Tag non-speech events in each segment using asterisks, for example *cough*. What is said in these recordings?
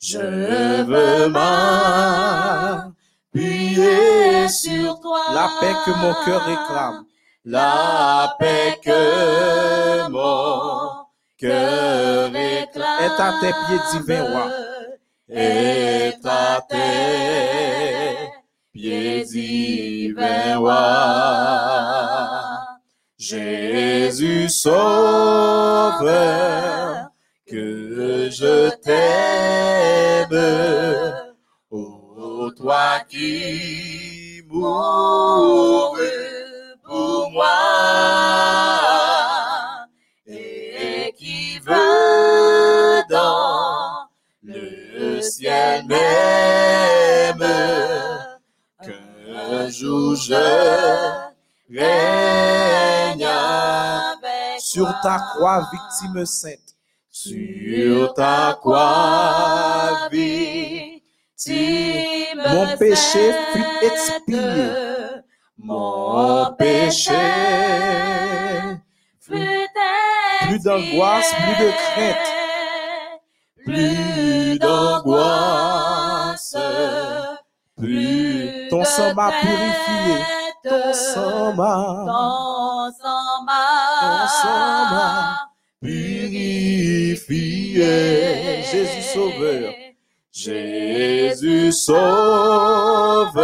je veux m'appuyer sur toi. La paix que mon cœur réclame. La paix que mon cœur réclame. Est à tes pieds divins, roi. Est à tes pieds divins, roi. Jésus sauveur, je t'aime. Ô toi qui mourus pour moi et qui veut dans le ciel même qu'un jour je règne Sur ta croix, victime sainte. Sur croix, victime Mon péché fut expié. Mon péché fut Plus d'angoisse, plus de crainte. Plus d'angoisse, plus Ton sang m'a purifié. Ton sang m'a. Ton sang m'a Ton sang m'a. Jésus sauveur. Jésus sauveur,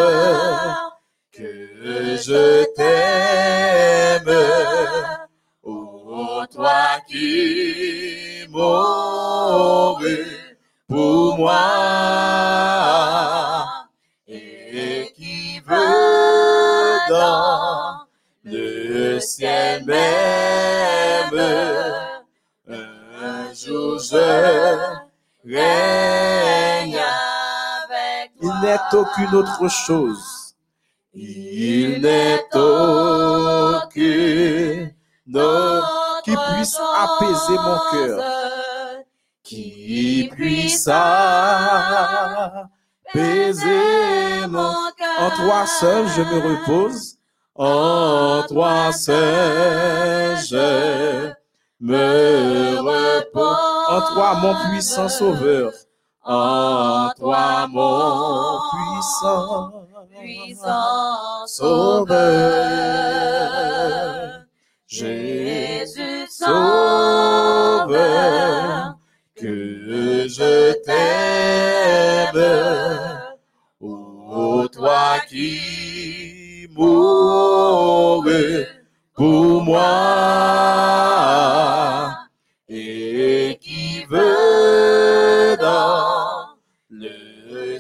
que je t'aime. Ô toi qui mourus pour moi et qui veux dans le ciel même règne avec Il n'est aucune autre chose. Il n'est aucune autre Qui puisse apaiser mon cœur. Qui puisse apaiser mon cœur. En toi seul, je me repose. En toi seul, je me repose. En toi, mon puissant sauveur. En toi, mon Puissant. puissant sauveur. Jésus sauveur, que je t'aime. Ô toi qui mourus pour moi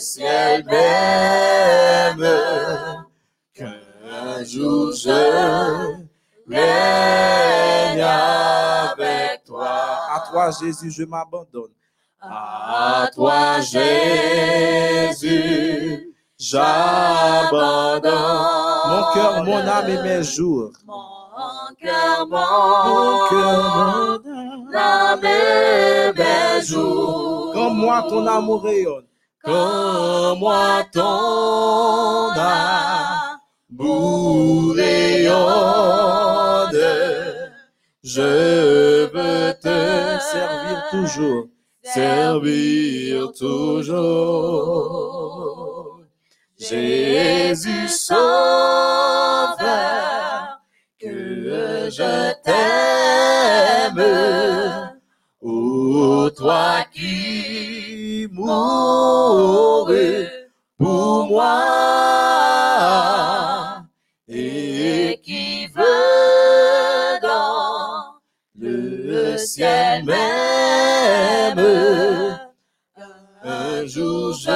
ciel même qu'un jour je règne avec toi. À toi, Jésus, je m'abandonne. À toi, Jésus, j'abandonne. Mon cœur, mon âme et mes jours. Mon cœur, Mon cœur, mon âme et mes jours. Quand moi, ton amour rayonne. Quand moi ton je veux te Servir toujours. servir toujours. Jésus sauveur, que je t'aime, ô toi qui pour moi et qui veut dans le ciel même un jour je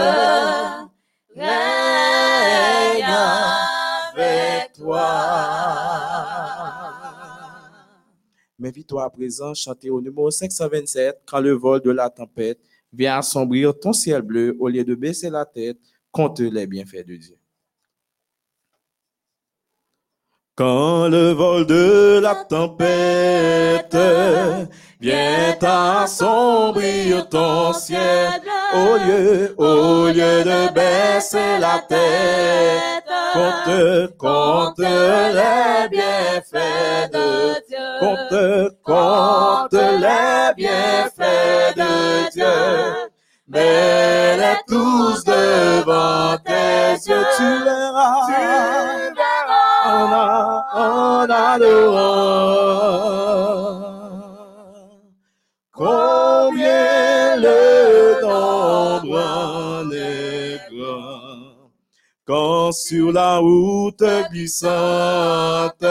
règne avec toi. M'invite-toi à présent chanter au numéro 527 quand le vol de la tempête vient assombrir ton ciel bleu au lieu de baisser la tête contre les bienfaits de Dieu. Quand le vol de la tempête vient assombrir ton ciel, au lieu, au lieu de baisser la tête, compte, compte les bienfaits de Dieu, compte, compte les bienfaits de Dieu. mets-les tous devant tes yeux, tu verras, tu verras, en, adorant. Combien le nombre en est grand. Quand sur la route glissante,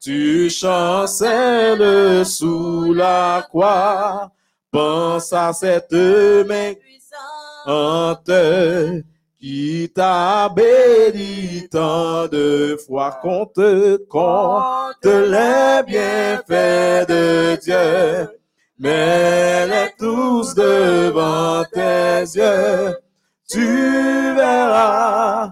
tu chancelles sous la croix, pense à cette main puissant. Qui t'a béni tant de fois qu'on te compte les bienfaits de Dieu. Mets-les tous devant tes yeux, tu verras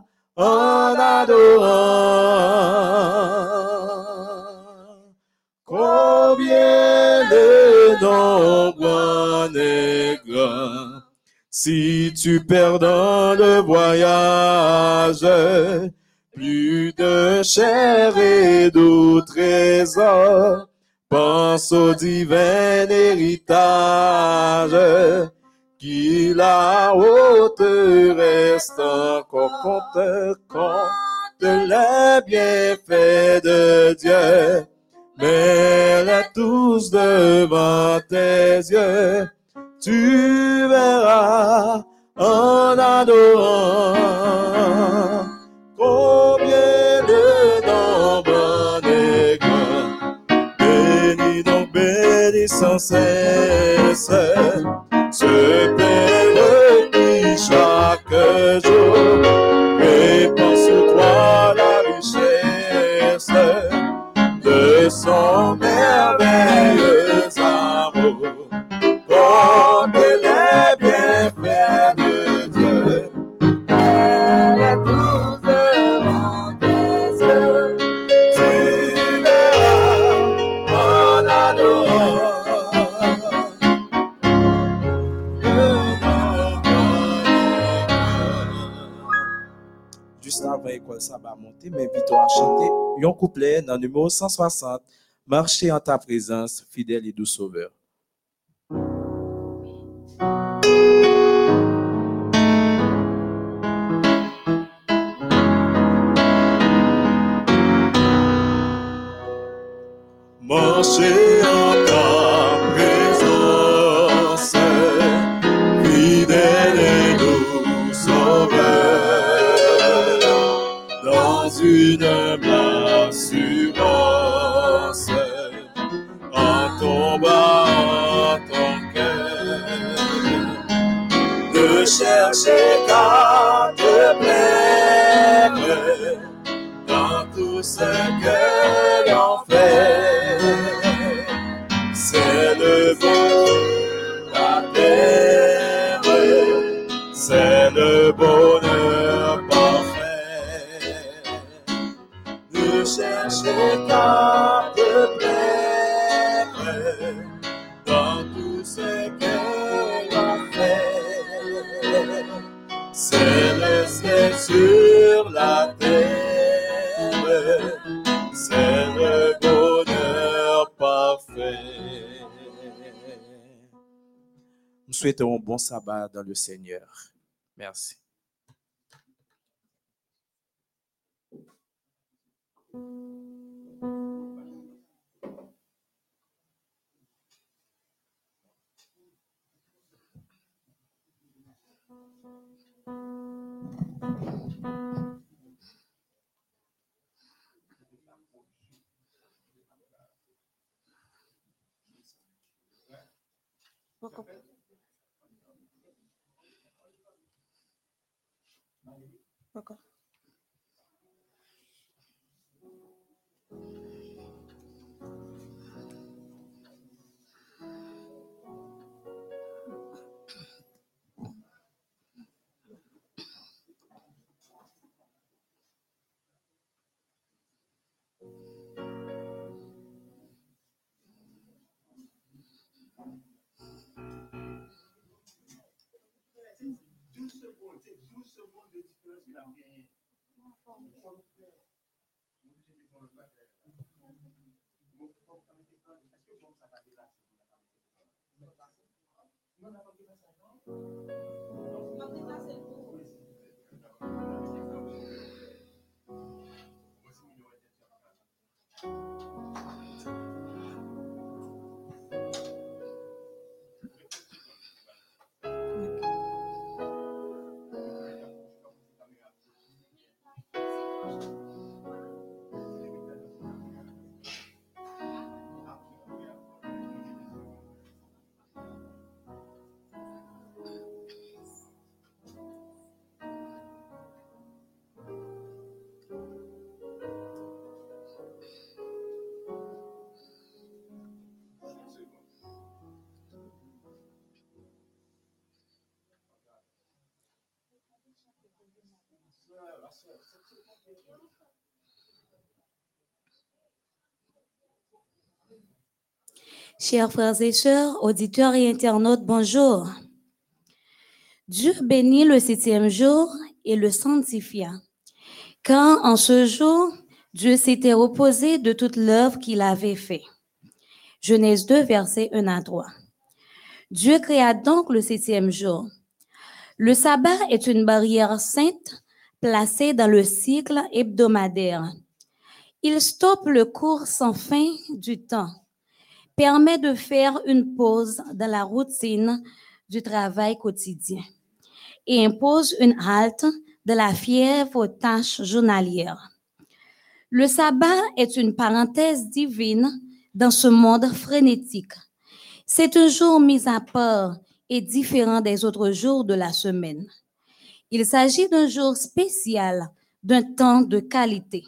Si tu perds dans le voyage plus de chair et d'eau trésors, pense au divin héritage qui là-haut te reste encore qu'on te compte les bienfaits de Dieu. Mets-les tous devant tes yeux, tu verras en adorant combien de nombre de grand. Bénis donc, bénis sans cesse ce Père qui chaque jour répand sur toi la richesse de son à chanter couplet dans numéro 160, Marcher en ta présence, fidèle et doux sauveur. Marcher en une assurance, en tombant ton cœur, de chercher qu'à te plaire dans tout ce que l'on fait. Sur la terre, c'est le bonheur parfait. Nous souhaitons un bon sabbat dans le Seigneur. Merci. pouco. pouco. 12 secondes de différence, il a rien. Chers frères et sœurs, auditeurs et internautes, bonjour. Dieu bénit le septième jour et le sanctifia. Quand en ce jour, Dieu s'était reposé de toute l'œuvre qu'il avait fait. Genèse 2, verset 1 à 3. Dieu créa donc le septième jour. Le sabbat est une barrière sainte placée dans le cycle hebdomadaire. Il stoppe le cours sans fin du temps permet de faire une pause dans la routine du travail quotidien et impose une halte de la fièvre aux tâches journalières. Le sabbat est une parenthèse divine dans ce monde frénétique. C'est un jour mis à part et différent des autres jours de la semaine. Il s'agit d'un jour spécial, d'un temps de qualité.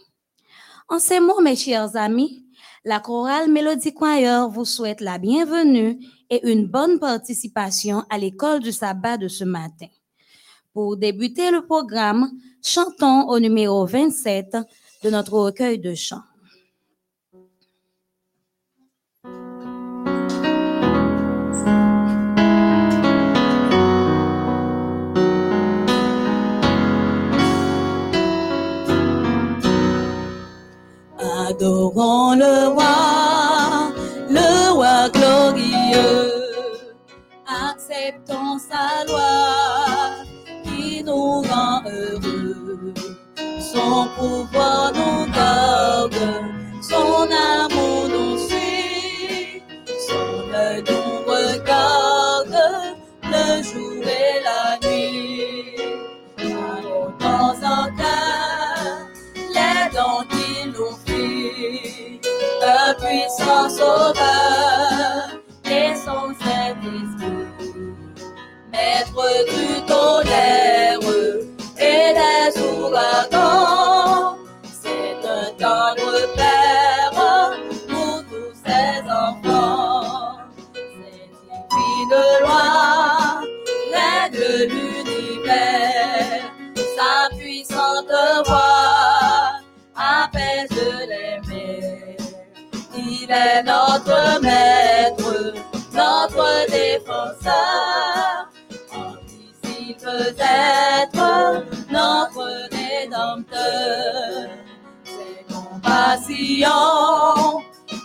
En ces mots, mes chers amis, la chorale Mélodie Choir vous souhaite la bienvenue et une bonne participation à l'école du sabbat de ce matin. Pour débuter le programme, chantons au numéro 27 de notre recueil de chants. Adorons le roi, le roi glorieux. Acceptons sa loi qui nous rend heureux. Son pouvoir nous garde, son amour nous puissant sauveur et son Saint-Esprit, maître du tonnerre et des ouragans. Est notre maître, notre défenseur, invisible être notre rédempteur. Ses compassions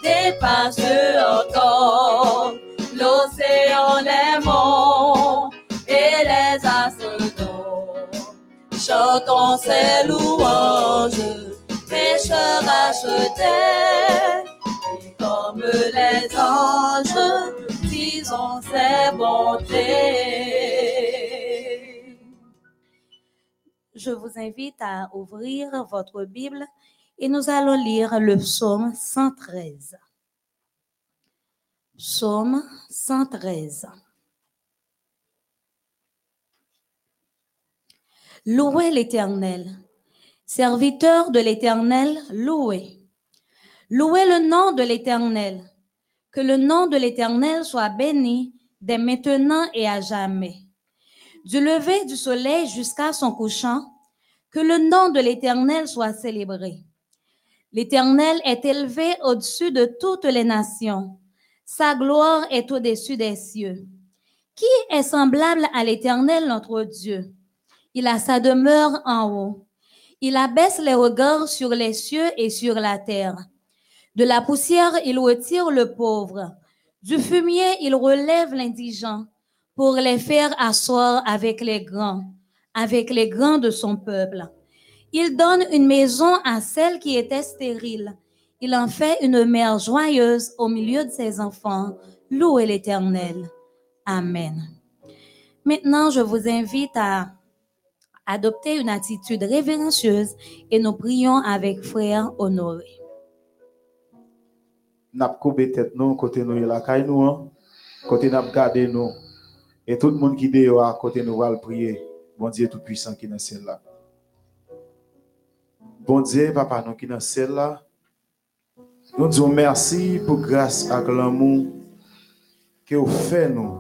dépassent encore. L'océan, les monts et les astres Chantons ses louanges, pécheurs rachetés, et les anges, disons ses bontés. Je vous invite à ouvrir votre Bible et nous allons lire le psaume 113. Psaume 113. Louez l'Éternel. Serviteur de l'Éternel, louez. Louez le nom de l'Éternel. Que le nom de l'Éternel soit béni dès maintenant et à jamais. Du lever du soleil jusqu'à son couchant, que le nom de l'Éternel soit célébré. L'Éternel est élevé au-dessus de toutes les nations. Sa gloire est au-dessus des cieux. Qui est semblable à l'Éternel notre Dieu? Il a sa demeure en haut. Il abaisse les regards sur les cieux et sur la terre. De la poussière, il retire le pauvre. Du fumier, il relève l'indigent pour les faire asseoir avec les grands, avec les grands de son peuple. Il donne une maison à celle qui était stérile. Il en fait une mère joyeuse au milieu de ses enfants. Louez l'Éternel. Amen. Maintenant, je vous invite à adopter une attitude révérencieuse et nous prions avec frère Honoré. Nap koube tèt nou kote nou yon lakay nou an, kote nap gade nou, e tout moun ki de yo a kote nou val priye, bon Dieu tout puissant ki nan sel la. Bon Dieu, papa nou ki nan sel la, nou diyon merci pou grâce ak l'amour que ou fait nous.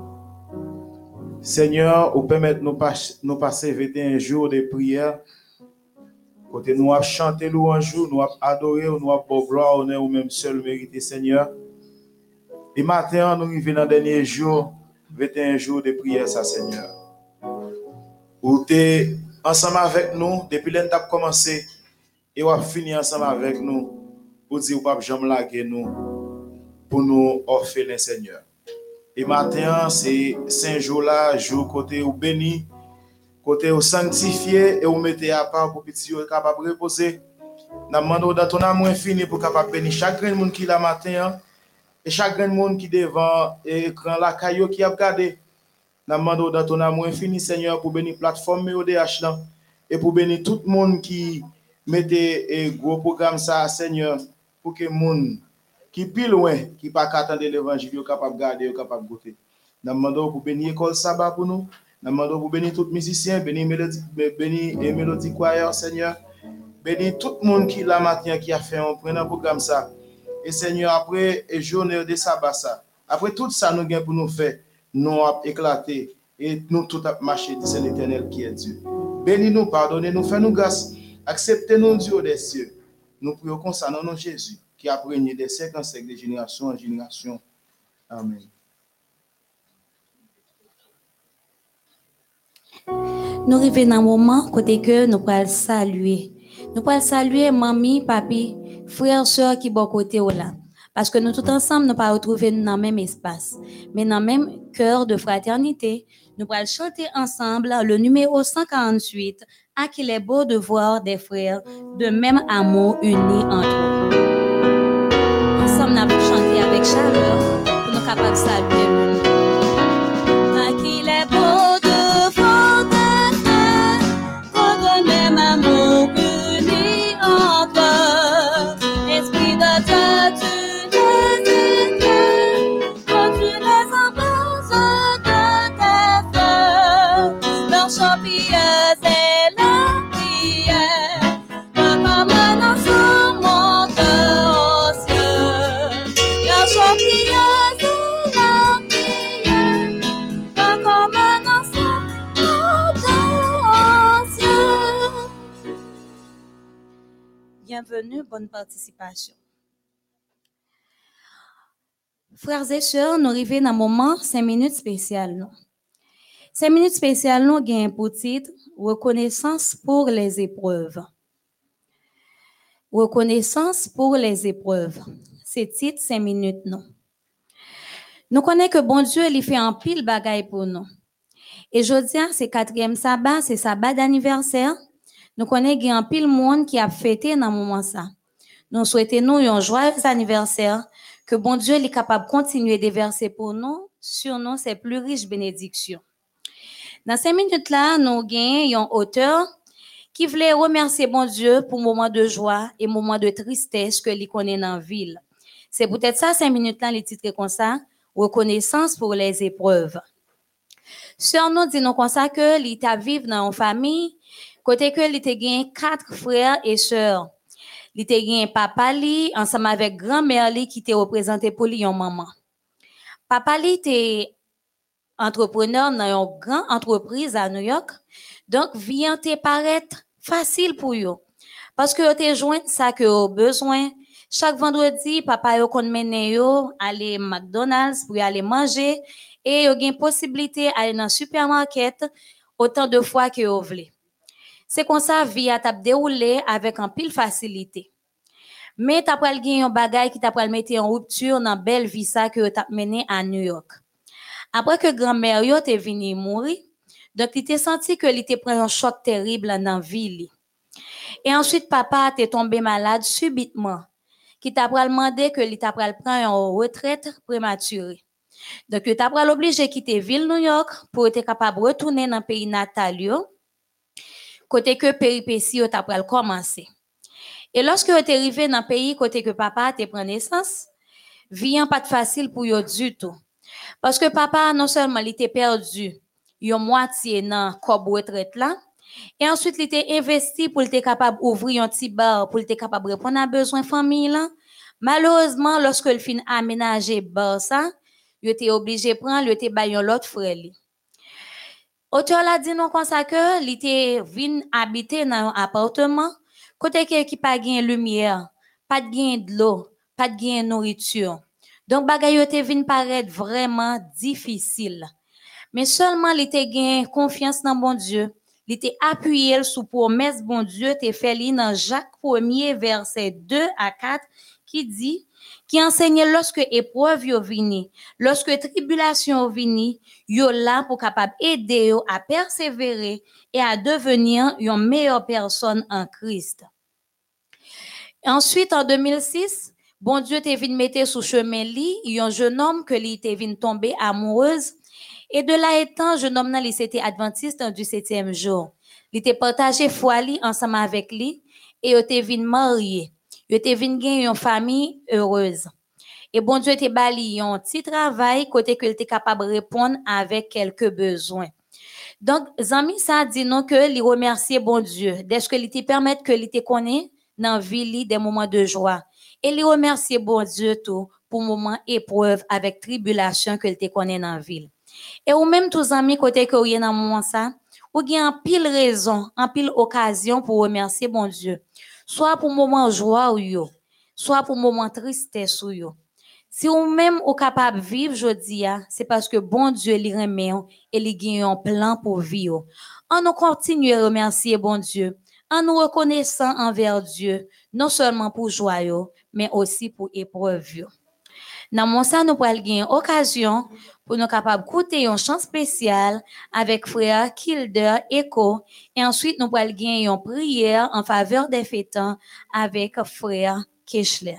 Seigneur, ou permettre nous, pas, nous passer 21 jours de prière. Côté nous avons chanté louange, nous avons adoré, nous avons beau gloire, honneur ou même seul mérité, Seigneur. Et maintenant, nous arrivons dans le dernier jour, 21 jours de prière, Seigneur. Ou tu ensemble avec nous depuis l'étape commencé et ou fini ensemble avec nous pour dire, Papa, jamais laguer nous pour nous offrir, Seigneur. Et matin, c'est cinq jours-là, jour côté ou béni, Kote yo sanctifié et ou mettez à part pour petit yo e capable reposer. N'a demandé dans ton amour infini pour capable bénir chaque monde qui la matin et chaque monde qui devant écran e la caillou qui a regardé. N'a demandé dans ton amour infini Seigneur pour bénir plateforme ODH là et pour bénir tout le monde qui mettez e gros programme ça Seigneur pour que monde qui plus loin qui pas attendre l'évangile capable garder capable goûter. N'a demandé pour bénir école sabbat pour nous. Nous demandons pour bénir tous les musiciens, bénir Mélodie, bénir Mélodie Seigneur. Bénir tout le monde qui l'a matin, qui a fait un prenant programme ça. Et Seigneur, après et journée de sabbat ça, après tout ça nous gain pour nous faire, nous éclaté et nous tout a marché, c'est l'éternel qui est Dieu. Bénis-nous, pardonnez-nous, fais-nous grâce, acceptez-nous Dieu des cieux. Nous prions comme ça, Jésus qui a régné des siècles en siècles, de génération en génération. Amen. Nous arrivons dans un moment côté que nous pouvons saluer. Nous pouvons saluer mamie, papi, frères, sœurs qui sont côté là. Parce que nous tous ensemble, nous pas retrouver dans le même espace, mais dans le même cœur de fraternité. Nous pouvons chanter ensemble le numéro 148, à qu'il est beau de voir des frères de même amour unis entre eux. Ensemble, nous allons chanter avec chaleur pour nous capables de saluer. Bonne participation. Frères et sœurs, nous arrivons dans un moment 5 minutes spéciales. non? 5 minutes spéciales, nous avons pour titre Reconnaissance pour les épreuves. Reconnaissance pour les épreuves. C'est titre 5 minutes, non? Nous connaissons que bon Dieu, il fait un pile bagaille pour nous. Et je dis, c'est quatrième sabbat, c'est sabbat d'anniversaire. Nous connaissons un pile monde qui a fêté dans moment ça. Nous souhaitons un joyeux anniversaire, que bon Dieu est capable de continuer de verser pour nous, sur nous, ses plus riches bénédictions. Dans ces minutes-là, nous avons un auteur qui voulait remercier bon Dieu pour moment de joie et moment de tristesse que lui connaît dans la ville. C'est peut-être ça, cinq minutes-là, les titres comme ça, reconnaissance pour les épreuves. Sur nous, disons comme ça que l'État vivre dans côté que l'État gagne quatre frères et sœurs. L'État gagne papa li, ensemble avec grand-mère li qui était représenté pour lui, une maman. Papa li était entrepreneur dans une grande entreprise à New York. Donc, vie te paraître facile pour eux. Parce que te joint ça que ont besoin. Chaque vendredi, papa yo kon mene yo aller McDonald's pour y aller manger et yo gen possibilité aller dans supermarket autant de fois que yo vle. C'est comme ça vie a tap déroulé avec un pile facilité. Mais t'as pral gen yon bagay qui t'a pral mettre en rupture dans belle vie ça que yo tap mené à New York. Après que grand-mère yo était venue mourir, donc il était senti que il était pris un choc terrible dans la vie. Et ensuite, papa était tombé malade subitement, qui t'a demandé que il t'a prendre une retraite prématurée. Donc, il t'a obligé de quitter ville New York pour être capable de retourner dans le pays natal, côté que péripétie t'a commencé. Et lorsque tu arrivé dans le pays côté que papa te pris naissance, vie pas facile pour eux du tout. Parce que papa, non seulement il était perdu, il moitié dans le retraite là, et ensuite il était investi pour être capable d'ouvrir un petit bar, pour être capable de répondre à besoin famille là. Malheureusement, lorsque il fin aménager bar ça, il était obligé de prendre, il était baillon l'autre frère Auteur l'a dit non comme ça que il était venu habiter dans un appartement côté qui pas de lumière, pas de l'eau, pas de nourriture. Donc, bagay yo te vin paraître vraiment difficile. Mais seulement il te gain confiance dans bon Dieu. Il était appuyé sous promesse bon Dieu te fait dans Jacques 1er verset 2 à 4 qui dit qui enseigne lorsque épreuve yo vini, lorsque tribulation vini, yo là pour capable aider yo à persévérer et à devenir une meilleure personne en Christ. Ensuite, en 2006, Bon Dieu t'est venu mettre sous chemin li, un jeune homme que lui t'est venu tomber amoureuse. Et de là étant, jeune homme là, il était adventiste du septième jour. Il était partagé foi li ensemble avec lui et il était venu marier. Il était venu gagner une famille heureuse. Et bon Dieu était bali un petit travail qu'il était capable de répondre avec quelques besoins. Donc, Zami, ça dit non que lui remercier bon Dieu. Ce qu'il te permet que il te connaît dans vie des moments de joie et lui remercier bon Dieu tout pour moment épreuve avec tribulation que te dans la ville. Et ou même tous amis côté que vous dans moment ça, ou bien en pile raison, en pile occasion pour remercier bon Dieu. Soit pour moment joie ou yo, soit pour moment tristesse ou yo. Si ou même ou capable vivre jodi c'est parce que bon Dieu li remet et li gagne un plan pour vivre. On nous continue à remercier bon Dieu en nous reconnaissant envers Dieu, non seulement pour joyeux, mais aussi pour épreuve. Dans mon ça, nous pourrons gagner pour nous capables d'écouter un chant spécial avec frère Kilder Echo et ensuite nous pourrons gagner une prière en faveur des fêtants avec frère Keshler.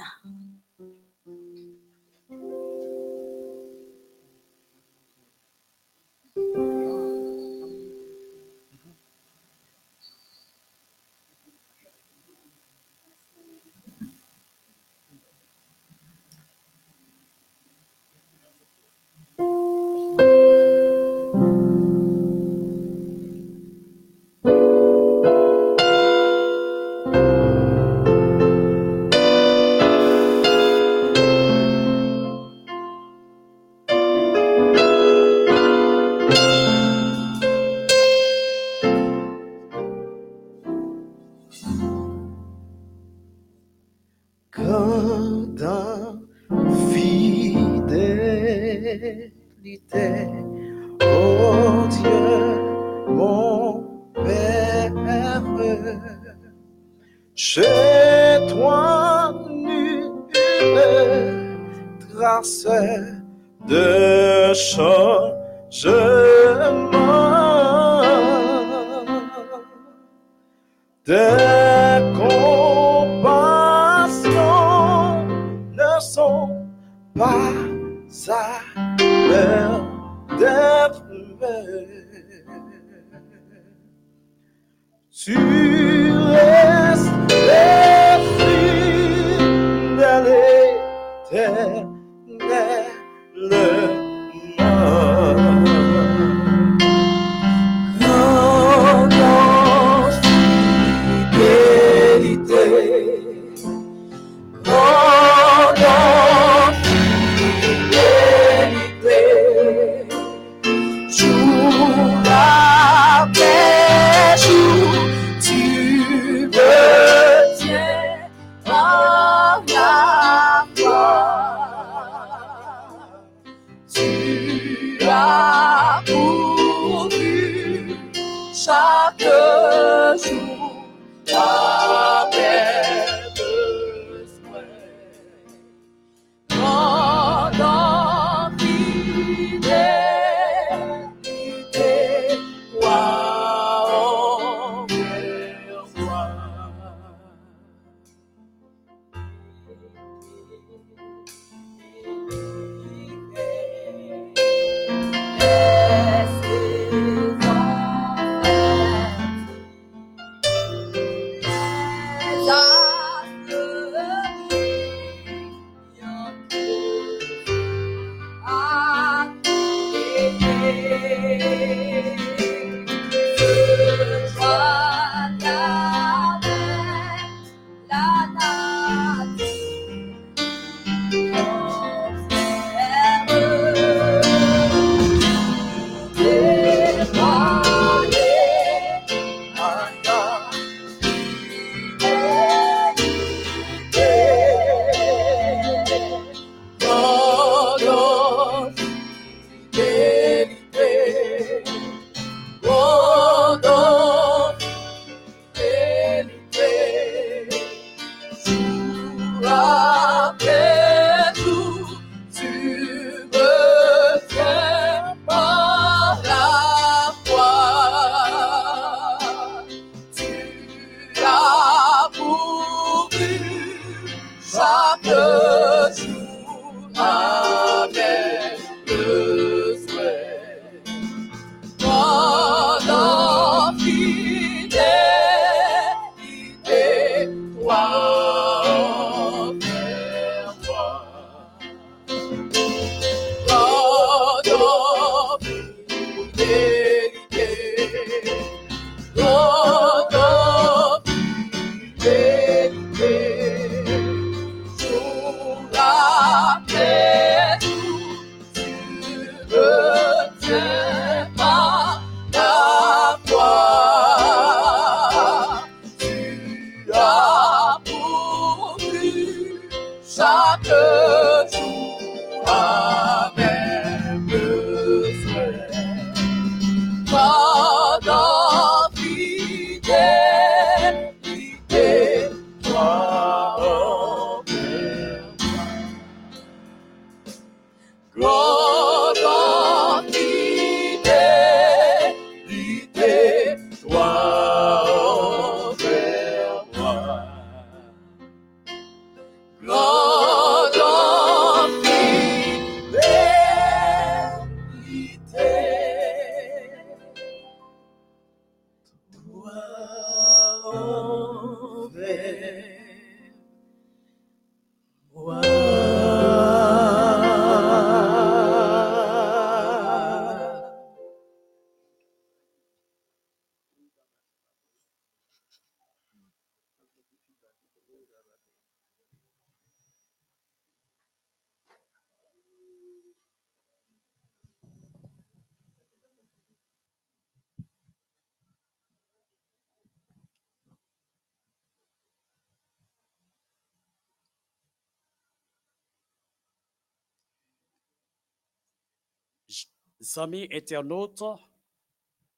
Amis internautes,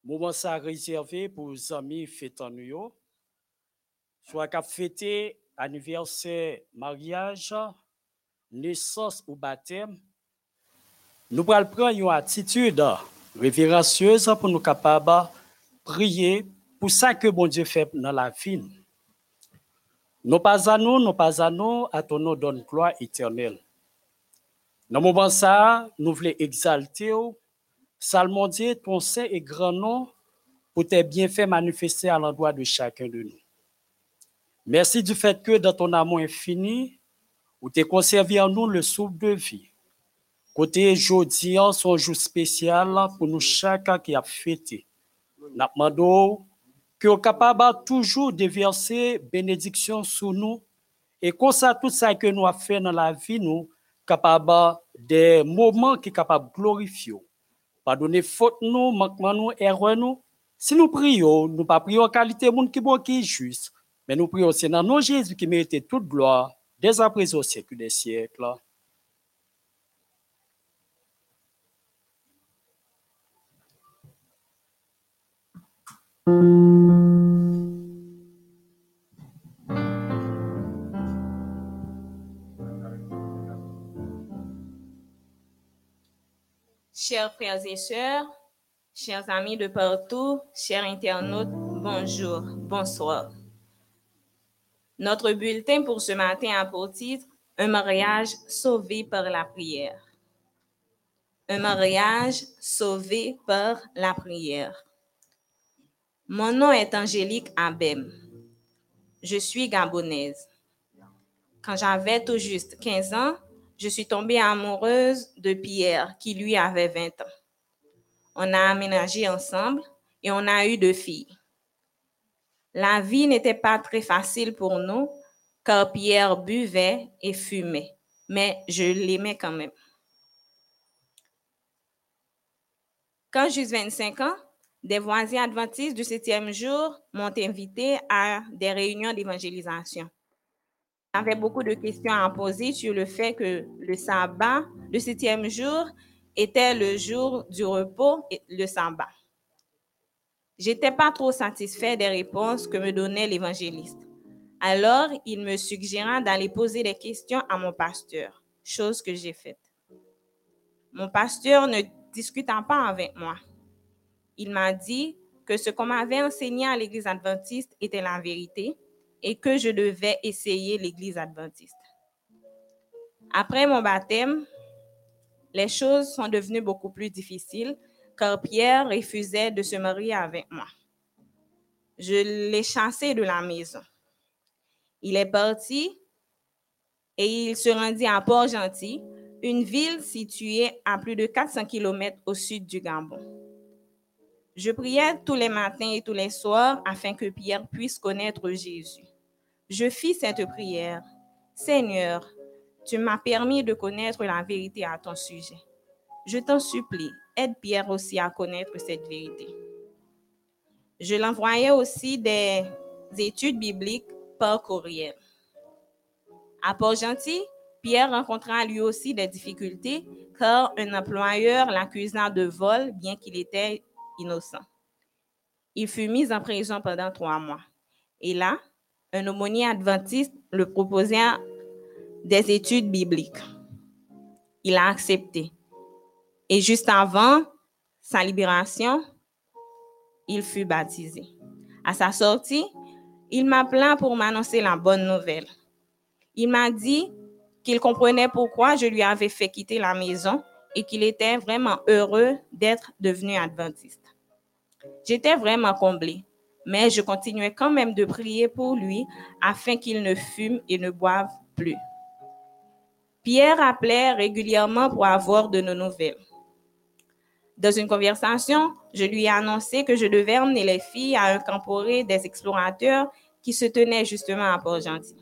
moment ça réservé pour les amis fêtant nous. Soit qu'à fêter anniversaire, mariage, naissance ou baptême. Nous allons prendre une attitude révérencieuse pour nous capables prier pour ça que bon Dieu fait dans la vie. Nous pas à nous, nous pas à nous, à ton nom donne gloire éternelle. Dans le moment ça, nous voulons exalter, ou, salmodier ton saint et grand nom pour tes bienfaits manifestés à l'endroit de chacun de nous. Merci du fait que dans ton amour infini, où tu conservé en nous le souffle de vie. Côté jeudi, son jour spécial pour nous chacun qui a fêté. Nous que nous capable toujours de verser bénédiction sur nous et comme ça, tout ça que nous avons fait dans la vie, nous capable des moments qui capable de glorifier. Pardonnez faute nous, manquement nous, erreur nous. Si nous prions, nous pas prions en qualité monde qui qui est juste, mais nous prions c'est dans nom Jésus qui mérite toute gloire dès à présent au siècle des siècles. Chers frères et sœurs, chers amis de partout, chers internautes, bonjour, bonsoir. Notre bulletin pour ce matin a pour titre Un mariage sauvé par la prière. Un mariage sauvé par la prière. Mon nom est Angélique Abem. Je suis gabonaise. Quand j'avais tout juste 15 ans, je suis tombée amoureuse de Pierre, qui lui avait 20 ans. On a aménagé ensemble et on a eu deux filles. La vie n'était pas très facile pour nous, car Pierre buvait et fumait, mais je l'aimais quand même. Quand j'eus 25 ans, des voisins adventistes du septième jour m'ont invité à des réunions d'évangélisation. J'avais beaucoup de questions à poser sur le fait que le sabbat, le septième jour, était le jour du repos et le sabbat. J'étais pas trop satisfait des réponses que me donnait l'évangéliste. Alors, il me suggéra d'aller poser des questions à mon pasteur, chose que j'ai faite. Mon pasteur ne discuta pas avec moi. Il m'a dit que ce qu'on m'avait enseigné à l'église adventiste était la vérité et que je devais essayer l'église adventiste. Après mon baptême, les choses sont devenues beaucoup plus difficiles car Pierre refusait de se marier avec moi. Je l'ai chassé de la maison. Il est parti et il se rendit à Port-Gentil, une ville située à plus de 400 km au sud du Gabon. Je priais tous les matins et tous les soirs afin que Pierre puisse connaître Jésus. Je fis cette prière. Seigneur, tu m'as permis de connaître la vérité à ton sujet. Je t'en supplie, aide Pierre aussi à connaître cette vérité. Je l'envoyais aussi des études bibliques par courriel. À Port-Gentil, Pierre rencontra lui aussi des difficultés car un employeur l'accusa de vol bien qu'il était innocent. Il fut mis en prison pendant trois mois. Et là, un aumônier adventiste le proposait des études bibliques. Il a accepté. Et juste avant sa libération, il fut baptisé. À sa sortie, il m'appela pour m'annoncer la bonne nouvelle. Il m'a dit qu'il comprenait pourquoi je lui avais fait quitter la maison et qu'il était vraiment heureux d'être devenu adventiste. J'étais vraiment comblée, mais je continuais quand même de prier pour lui afin qu'il ne fume et ne boive plus. Pierre appelait régulièrement pour avoir de nos nouvelles. Dans une conversation, je lui ai annoncé que je devais emmener les filles à un camporé des explorateurs qui se tenait justement à Port-Gentil.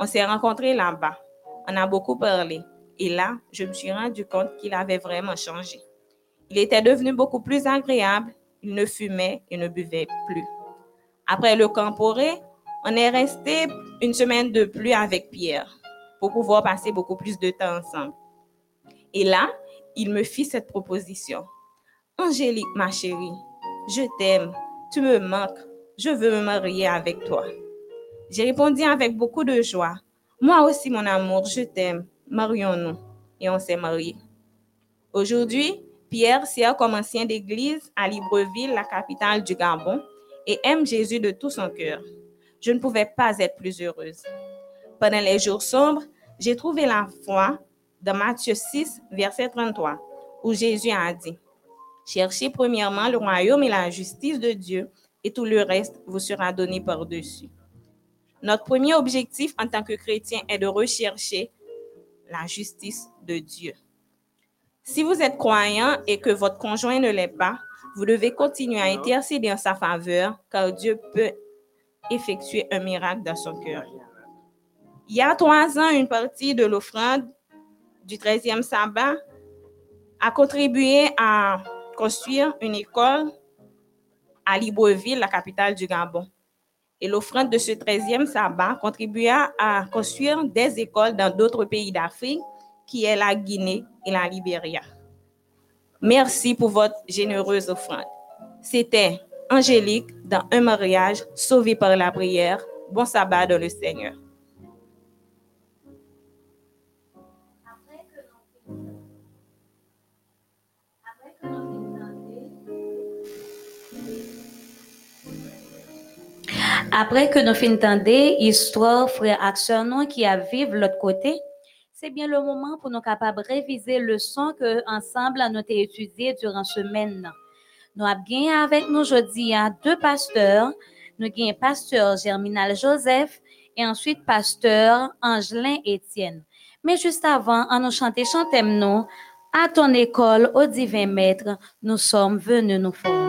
On s'est rencontrés là-bas. On a beaucoup parlé. Et là, je me suis rendu compte qu'il avait vraiment changé. Il était devenu beaucoup plus agréable. Il ne fumait et ne buvait plus. Après le camporé, on est resté une semaine de plus avec Pierre pour pouvoir passer beaucoup plus de temps ensemble. Et là, il me fit cette proposition. Angélique, ma chérie, je t'aime, tu me manques, je veux me marier avec toi. J'ai répondu avec beaucoup de joie. Moi aussi, mon amour, je t'aime, marions-nous. Et on s'est mariés. Aujourd'hui, Pierre sert comme ancien d'église à Libreville, la capitale du Gabon, et aime Jésus de tout son cœur. Je ne pouvais pas être plus heureuse. Pendant les jours sombres, j'ai trouvé la foi dans Matthieu 6, verset 33, où Jésus a dit, Cherchez premièrement le royaume et la justice de Dieu, et tout le reste vous sera donné par-dessus. Notre premier objectif en tant que chrétien est de rechercher la justice de Dieu. Si vous êtes croyant et que votre conjoint ne l'est pas, vous devez continuer à intercéder en sa faveur, car Dieu peut effectuer un miracle dans son cœur. Il y a trois ans, une partie de l'offrande du 13e sabbat a contribué à construire une école à Libreville, la capitale du Gabon. Et l'offrande de ce 13e sabbat contribua à construire des écoles dans d'autres pays d'Afrique, qui est la Guinée et la Libéria. Merci pour votre généreuse offrande. C'était Angélique dans un mariage sauvé par la prière. Bon sabbat dans le Seigneur. Après que nous finissons d'entendre histoire frère action qui a vivre l'autre côté, c'est bien le moment pour nous capables de réviser le leçon que ensemble nous avons étudié durant la semaine. Nous avons avec nous aujourd'hui deux pasteurs. Nous avons pasteur Germinal Joseph et ensuite pasteur Angelin Étienne. Mais juste avant, en nous chanter, chantez-nous à ton école, au divin maître, nous sommes venus nous former.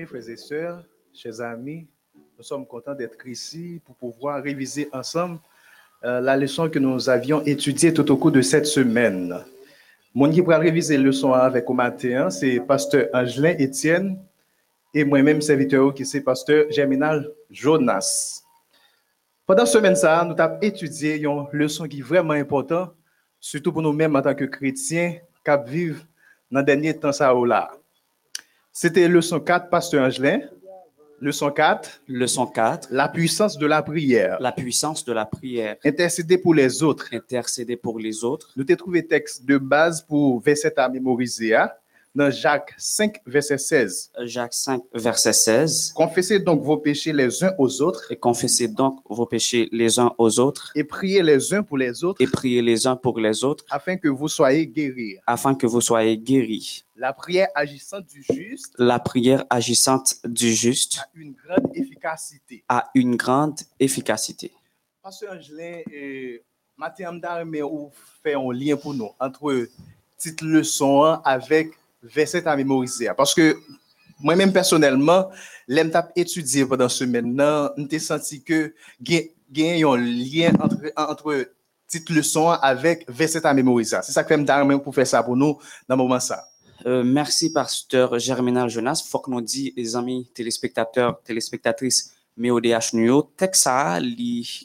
Bien-aimés frères et sœurs, chers amis, nous sommes contents d'être ici pour pouvoir réviser ensemble euh, la leçon que nous avions étudiée tout au cours de cette semaine. Mon qui pourra réviser la leçon avec au matin, c'est pasteur Angelin Étienne et moi-même serviteur qui c'est pasteur Germinal Jonas. Pendant ce semaine, nous avons étudié une leçon qui est vraiment importante, surtout pour nous-mêmes en tant que chrétiens qui vivent dans le dernier temps. Ça, là. C'était leçon 4, Pasteur Angelin. Leçon 4, Leçon 4. la puissance de la prière. La puissance de la prière. Intercéder pour les autres. Intercéder pour les autres. Nous avons trouvé texte de base pour verset à mémoriser hein, dans Jacques 5, verset 16. Jacques 5, verset 16. Confessez donc vos péchés les uns aux autres Et confessez donc vos péchés les uns aux autres et priez les uns pour les autres et priez les uns pour les autres afin que vous soyez guéris. afin que vous soyez guéris. La prière agissante du juste La prière agissante du juste a une grande efficacité. a une grande efficacité. Pasteur Angelin, euh, Mathieu Amdar, mais ou fait un lien pour nous entre petite leçon avec verset à mémoriser. Parce que moi-même personnellement, l'aime tap étudié pendant ce semaine, j'ai senti que a un lien entre, entre petite leçon avec verset à mémoriser. C'est ça que fait me pour faire ça pour nous dans le moment ça. Euh, merci, pasteur Germinal Jonas. Faut que nous dit, les amis téléspectateurs, téléspectatrices, mais ODH Nuyo, texte ça,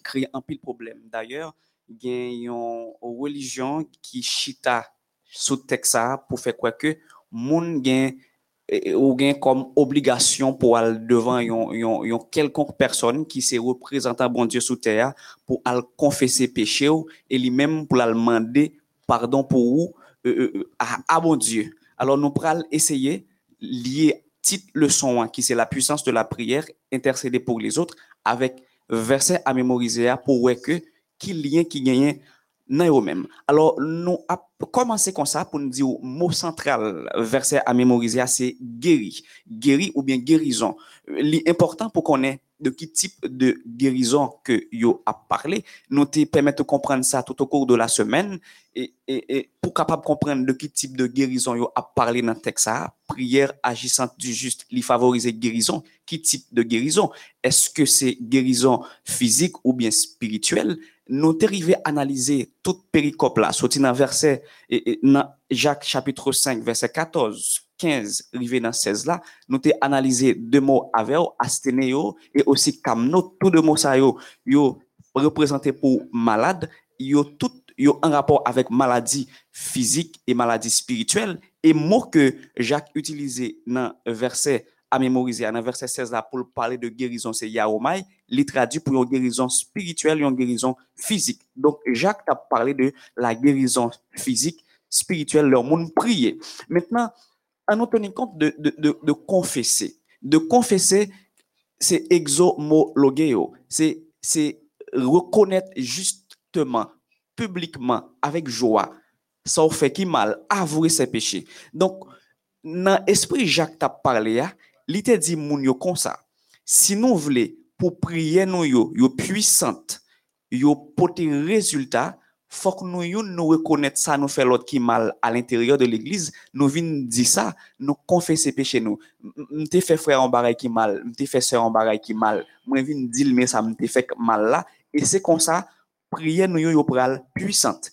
crée un pile problème. D'ailleurs, il y a une religion qui chita sous ça pour faire quoi que, moun gen, eh, ou gen comme obligation pour aller devant yon, yon, yon quelconque personne qui se représentant bon Dieu sous terre pour aller confesser péché ou, et lui-même pour aller demander pardon pour ou, euh, euh, à, à bon Dieu. Alors, nous pourrons essayer lier petite leçon hein, qui c'est la puissance de la prière, intercéder pour les autres, avec verset à mémoriser hein, pour voir que qui lien qui gagne dans eux-mêmes. Alors, nous commencé comme ça pour nous dire mot central, verset à mémoriser, c'est guéri. Guéri ou bien guérison. L'important pour qu'on ait de quel type de guérison que yo a parlé, nous te permettre de comprendre ça tout au cours de la semaine et, et, et pour capable comprendre de quel type de guérison yo a parlé dans le texte prière agissante du juste, lui favoriser guérison, quel type de guérison? Est-ce que c'est guérison physique ou bien spirituelle? Nous arrivé à analyser toute péricope là, sorti dans verset, et, dans Jacques chapitre 5, verset 14, 15, arrivé dans 16 là, nous t'es analysé deux mots avec asténéo et aussi kamno, tous deux mots ça yo, yo représenté pour malade, yo tout yo en rapport avec maladie physique et maladie spirituelle et mot que Jacques utilisait dans verset à mémoriser dans verset 16 là pour parler de guérison c'est yaomai il traduit pour une guérison spirituelle et une guérison physique donc Jacques a parlé de la guérison physique spirituelle leur monde prier maintenant en nous tenant compte de, de, de, confesser de confesser c'est exomologeo c'est c'est reconnaître justement publiquement, avec joie, ça fait qui mal, avouer ses péchés. Donc, dans l'esprit Jacques t'a parlé, li te di moun yo konsa, si nou vle pou priye nou yo, yo puissante, yo pote rezultat, fok nou yon nou rekonet sa nou fe lot ki mal al interior de l'eglize, nou vin di sa, nou konfese peche nou. Mte fe frè an baray ki mal, mte fe sè an baray ki mal, mwen vin di lme sa mte fe mal la, e se kon sa, priye nou yon yo pral puissante.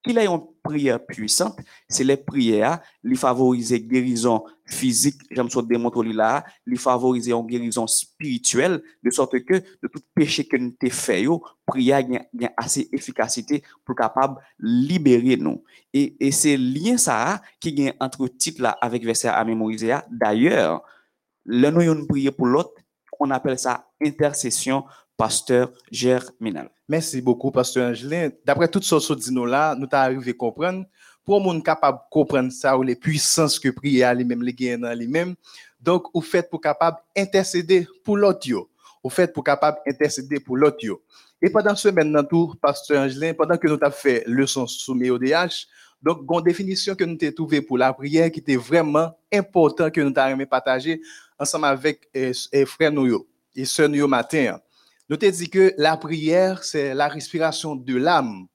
Ki la yon priye puissante, se le priye a, li favorize gerizon physique, j'aime ça démontrer là, li favoriser une guérison spirituelle, de sorte que de tout péché que nous t'ai fait yo, prière gagne assez efficacité pour capable libérer nous. Et, et c'est lien ça qui gagne entre titre là avec verset à mémoriser. D'ailleurs, le nous yon prier pour l'autre, on appelle ça intercession pasteur germinal. Merci beaucoup, Pasteur Angelin. D'après toutes sortes de dit nous là, nous t'avons arrivé à comprendre. Pour monde capable de comprendre ça, ou les puissances que prier lui-même, les gains lui-même. Donc, vous faites pour capable intercéder pour l'autre. Vous faites pour capable intercéder pour l'autre. Et pendant ce maintenant tout, Pasteur Angelin, pendant que nous avons fait leçon sous MEODH, donc, une définition que nous avons trouvée pour la prière qui était vraiment important que nous avons partagé ensemble avec euh, euh, frère nous yo et sœur nous matin. Nous t'ai dit que la prière, c'est la respiration de l'âme.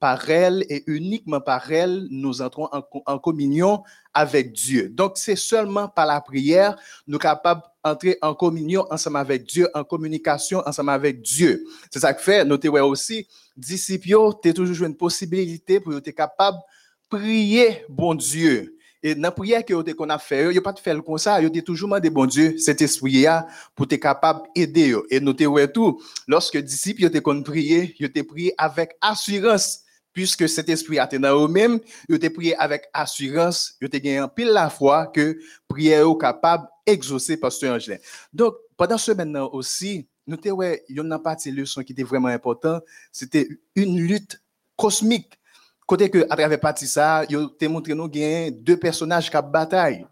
Par elle et uniquement par elle, nous entrons en, co- en communion avec Dieu. Donc, c'est seulement par la prière, nous sommes capables d'entrer en communion ensemble avec Dieu, en communication ensemble avec Dieu. C'est ça que fait, notez aussi, disciples, tu toujours une possibilité pour être capable de prier, bon Dieu. Et dans la prière que qu'on a fait, yo pas de faire comme ça, yo te toujours demandé bon Dieu, cet esprit là pour être capable d'aider. Et notez tout, lorsque disciples kon prier, yo te prié avec assurance puisque cet esprit a été dans eux-mêmes, yo te prié avec assurance, yo te gagné pile la foi que prière est capable d'exaucer pasteur Angelin. Donc pendant ce maintenant aussi, nous te ouais, yon n'a pas de leçon qui était vraiment important, c'était une lutte cosmique. Côté que à travers partie ça, yo te montré nous gain deux personnages qui bataille.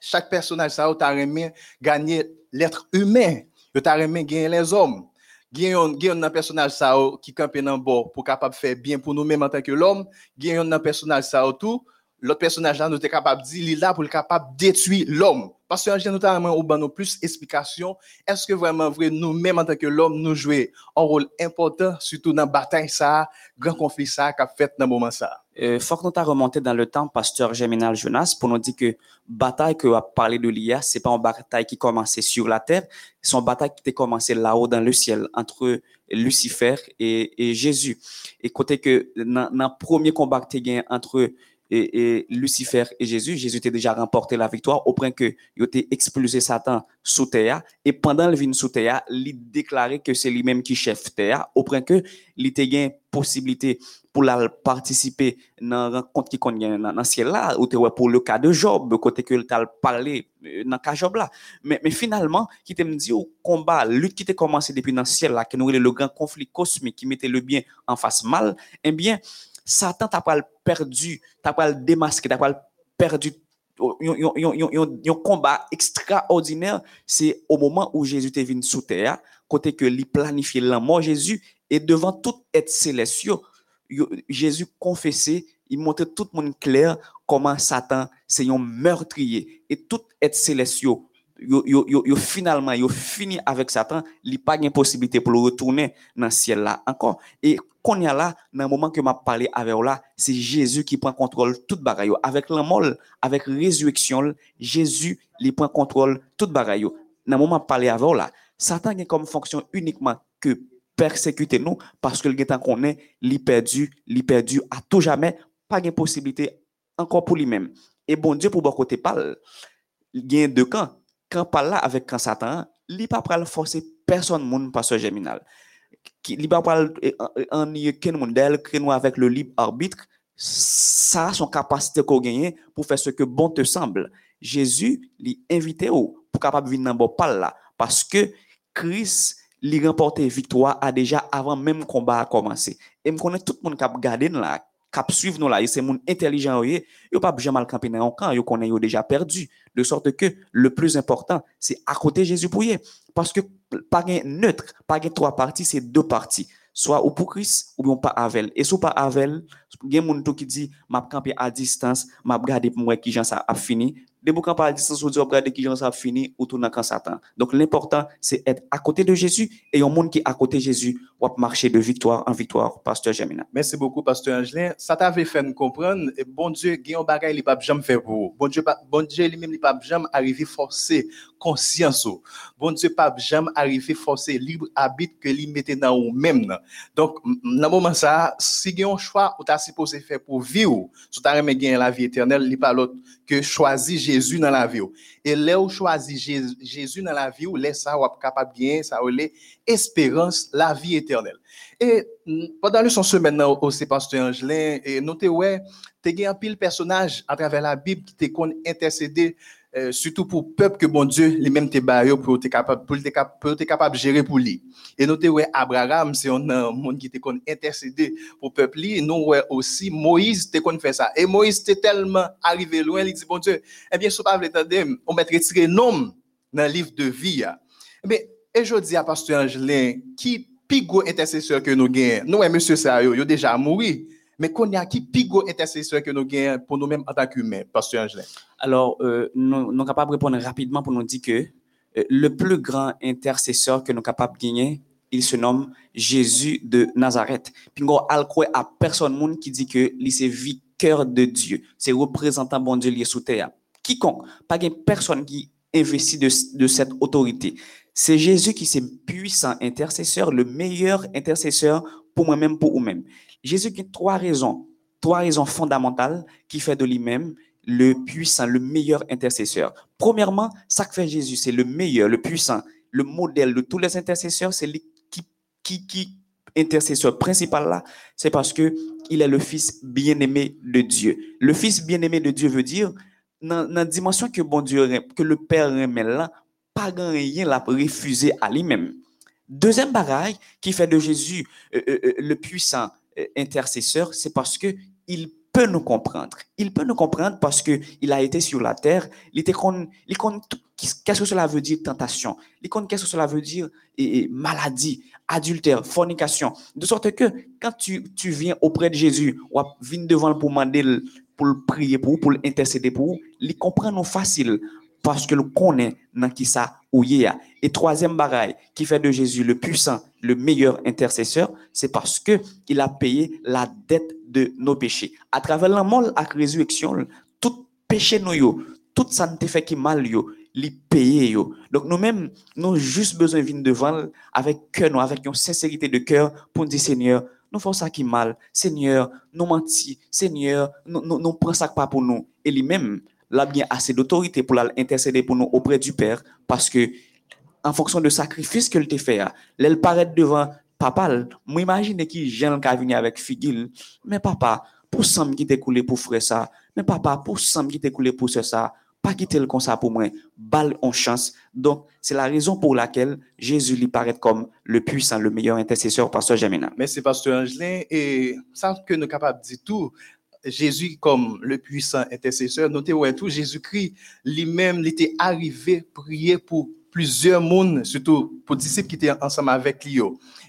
Chaque personnage ça remis gagner l'être humain, t'a remis gagner les hommes. Gen yon nan personnage ça qui campe dans bord pour capable faire bien pour nous-mêmes en tant que l'homme, gen yon nan personnage ça tout, l'autre personnage là nous est capable de dire il est là pour le capable détruire l'homme. Parce que en notamment au ban nous plus est-ce que vraiment vrai nous-mêmes en tant que l'homme nous jouer un rôle important surtout dans bataille ça, grand conflit ça qu'a fait dans moment ça. Euh, faut que nous t'a remonté dans le temps, pasteur Germinal Jonas, pour nous dire que bataille que a parlé de l'IA, c'est pas une bataille qui commençait sur la terre, c'est une bataille qui était commencé là-haut dans le ciel entre Lucifer et, Jésus. Et côté que dans le premier combat que tu entre et, et, Lucifer et Jésus, Jésus était déjà remporté la victoire au point que il était expulsé Satan sous terre et pendant le vin sous terre, il déclaré que c'est lui-même qui chef terre au point que il était gain possibilité pour la participer dans rencontre qui connaît dans ciel là ou pour le cas de Job côté que t'a parlé euh, dans cas Job là. Mais, finalement qui te dit au combat lutte qui était commencé depuis dans ciel là qui nous le grand conflit cosmique qui mettait le bien en face mal eh bien Satan t'a pas perdu, t'a pas démasqué, t'a pas perdu un combat extraordinaire, c'est au moment où Jésus est venu sous terre, côté que lui planifié la mort Jésus, et devant tout être céleste, Jésus confessait, il montrait tout le monde clair comment Satan c'est un meurtrier. Et tout être yo, finalement, yo fini avec Satan, il pas de possibilité pour le retourner dans le ciel là encore. Et qu'on y a là, dans le moment que m'a parlé avec là, c'est Jésus qui prend contrôle toute bagaille. Avec l'amour, avec résurrection, Jésus, il prend contrôle toute bagaille. Dans le moment parlé avec là, Satan a comme fonction uniquement que persécuter nous parce que le temps qu'on est, l'y perdu, l'y perdu à tout jamais, pas de possibilité encore pour lui-même. Et bon Dieu, pour bon côté parle, il y a deux camps. Quand parle là avec quand Satan, il pas pral forcer personne monde pasteur germinal. Il pas pral en aucun monde créneau avec le libre arbitre, ça son capacité qu'on gagne pour faire ce que bon te semble. Jésus l'invite invité pour capable venir dans bon parle là parce que Christ lui remporté victoire a déjà avant même combat a commencé et me connaît tout le monde qui a gardé là cap suivre nous là, et c'est mon intelligent yo, yo pas jamais mal camper dans camp, yo connaît yo déjà perdu. De sorte que le plus important, c'est à côté Jésus pour Parce que pas un neutre, pas un trois parties, c'est deux parties. Soit ou pour Christ ou bien pas avec. Et soit pas avec, il y a gens qui dit m'a camper à distance, m'a regarder pour moi qui a fini. De vous camper à distance, vous regarder qui gens ça fini ou tout quand Satan. Donc l'important c'est être à côté de Jésus et un monde qui est à côté de Jésus va marcher de victoire en victoire, pasteur Jamina. Merci beaucoup pasteur Angelin. Ça t'avait fait nous comprendre bon Dieu, il y a un bagage il pas jamais faire pour. Bon Dieu bon Dieu lui-même il pas jamais arriver forcer conscience. Bon Dieu pas jamais arriver forcer libre habite que lui mettait dans vous même. Donc dans moment ça, si il y un choix ou t'as supposé faire pour vivre, si tu as gagner la vie éternelle, il pas l'autre que choisir Jésus dans la vie. Et là où choisir Jésus dans la vie, laisse ça ou capable bien ça ou espérance la vie éternelle. Et pendant le son maintenant aussi pasteur Angelin et notez ouais, tu as un pile personnage à travers la Bible qui te con intercéder euh, surtout pour peuple que bon Dieu les mêmes te baillé pour être capable pour être capable de gérer pour lui. Et notez ouais Abraham c'est un monde qui te con intercéder pour peuple lui, nous ouais aussi Moïse te con fait ça. Et Moïse était tellement arrivé loin, il dit bon Dieu, eh bien si pas vous on mettre retirer nom dans le livre de vie. Eh bien et je dis à Pasteur Angelin, qui pigo intercesseur que nous gagnons, nous, monsieur ça, yo, déjà mouru, mais qu'on y a qui pigo intercesseur que nous gagnons pour nous-mêmes en tant qu'humains, Pasteur Angelin? Alors, euh, nous sommes capables de répondre rapidement pour nous dire que euh, le plus grand intercesseur que nous sommes capables de gagner, il se nomme Jésus de Nazareth. Puis nous avons à personne qui dit que c'est vicaire de Dieu, c'est représentant bon Dieu lié sous terre. Quiconque, pas personne qui investit de cette autorité. C'est Jésus qui est puissant intercesseur, le meilleur intercesseur pour moi-même, pour vous-même. Jésus qui a trois raisons, trois raisons fondamentales qui fait de lui-même le puissant, le meilleur intercesseur. Premièrement, ça que fait Jésus, c'est le meilleur, le puissant, le modèle de tous les intercesseurs, c'est lui qui, qui, qui intercesseur principal là, c'est parce que il est le fils bien-aimé de Dieu. Le fils bien-aimé de Dieu veut dire dans la dimension que bon Dieu que le Père aime là, pas rien l'a refusé à lui-même. Deuxième bagaille qui fait de Jésus euh, euh, euh, le puissant intercesseur, c'est parce que il peut nous comprendre. Il peut nous comprendre parce que il a été sur la terre. Il était con, qu'est-ce que cela veut dire tentation? Il connaît qu'est-ce que cela veut dire maladie, adultère, fornication. De sorte que quand tu, tu viens auprès de Jésus, ou viens devant pour demander pour le prier pour, pour l'intercéder pour, il comprend nous facile parce que le connaît dans qui ça ou y est. Et troisième bagaille qui fait de Jésus le puissant, le meilleur intercesseur, c'est parce que il a payé la dette de nos péchés. À travers la mort et la résurrection, tout péché nous yo, tout ça fait qui mal yo, li. Donc nous-mêmes, nous avons juste besoin de venir devant avec cœur, nous, avec une sincérité de cœur pour nous dire Seigneur, nous faisons ça qui mal. Seigneur, nous mentis. Seigneur, nous, nous, nous prenons ça pas pour nous. Et lui-même, là bien assez d'autorité pour l'intercéder pour nous auprès du Père parce que en fonction de sacrifice qu'elle t'a fait, elle paraît devant papa, moi imagine qui jeune qui venu avec figil, mais papa, pour ça qui t'est coulé pour frère ça, mais papa, pour ça qui t'est coulé pour ce ça, pas quitter le ça pour moi, balle en chance. Donc, c'est la raison pour laquelle Jésus lui paraît comme le puissant, le meilleur intercesseur, pasteur Jamina. Merci, Pasteur Angelin. Et ça que nous capables de dire tout, Jésus comme le puissant intercesseur, notez ouais, tout, Jésus-Christ lui-même, il était arrivé prier pour plusieurs mondes, surtout pour disciples qui étaient ensemble avec lui.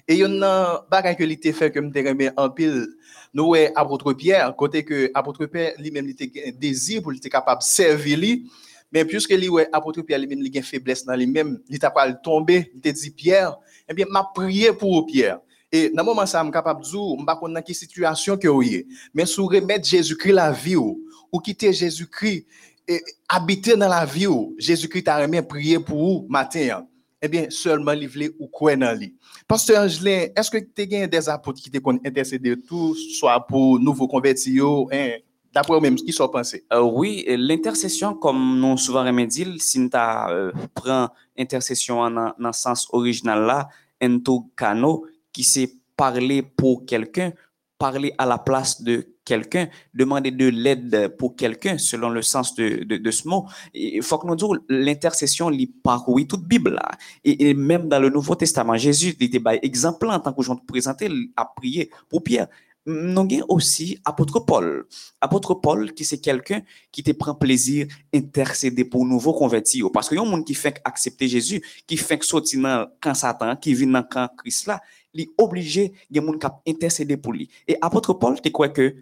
Et il y a un bagage que il était fait comme me en pile. Nous, ouais, apôtre Pierre, côté que apôtre Pierre lui-même, il était désir pour il était capable de servir lui. Mais puisque lui, ouais, apôtre Pierre lui-même, il a une faiblesse dans lui-même, il t'a pas tombé, il t'a dit Pierre, eh bien, m'a prié pour Pierre. Et dans le moment ça, je suis capable de dire, je ne sais pas dans quelle situation que vous êtes. Mais si vous remettez Jésus-Christ la vie, ou, ou Jésus-Christ, et habiter dans la vie, Jésus-Christ a remis prier pour vous matin. Eh bien, seulement livrer ou quoi dans lui. Pasteur Angelin, est-ce que tu as des apôtres qui t'ont intercédé tout, soit pour nouveaux convertis, hein, d'après vous-même, ce qui sont pensés? Euh, oui, l'intercession, comme nous souvent remédié, si tu euh, prend intercession dans le sens original là, ento kano, qui c'est parler pour quelqu'un, parler à la place de quelqu'un, demander de l'aide pour quelqu'un, selon le sens de, de, ce mot. Il faut que nous disions, l'intercession lit parcourt toute Bible. Et, même dans le Nouveau Testament, Jésus était exemple en tant que je te présentais, a prié pour Pierre. Nous avons aussi apôtre Paul. Apôtre Paul, qui c'est quelqu'un qui te prend plaisir intercéder pour nouveaux convertis. Parce qu'il y a un monde qui fait accepter Jésus, qui fait sortir dans camp Satan, qui vient dans camp Christ là, il est obligé, il y a un monde qui intercéder pour lui. Et apôtre Paul, tu crois que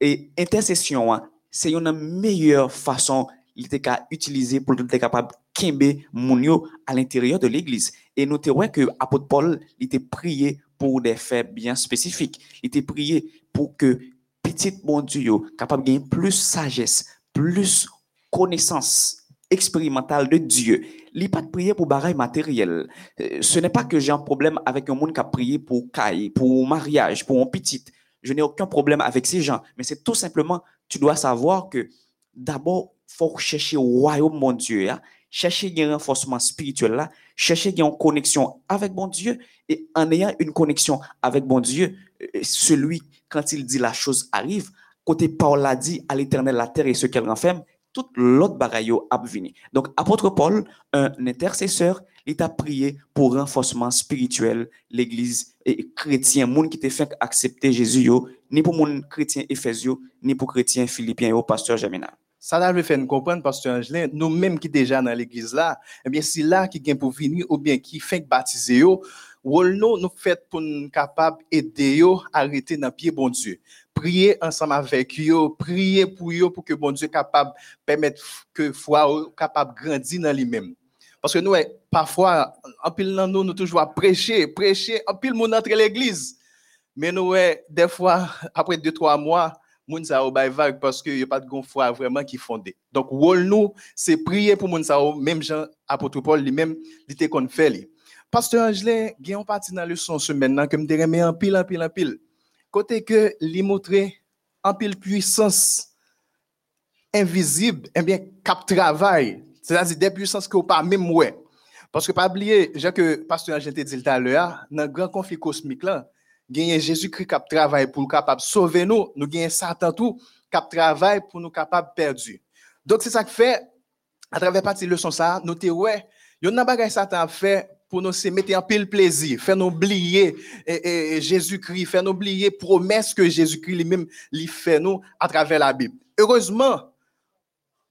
et intercession, c'est une meilleure façon il était utiliser pour être capable de moun à l'intérieur de l'église. Et nous te que apôtre Paul, il était prié pour des faits bien spécifiques. Il était prié pour que petit bon Dieu capable gagner plus sagesse, plus connaissance expérimentale de Dieu. Il pas de prier pour bagaille matériel. Ce n'est pas que j'ai un problème avec un monde qui a prié pour caille, pour mariage, pour un petit. Je n'ai aucun problème avec ces gens. Mais c'est tout simplement, tu dois savoir que d'abord, faut chercher au royaume mon Dieu, hein? chercher un renforcement spirituel là, chercher une connexion avec bon Dieu et en ayant une connexion avec bon Dieu, celui quand il dit la chose arrive, côté Paul l'a dit à l'Éternel la terre et ce qu'elle renferme, toute l'autre bagaille a venu. Donc apôtre Paul, un intercesseur, il t'a prié pour renforcement spirituel l'église et chrétien monde qui t'a fait accepter Jésus yo, ni pour mon chrétien éphésio, ni pour chrétien philippien au pasteur Jamina. Ça l'a fait nous comprendre, Pasteur Angelin, nous-mêmes qui déjà dans l'église là, eh bien, c'est là qui vient pour venir ou bien qui fait baptiser nous, nous pour nous capable aider yo à arrêter dans pied bon Dieu. Prier ensemble avec yo, prier pour yo pour que bon Dieu capable permettre que foi capable grandir dans lui-même. Parce que nous, parfois, en pile dans nous, nous toujours prêcher, prêcher, en pile monde entre l'église. Mais nous, des fois, après deux, trois mois, moun sa ou bay vague parce que y a pas de foi vraiment qui fondé. Donc wol nous c'est prier pour moun sa ou même Jean apôtre Paul lui-même il était qu'on fait. Pasteur Angelin, gen on parti dans leçon ce maintenant que me remet en pile en pile en pile. Côté que li montrer en pile puissance invisibles, eh bien, cap travail. C'est-à-dire des puissances que vous pas même ouais. Parce que pas oublier, j'ai que pasteur Angèle te dit tout à l'heure, dans le grand conflit cosmique là, gagner Jésus-Christ cap travail pour nous capable sauver nous, nous gagner Satan tout cap travail pour nous capable. Donc c'est ça que fait à travers partie leçon ça, nous te ouais, yon nan bagay Satan a fait pour nous se mettre en pile plaisir, faire nous oublier eh, eh, eh, Jésus-Christ, faire nous oublier promesse que Jésus-Christ lui-même lui fait nous à travers la Bible. Heureusement,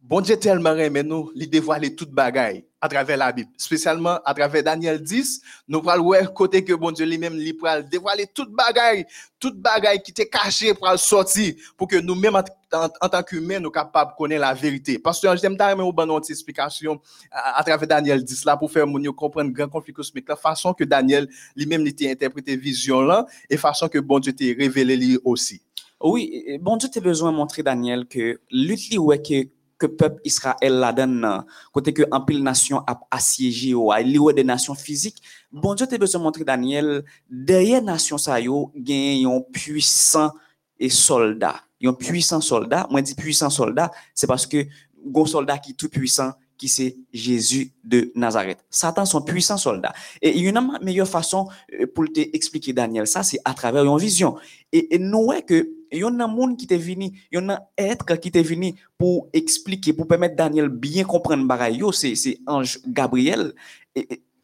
Bon Dieu tellement aimé nous, il dévoile toute bagaille à travers la Bible, spécialement à travers Daniel 10, nous parlons ouais côté que bon Dieu lui-même lui pral dévoiler toute bagaille, toute bagaille qui était cachée pour sortir pour que nous-mêmes en, tant qu'humains nous capables de connaître la vérité. Parce que j'aime bien une petite explication à, à travers Daniel 10 là pour faire mon comprendre grand conflit cosmique la façon que Daniel lui-même était interprété vision là et façon que bon Dieu t'a révélé lui aussi. Oui, bon Dieu t'a besoin de montrer Daniel que lutte li ouais que que peuple Israël la donne nan, côté que en pile nation a assiégé ou a li ouais des nations physiques. Bon Dieu t'a besoin de montrer Daniel derrière nation sa yo gen yon puissant et soldat. Yon puissant soldat, moi dis puissant soldat, c'est parce que gon soldat qui tout puissant qui c'est Jésus de Nazareth. Satan son puissant soldat. Et il y a une meilleure façon euh, pour te expliquer Daniel ça c'est à travers une vision. Et, et nous que il y a un monde qui t'est venu, il y a un être qui t'est venu pour expliquer, pour permettre Daniel bien comprendre bagaille yo, c'est c'est ange Gabriel.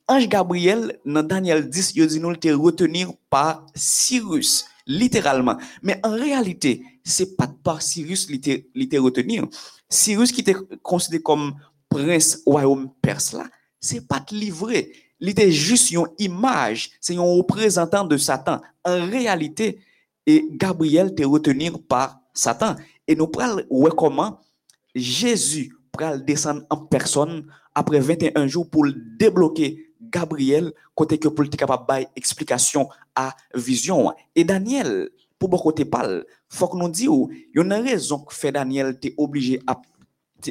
Ange Gabriel dans Daniel 10, il dit nous le te retenir par Cyrus littéralement. Mais en réalité, c'est pas par Cyrus qui était il était retenir. Cyrus qui était considéré comme prince royaume perse là, c'est pas livré. Il était juste une image, c'est un représentant de Satan. En réalité, et Gabriel te retenir par Satan. Et nous prenons ouais comment Jésus pral descendre en personne après 21 jours pour débloquer Gabriel côté que pour être capable explication à vision. Et Daniel, pour beaucoup côté parle, faut que nous disions, il y a une raison que fait Daniel t'es obligé à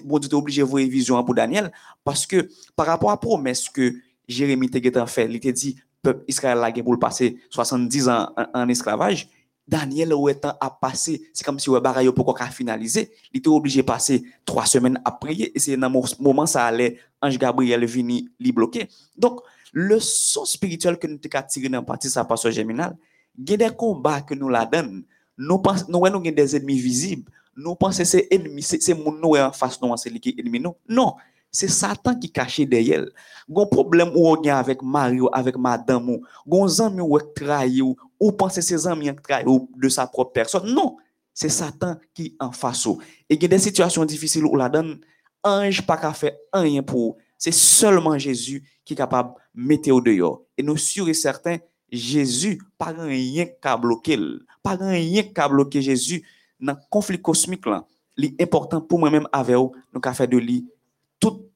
bon de voir vision pour Daniel parce que par rapport à la promesse que Jérémie t'a fait, il t'a dit peuple Israël là pour passer 70 ans en esclavage. Daniel temps à passer, c'est comme si ouais bagaille yo pourquoi finaliser, il était obligé de passer trois semaines à prier et c'est dans moment ça allait ange Gabriel vini li bloquer. Donc le son spirituel que nous t'ai tiré dans partie ça pasteur Germinal, il y a des combats que nous la donne. Nous pensons nous avons des ennemis visibles. Nous pensons que c'est ennemis, c'est moun nous en face nous c'est qui ennemi nous. Non, c'est Satan qui caché derrière. Gon problème ou on a avec Mario, avec madame ou, gon ami ou trahi ou, ou pense ses amis trahi ou de sa propre personne. Non, c'est Satan qui en face. Et il y a des situations difficiles où la donne ange pas qu'à faire rien pour. C'est seulement Jésus qui est capable de mettre au dehors. Et nous sûrs et certains, Jésus, pas rien qu'à bloquer. Pas rien qu'à bloquer Jésus dans le conflit cosmique là. L'important pour moi-même avec vous, nous qu'à faire de lui tout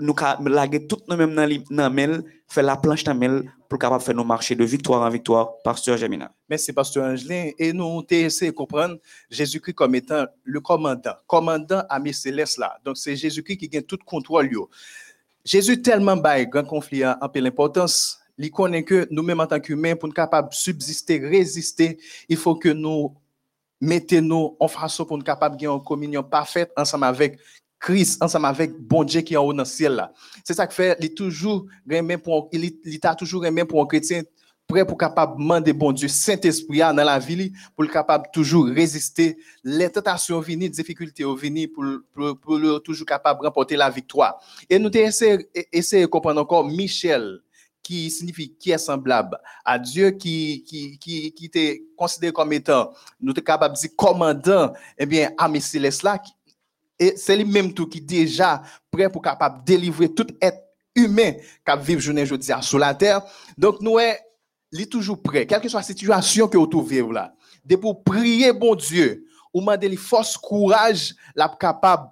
nous laguer tout nous même dans mel faire la planche dans mel pour capable faire nos marcher de victoire en victoire pasteur Gemina Merci, Pasteur Angelin. Et nous, essayé de comprendre Jésus-Christ comme étant le commandant. Commandant ami céleste là. Donc, c'est Jésus-Christ qui gagne tout contrôle. yo. Jésus tellement bail grand conflit en peu l'importance. Il connaît que nous-mêmes en tant qu'humains, pour nous capables de subsister, résister, il faut que nous mettons-nous en façon pour nous capables de gagner une communion parfaite ensemble avec Christ, ensemble avec bon Dieu qui est en haut dans le ciel. C'est ça que fait, il toujours pour, il, il t'a toujours remet pour un chrétien prêt pour capable demander bon Dieu. Saint-Esprit dans la vie pour le capable toujours résister. Les tentations venir difficultés au venir pour pour, toujours capable de remporter la victoire. Et nous essayons de comprendre encore Michel qui signifie qui est semblable à Dieu qui qui qui qui considéré comme étant nous sommes capable de dire commandant eh bien ami céleste là et c'est lui-même tout qui déjà prêt pour capable délivrer tout être humain qui vivre journée aujourd'hui sur la terre donc nous est li toujours prêt, quelle que soit la situation que vous trouvez là, de pour prier bon Dieu, ou demander li force, courage, la capable,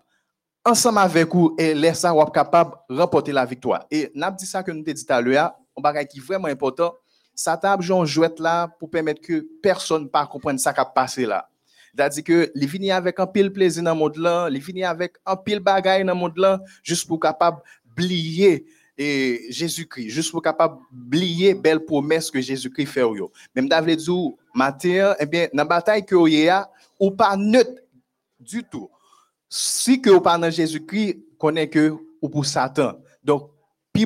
ensemble avec vous, et laisser ça, capable remporter la victoire. Et n'a dit ça que nous dit à l'heure, un bagage qui est vraiment important, Satan a joué jouet là pour permettre que personne ne pas comprendre ça qui a passé là. C'est-à-dire que les avec un pile plaisir dans le monde là, les vini avec un pile bagaille dans le monde juste pour capable oublier et Jésus-Christ, juste pour capable oublier belle promesse que Jésus-Christ fait yo. Même David dit matin, eh bien, dans la bataille que vous a, ou pas neutre du tout. Si que ou pas dans Jésus-Christ, connaît que ou pour Satan. Donc,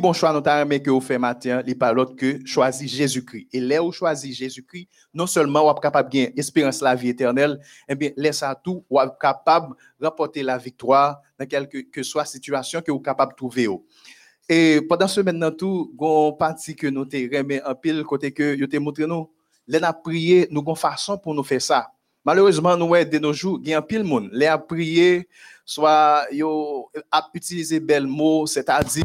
bon choix notamment que vous fait matin, il pas l'autre que choisir Jésus-Christ. Et là où choisir Jésus-Christ, non seulement vous êtes capable de gagner la vie éternelle, eh bien, tout, vous êtes capable de remporter la victoire dans quelque que soit situation que vous êtes capable de trouver. Et pendant ce maintenant tout, gon parti que nous te remet en pile côté que yo te montré nous, n'a prié, nous gon pour nous faire ça. Malheureusement, nous ouais, de nos jours, il y a pile monde, les a prié, soit yo a utilisé bel mot, c'est-à-dire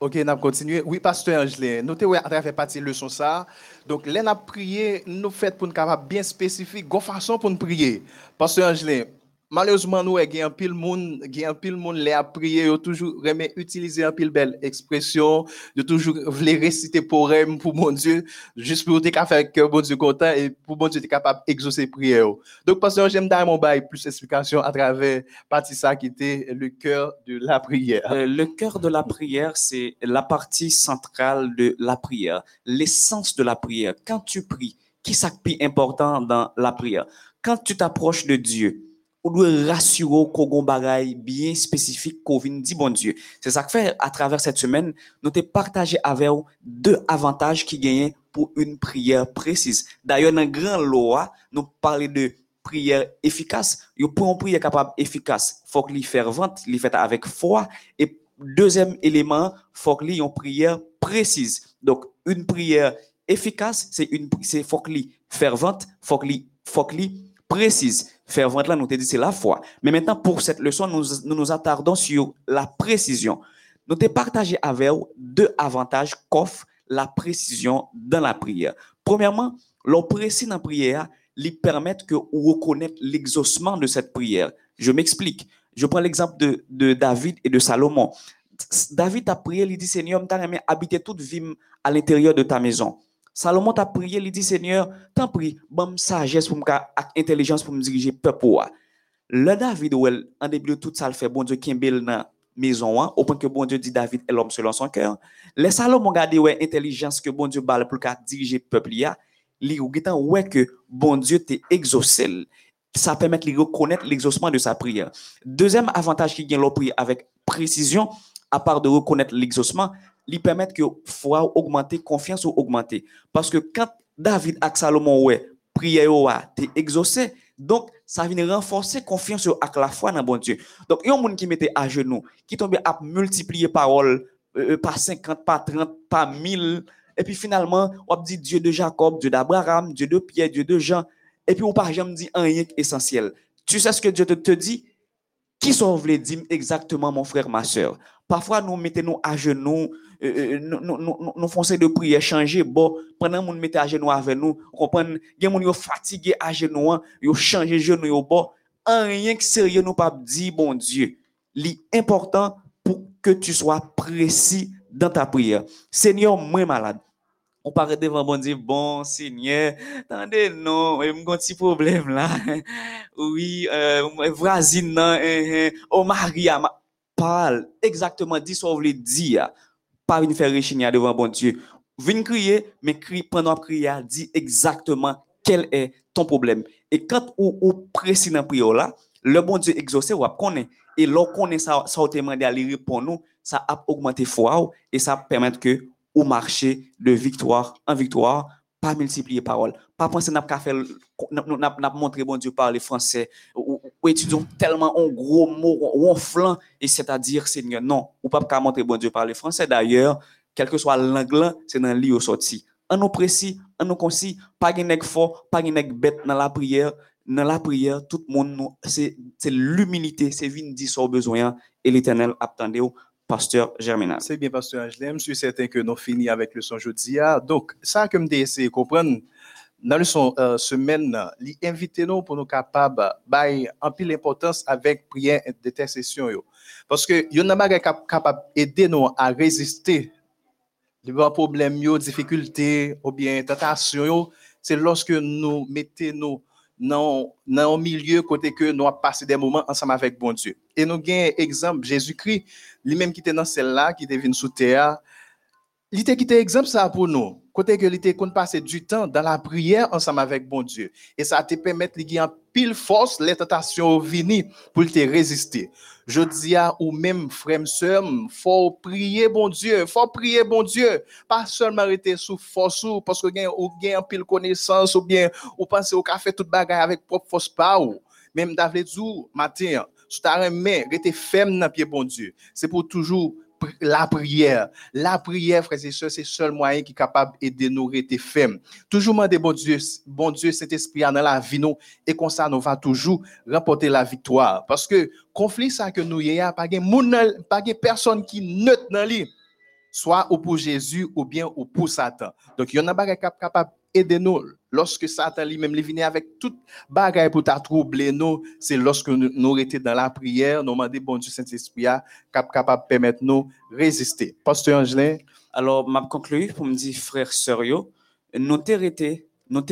Ok, on a continué. Oui, pasteur Angelin, notez à travers partie leçon ça. Donc, là, on a prié, nous fait pour nous capable bien spécifique, gon façon pour nous prier. Pasteur Angelin, malheureusement, nous, il y a un pile monde, il y a un pile monde, les a prié, yo toujours remet utiliser un pile belle expression, de toujours voulait réciter poème pour mon Dieu, juste pour te faire que bon Dieu content et pour bon Dieu être capable d'exaucer prière. Donc, pasteur, j'aime dar mon bail plus d'explications à travers partie ça qui était le cœur de la prière. Euh, le cœur de la prière, c'est la partie centrale de la prière, l'essence de la prière. Quand tu pries, qui est important dans la prière? Quand tu t'approches de Dieu, on doit rassurer qu'on bagay bien spécifique qu'on vient dire bon Dieu. C'est ça que fait à travers cette semaine, nous t'ai partagé avec vous deux avantages qui gagnent pour une prière précise. D'ailleurs, dans grand loi, nous parlons de prière efficace. Pour une prière capable efficace, faut que l'y fervente, l'y fait avec foi. Et deuxième élément, faut que l'y une prière précise. Donc, une prière efficace, c'est une, c'est faut que fervente, faut que l'y, faut précise. Fervente là, nous te dit c'est la foi. Mais maintenant, pour cette leçon, nous nous, nous attardons sur la précision. Nous te partagé avec vous deux avantages qu'offre la précision dans la prière. Premièrement, l'on précis dans la prière, lui permettre que vous reconnaître l'exaucement de cette prière. Je m'explique. Je prends l'exemple de, David et de Salomon. David a prié, il dit Seigneur, aimé habiter toute vie à l'intérieur de ta maison. Salomon t'a prié, il dit Seigneur, t'en prie, bonne sagesse pour me intelligence pour me diriger peuple. Le David, ou elle, en début de tout ça, le fait bon Dieu est dans maison, hein, au point que bon Dieu dit David est l'homme selon son cœur. Les Salomon regardé ouais intelligence que bon Dieu parle pour diriger peuple ya, li ouais que bon Dieu t'est exaucé. Ça permet de reconnaître l'exaucement de sa prière. Deuxième avantage qui gagne la prière avec précision, à part de reconnaître l'exaucement, lui permettre que foi augmenter, confiance ou augmenter. Parce que quand David et Salomon ouais, prière a t'es exaucé, donc ça vient renforcer confiance avec la foi dans bon Dieu. Donc il y a un monde qui mettait à genoux, qui tombe à multiplier parole euh, par 50, par 30, par 1000 et puis finalement, on dit Dieu de Jacob, Dieu d'Abraham, Dieu de Pierre, Dieu de Jean et puis on pas jamais dit un rien essentiel. Tu sais ce que Dieu te dit? Qui sont voulez dire exactement mon frère, ma soeur? Parfois, nous mettons à genoux, euh, euh, nous, nous, de prière changer. Bon, pendant que nous mettons à genoux avec nous, comprenez, il y a fatigués à genoux, ils ont changé genoux, bon, rien que sérieux, nous pas dit, bon Dieu. L'important pour que tu sois précis dans ta prière. Seigneur, moi malade. On paraît devant bon Dieu, bon Seigneur, attendez, non, j'ai un petit problème là. *laughs* Oui, euh, voisine, euh, oh Maria, ma- parle exactement, dis ce que vous voulez dire. Pas une faire rechigner devant bon Dieu. Viens crier, mais crie pendant la prière, dis exactement quel est ton problème. Et quand on, on dans la prière là, le bon Dieu exaucé, on connaît. Et connaît ça, ça, on te demande à lui répondre, ça a augmenté foi et ça permet que ou marcher de victoire en victoire pas multiplier parole, pas penser n'a pas montrer bon Dieu parler français. Ou, ou- ou tellement un gros mot ronflant et c'est-à-dire Seigneur non, ou pas montrer bon Dieu parler français. D'ailleurs, quel que soit l'angle, c'est dans le lit au sorti. En nous précis, en nous concis, pas de fort, pas de bête dans la prière, dans la prière, tout le monde c'est l'humilité, c'est dire son besoin et l'Éternel attendait au pasteur Germinal. C'est bien, Pasteur Angelem. Je suis certain que nous finissons avec le son jeudi. ah. Donc, ça essayé de comprendre, dans le son euh, semaine, li inviter nous pour nous capables bay en pile importance avec prière d'intercession. yo. Parce que yon n'a pas capable d'aider nous à résister les problèmes, yo, difficultés ou bien tentations. C'est lorsque nous mettons nous dans un milieu côté que nous avons passé des moments ensemble avec bon Dieu. Et nous avons exemple, Jésus-Christ, lui-même qui était dans celle-là, qui était venu sous terre, il était qui était exemple ça pour nous. Côté que était qu'on passer du temps dans la prière ensemble avec bon Dieu. Et ça te permet de en pile force les tentations venir pour te résister. Je dis à ou même frère sœur, faut prier bon Dieu, faut prier bon Dieu, pas seulement rester sous force parce que gain ou gain pile connaissance ou bien ou penser au café toute bagaille avec propre force pas ou même d'avoir dit matin, sous ta main, rester ferme dans pied bon Dieu. C'est pour toujours pri- la prière. La prière, frères et c'est le seul moyen qui est capable d'aider nous rester fermes. Toujours demander bon Dieu, bon Dieu, Saint-Esprit dans la vie nous, et comme ça, nous va toujours remporter la victoire. Parce que conflit ça que nous y a, nan- pas de personne qui neutre dans lui, soit ou pour Jésus ou bien ou pour Satan. Donc, il y en a pas capable d'aider nous. Lorsque Satan lui-même lui vient avec toute bagaille pour troubler nous, c'est lorsque nous, étions dans la prière, nous demander bon Dieu Saint-Esprit capable de permettre nous résister. Pasteur Angelin, Alors, m'a conclu pour me dire, frère, sœur, nous été, nous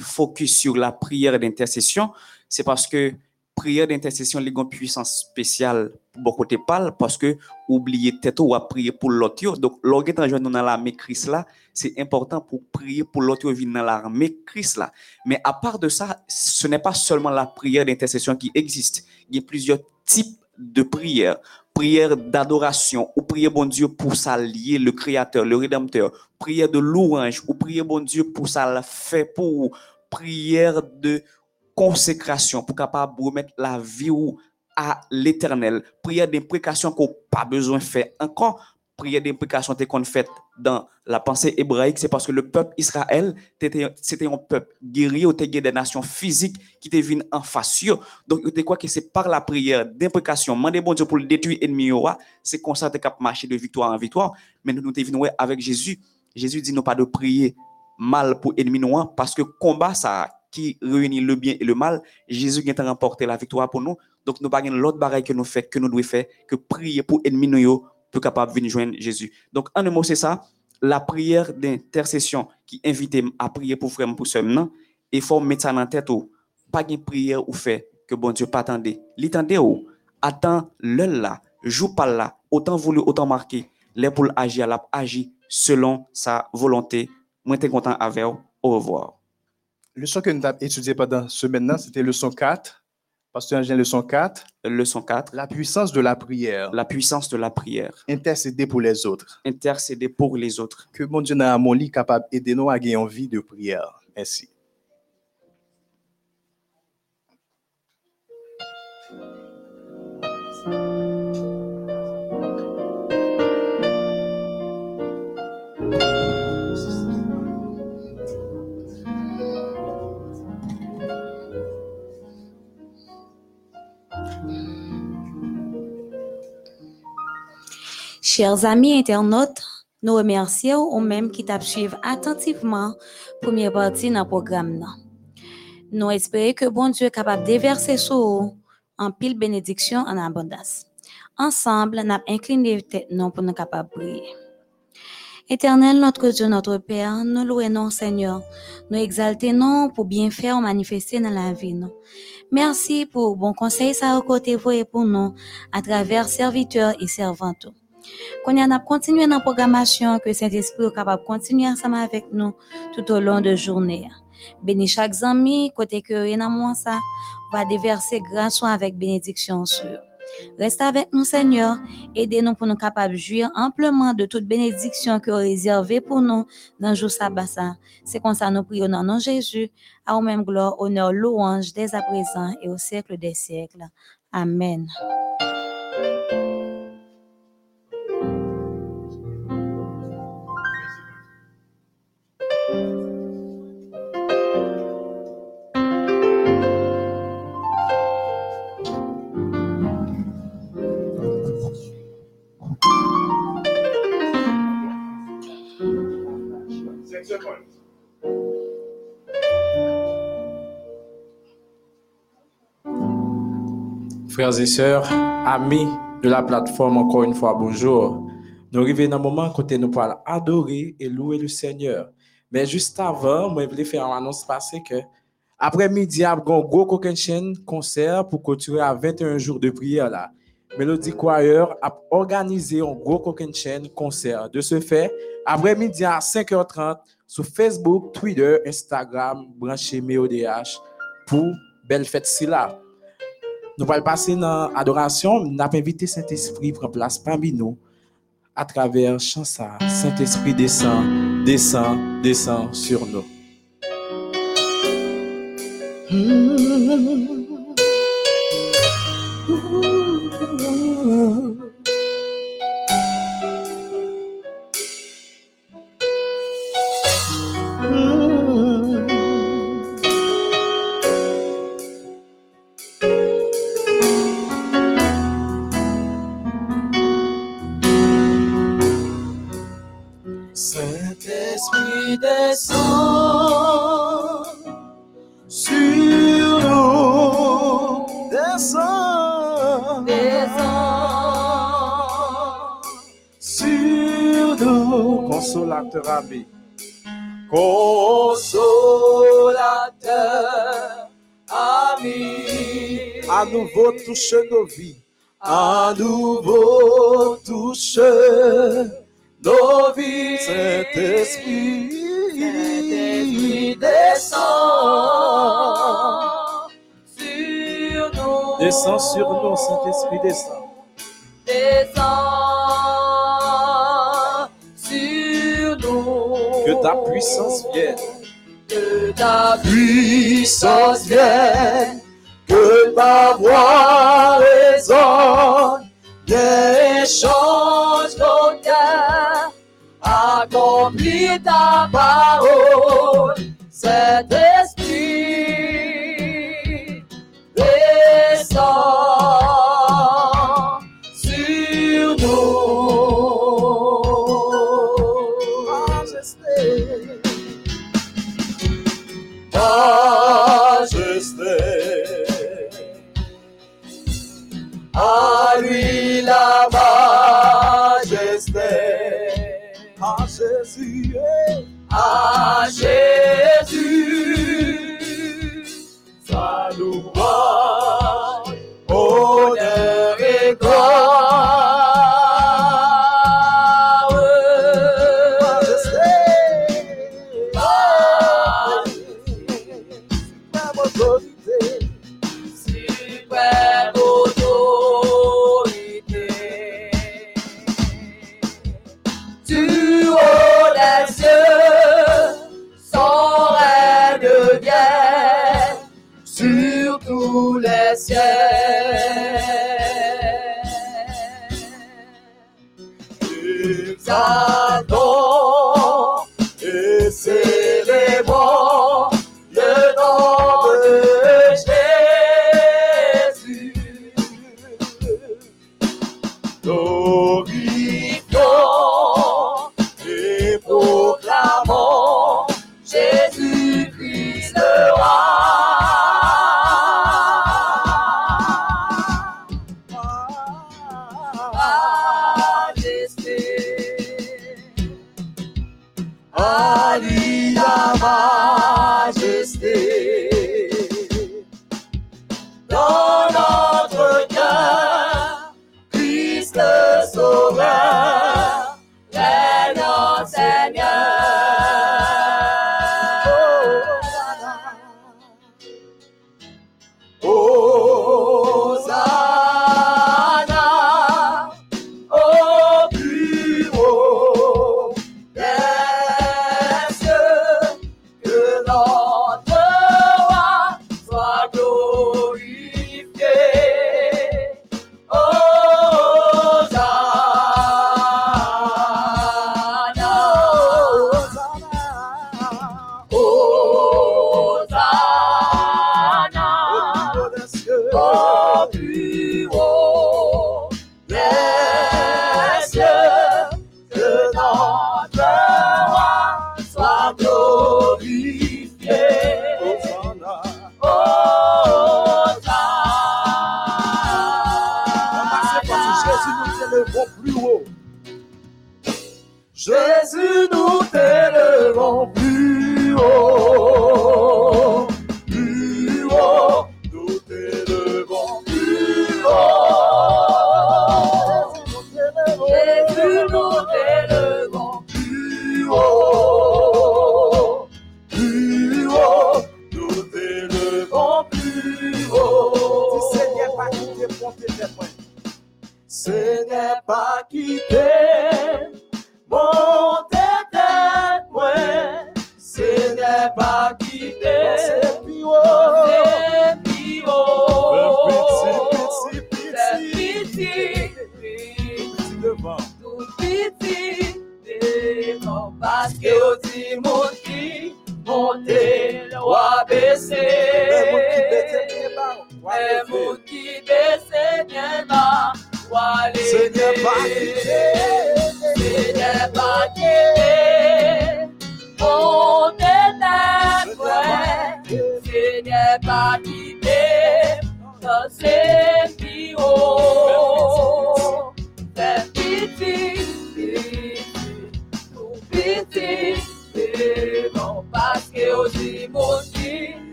focus sur la prière d'intercession, c'est parce que prière d'intercession, les une puissance spéciale pour beaucoup de parle, parce que oublier tête ou à prier pour l'autre. Donc, lorsque tu dans l'armée Christ là, c'est important pour prier pour l'autre dans l'armée Christ là. Mais à part de ça, ce n'est pas seulement la prière d'intercession qui existe. Il y a plusieurs types de prières prière d'adoration, ou prier bon Dieu pour s'allier le Créateur, le Rédempteur, prière de louange, ou prier bon Dieu pour ça fait pour prière de consécration, pour capable remettre la vie à l'éternel, prière d'imprécation qu'on pas besoin de faire encore, prière d'imprécation qu'on fait dans la pensée hébraïque, c'est parce que le peuple Israël, c'était un peuple guerrier, ou des nations physiques qui étaient en face. Donc, tu quoi que c'est par la prière d'imprécation, demander bon Dieu pour le détruire ennemi, c'est comme ça que cap marcher de victoire en victoire. Mais nous, nous t'es venus avec Jésus. Jésus dit non pas de prier mal pour ennemi noir parce que combat ça qui réunit le bien et le mal, Jésus vient remporter la victoire pour nous. Donc, nous pas l'autre bagaille que nous fait, que nous devons faire, que prier pour ennemi nous pour capable venir joindre Jésus. Donc, en un mot, c'est ça, la prière d'intercession qui invite à prier pour frère pour sœur non, il faut mettre ça dans la tête pas une prière ou fait que bon Dieu pas attendre. Ou attend le là, joue pas là, autant voulu autant marqué, les pour agir là, agir selon sa volonté. Moi t'es content avec vous. Au revoir. Le son que nous avons étudié pendant ce maintenant, c'était le son 4. Pasteur Angelin, le son 4. Leçon 4, La puissance de la prière. la puissance de la prière. Intercéder pour les autres. Intercéder pour les autres. Que mon Dieu dans mon lit capable d'aider nous à gagner en vie de prière. Merci. Chers amis internautes, nous remercions ou même qui t'a suivi attentivement première partie dans le programme. Nous espérons que bon Dieu est capable de déverser sur vous en pile bénédiction en abondance. Ensemble, nous incliné tête pour nous capables de prier. Éternel, notre Dieu, notre Père, nous louons, Seigneur. Nous exaltons pour bien faire manifester dans la vie. Merci pour bon conseil ça côté vous et pour nous à travers serviteurs et servantes. Qu'on y en a continué dans la programmation, que Saint-Esprit est capable de continuer ensemble avec nous tout au long de la journée. Bénis chaque ami, côté que y en a moins ça, va déverser grâce avec bénédiction sur. Reste avec nous, Seigneur. Aidez-nous pour nous capables de jouir amplement de toute bénédiction que vous réservée pour nous dans le jour sabbat. C'est comme ça nous prions dans nom de Jésus. À vous même gloire, honneur, louange dès à présent et au siècle des siècles. Amen. Frères et sœurs, amis de la plateforme, encore une fois, bonjour. Nous arrivons dans un moment côté nous parlons adorer et louer le Seigneur. Mais juste avant, moi, je voulais faire une annonce passée que après-midi, il y a un gros concert pour continuer à 21 jours de prière là. Melody Choir a organisé un gros coquin chaîne concert. De ce fait, après-midi à 5h30 sur Facebook, Twitter, Instagram, branché MEODH pour belle fête si là. Nous allons passer dans l'adoration. Nous avons invité Saint-Esprit prendre place parmi nous à travers chansa. Saint-Esprit descend, descend, descend sur nous. Consolateur ami. consolateur, ami, À nouveau, touche nos vies. à nouveau touche nos vies. Saint-Esprit. Saint-Esprit descend sur nous. Descends sur nous, Saint-Esprit, descend. Ta puissance vienne. Que ta puissance vienne. Que ta voix résonne. Et change nos cœurs. Accomplis ta parole. Cet la majesté. À Jésus. À Jésus. Sa louange, les cieux. Exaltons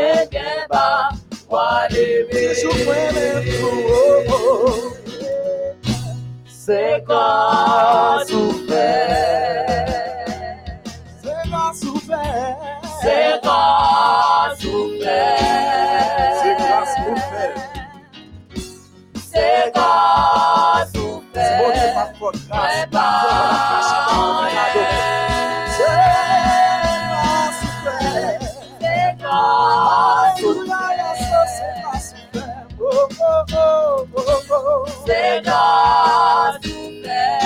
baissez bien bas, roi lever. C'est grâce souffert. C'est grâce ouverte. C'est grâce souffert. C'est grâce ouverte. C'est grâce Bon Dieu, souffert. pas faute, grâce. Mais C'est grâce souffert.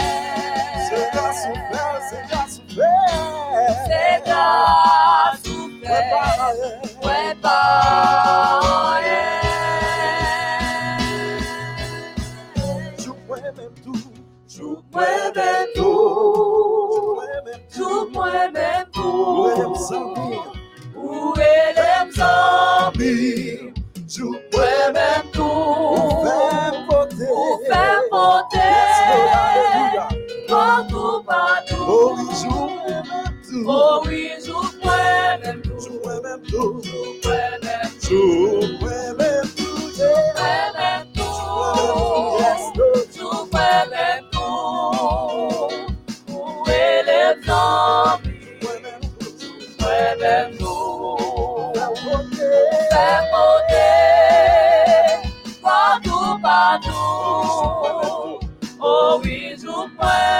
C'est grâce ouverte, c'est grâce ouverte. C'est grâce souffert. Ouais, pas Je vois même tout. Jou mwen men tou, jou mwen men tou, ou elem zambi, jou patou, ou oui, jou mwen men tou, jou mwen men tou, jou mwen men tou, jou mwen men tou, ou elem zambi, jou mwen men tou, fè pote, patou patou, ou oui, jou mwen men tou.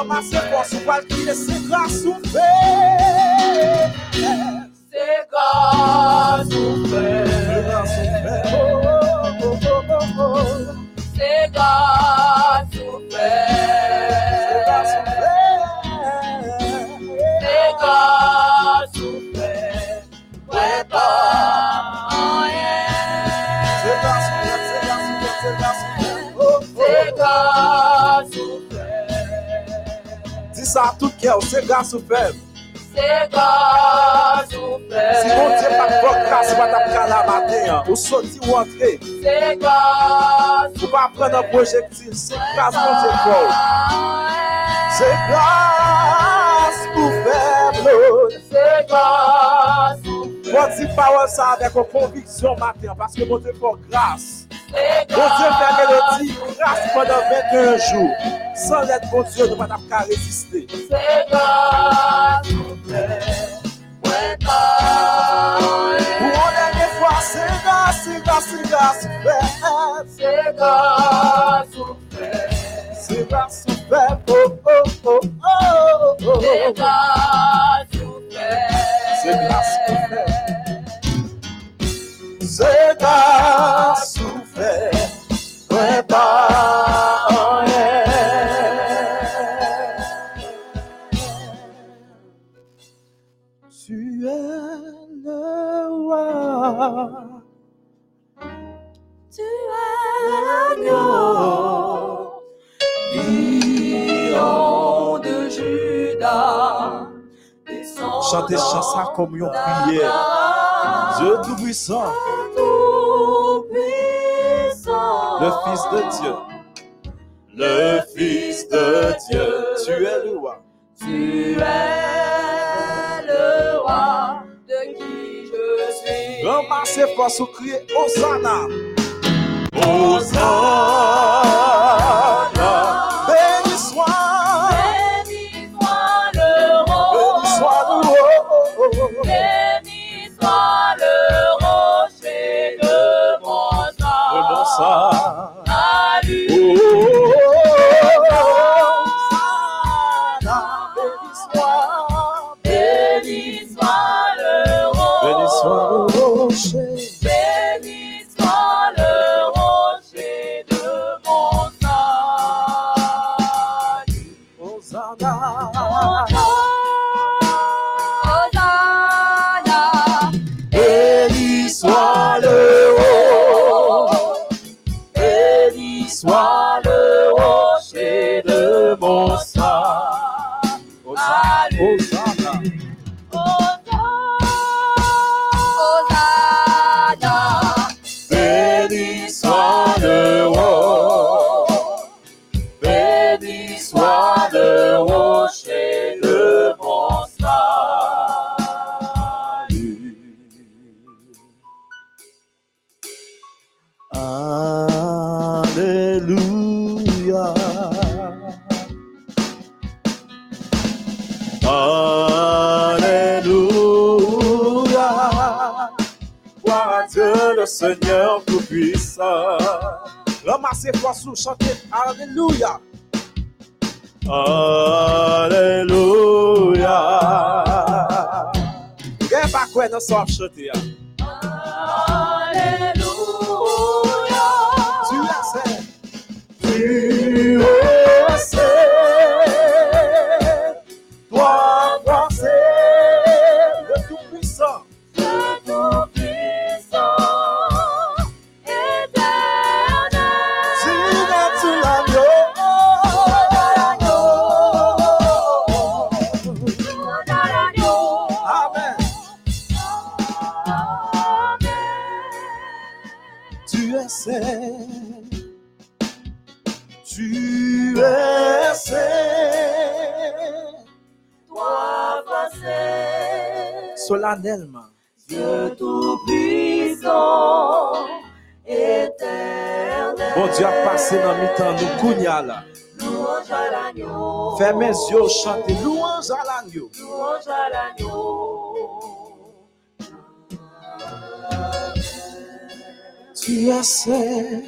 Ramassez force, ou pas crier, c'est grâce ouverte. C'est grâce ouverte. C'est grâce sa tout kè ou, se gas ou fèm. Se gas ou fèm. Si bon diye pa fok kase bat ap kala maten an, ou soti ou antre. Se gas ou fèm. Ou pa pren an projektil, se gas bon diye fòl. Se gas ou fèm lòd. Se gas ou fèm. Mwen di pa wè sa avèk an konviksyon maten an, paske mwen te fòk gas. Bon Dieu fait mélodie, grâce pendant 21 jours. Sans l'aide bon Dieu. C'est grâce ouverte. Ouais, pas rien. Tu es le roi. Tu es l'agneau, lion de Judas. Chantez chant ça comme une prière. Dieu Tout-Puissant. Tout-Puissant. Le Fils de Dieu, le Fils de Dieu, tu es le roi. Tu es le roi de qui je suis. Ramassez force ou criez Hosanna. Hosanna. Dieu le Seigneur Tout-Puissant. Ramassez fois sous, chantez Alléluia. Alléluia. Qu'est-ce pas quoi dans son chanter? hein? Alléluia. Tu saint. Tu kounya là. Fermez les yeux, chantez louange à l'agneau. Louange à l'agneau. Tu es saint.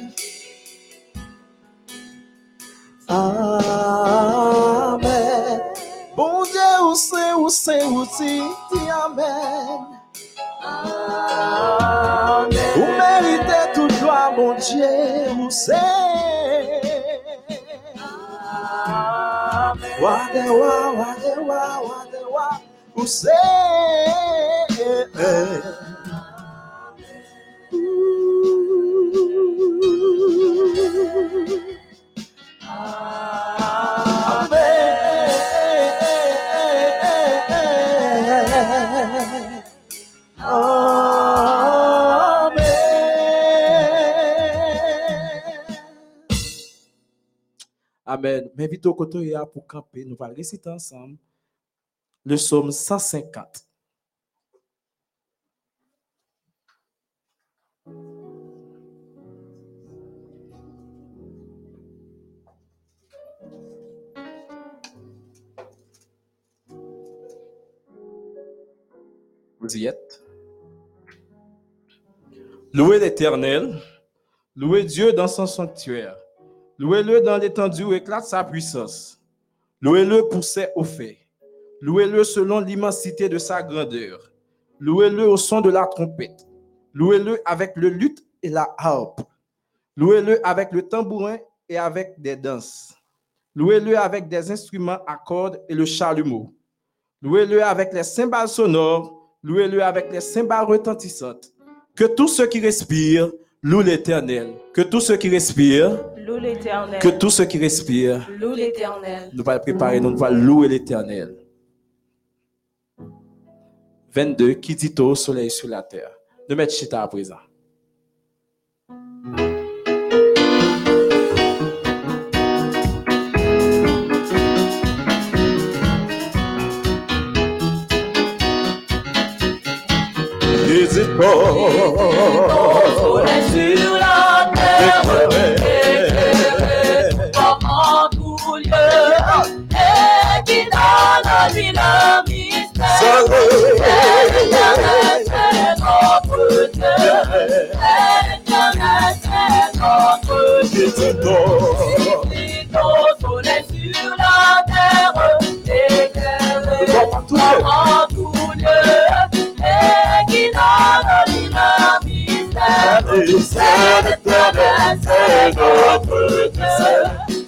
Amen. Bon Dieu, où c'est, où c'est, où c'est, Wadewa, wadewa, wadewa, où c'est. Amen. M'invite au côté pour camper. Nous allons réciter ensemble le psaume 150. Vous y êtes? Louez l'Éternel, louez Dieu dans son sanctuaire, louez-le dans l'étendue où éclate sa puissance, louez-le pour ses faits, louez-le selon l'immensité de sa grandeur, louez-le au son de la trompette, louez-le avec le luth et la harpe, louez-le avec le tambourin et avec des danses, louez-le avec des instruments à cordes et le chalumeau, louez-le avec les cymbales sonores, louez-le avec les cymbales retentissantes. Que tous ceux qui respirent louent l'Éternel. Que tous ceux qui respirent, L'éternel. Que tout ce qui respire. Loue l'éternel. Nous va préparer, nous va louer l'éternel. 22. Qui dit au soleil sur la terre. Nous mettre chita à présent. N'hésite pas. N'hésite soleil sur la terre. Le mystère. L'éternel, c'est notre Dieu. L'éternel, c'est notre Dieu. Jésus, au soleil sur la terre, lui le. C'est l'éternel, c'est notre Dieu.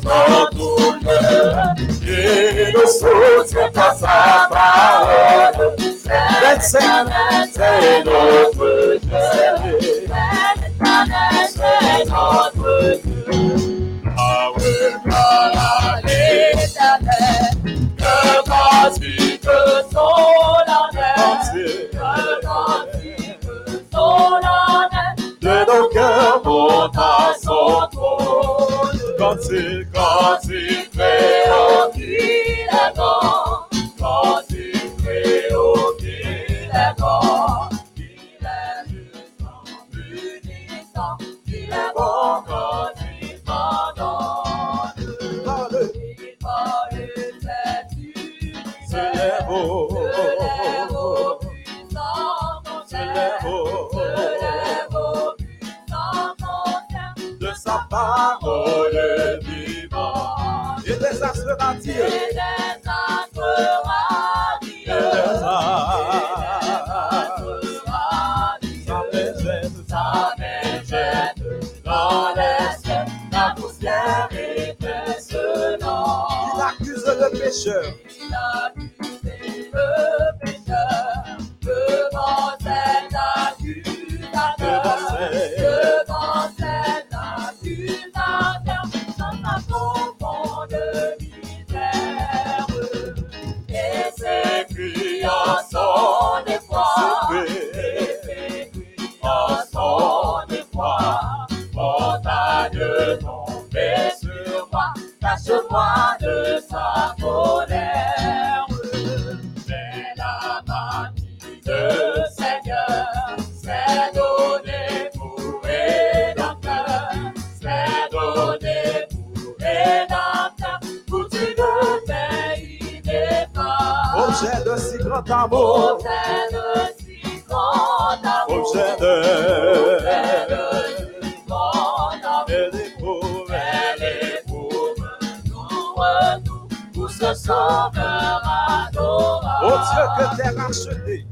sur nous entoure, et nous soutient à sa parole. C'est l'éternel, c'est notre Dieu. C'est l'éternel, c'est notre Dieu. Ah oui, voilà l'éternel, que cantique solennel, que cantique solennel, de nos cœurs monte à son trône. Cantique, cantique, fléau qu'il est grand, cantique, fléau qu'il est grand, qu'il est juste en punissant, qu'il est bon quand il pardonne. Il parle cette unité, Se lève, se lève parole vivante. Et des astres radieux. Et des astres radieux, Et des mégère. mégère dans les cieux, la poussière. Il accuse le pécheur. Il a de sa colère. Mais la main de Seigneur s'est donnée pour rédempteur, s'est donnée pour rédempteur, pour tu pays des femmes. Objet de si grand amour. Oh Dieu, que t'es racheté. Oh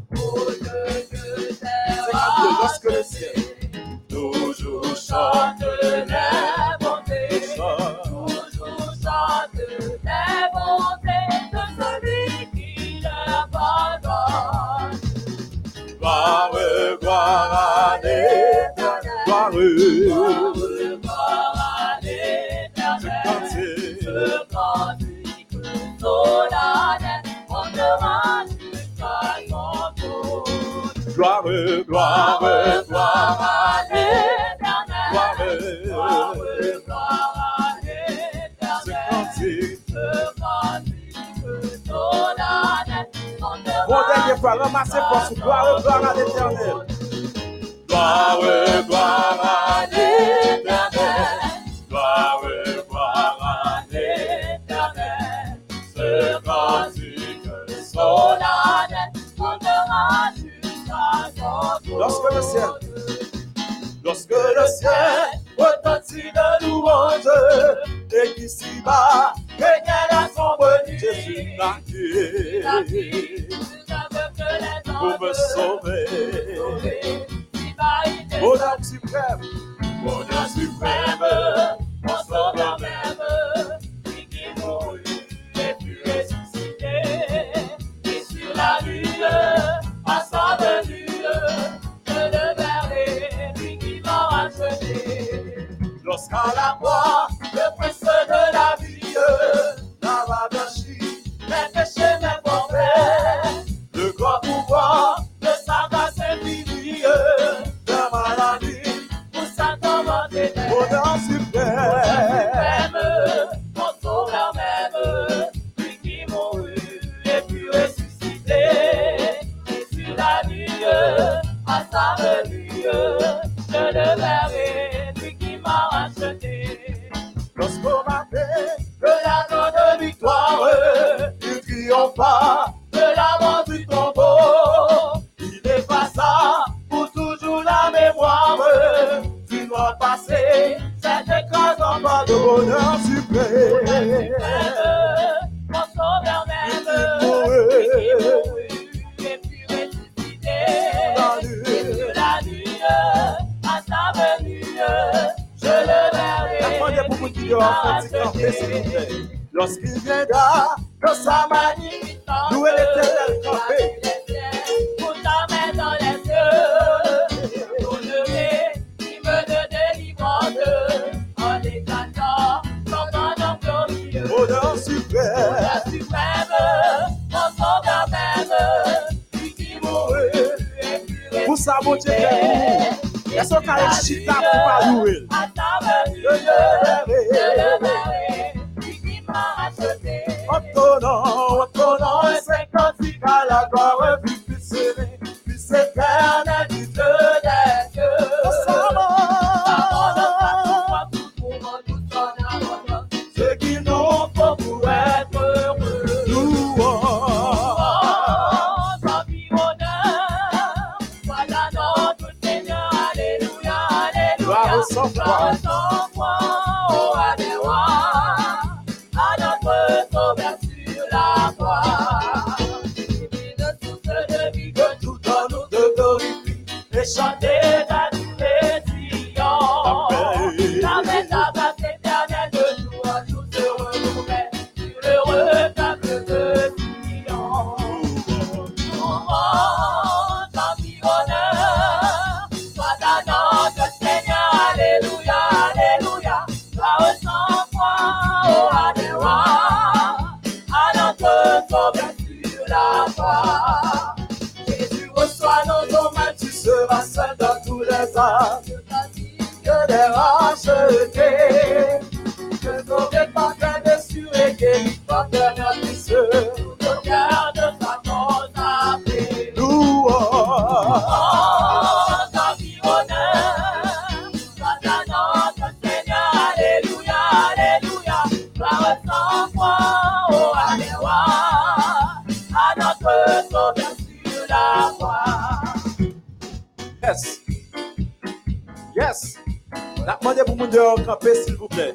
dehors camper, s'il vous plaît.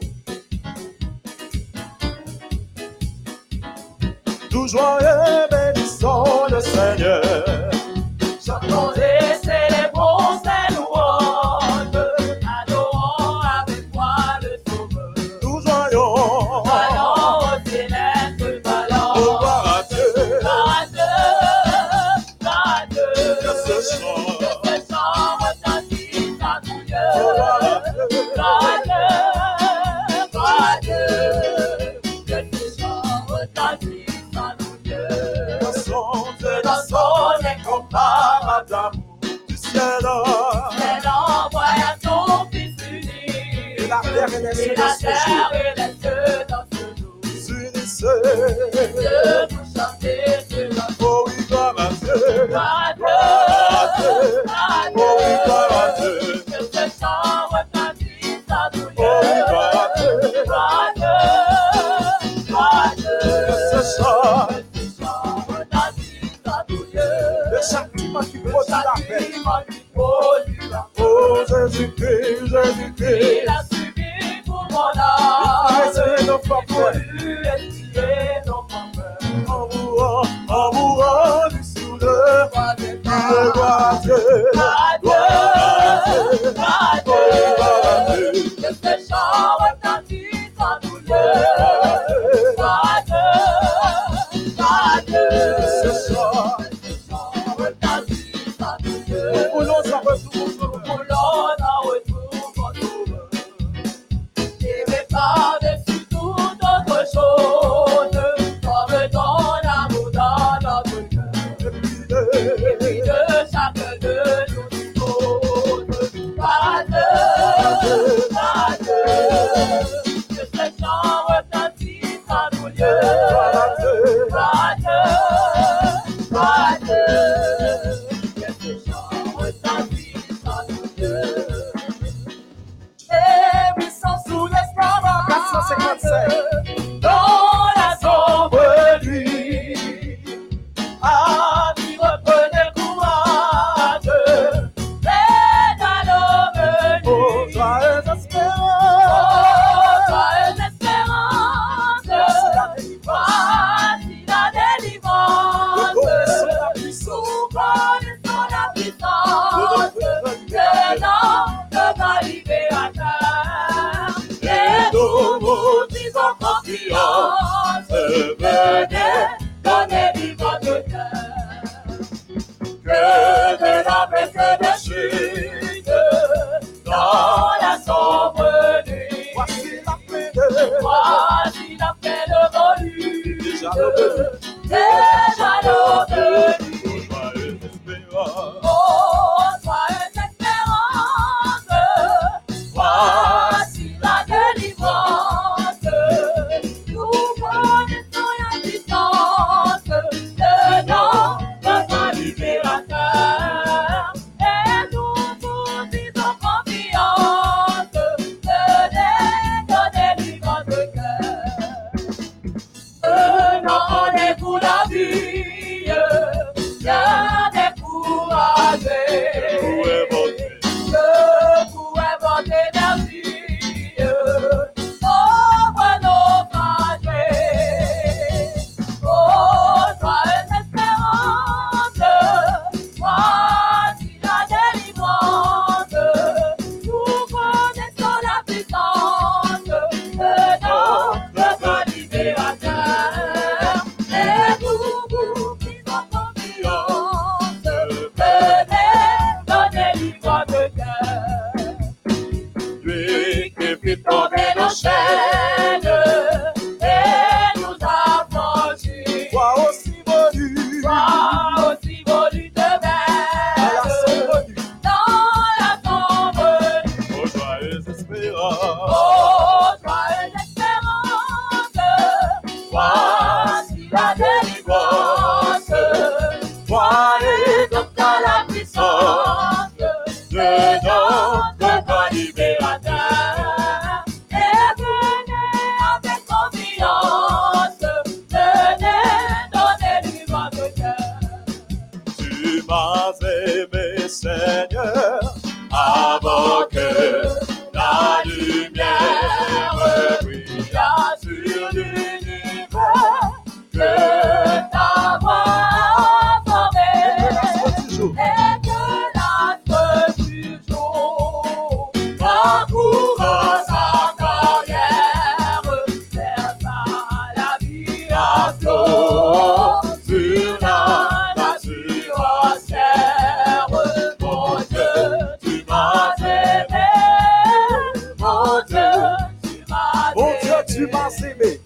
Tu m'as aimé.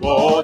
Mon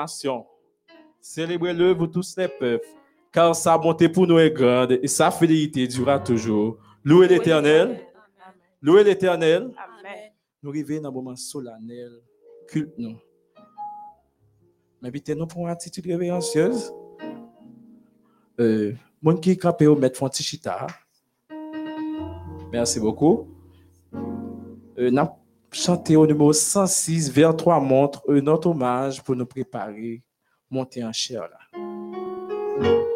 nations. Célébrez-le, vous tous les peuples, car sa bonté pour nous est grande et sa fidélité durera toujours. Louez l'Éternel. Louez l'Éternel. Nous arrivons dans un moment solennel, culte nous. Mais nous pour une attitude révérencieuse. Euh, Moun ki kape ou met chanter au numéro 106 vers trois montres, un autre hommage pour nous préparer, monter en chair là.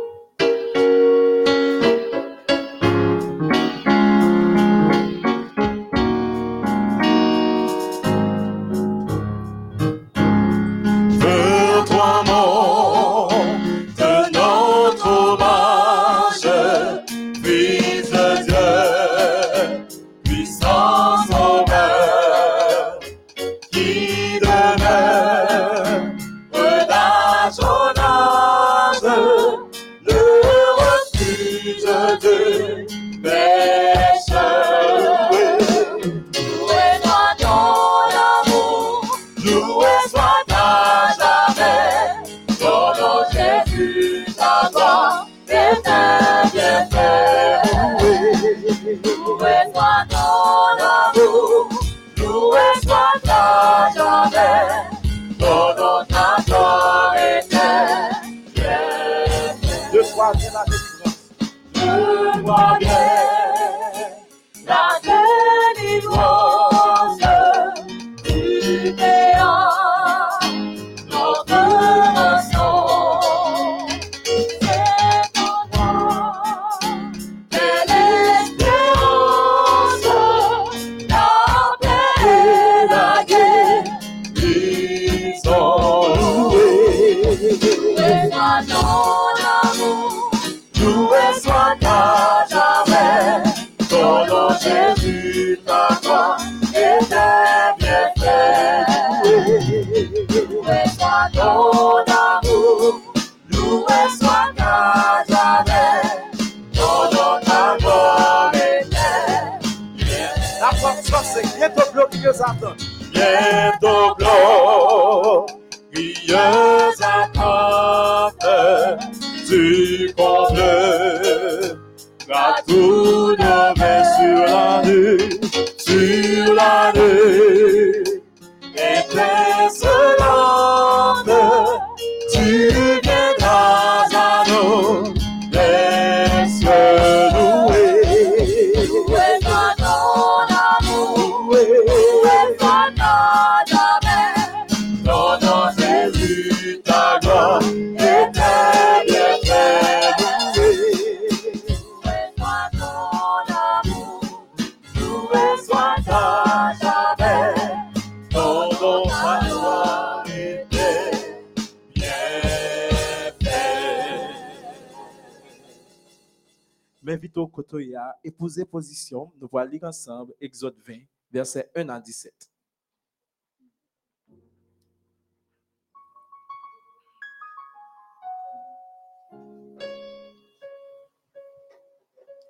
À épouser position. Nous allons lire ensemble Exode 20, versets 1 à 17.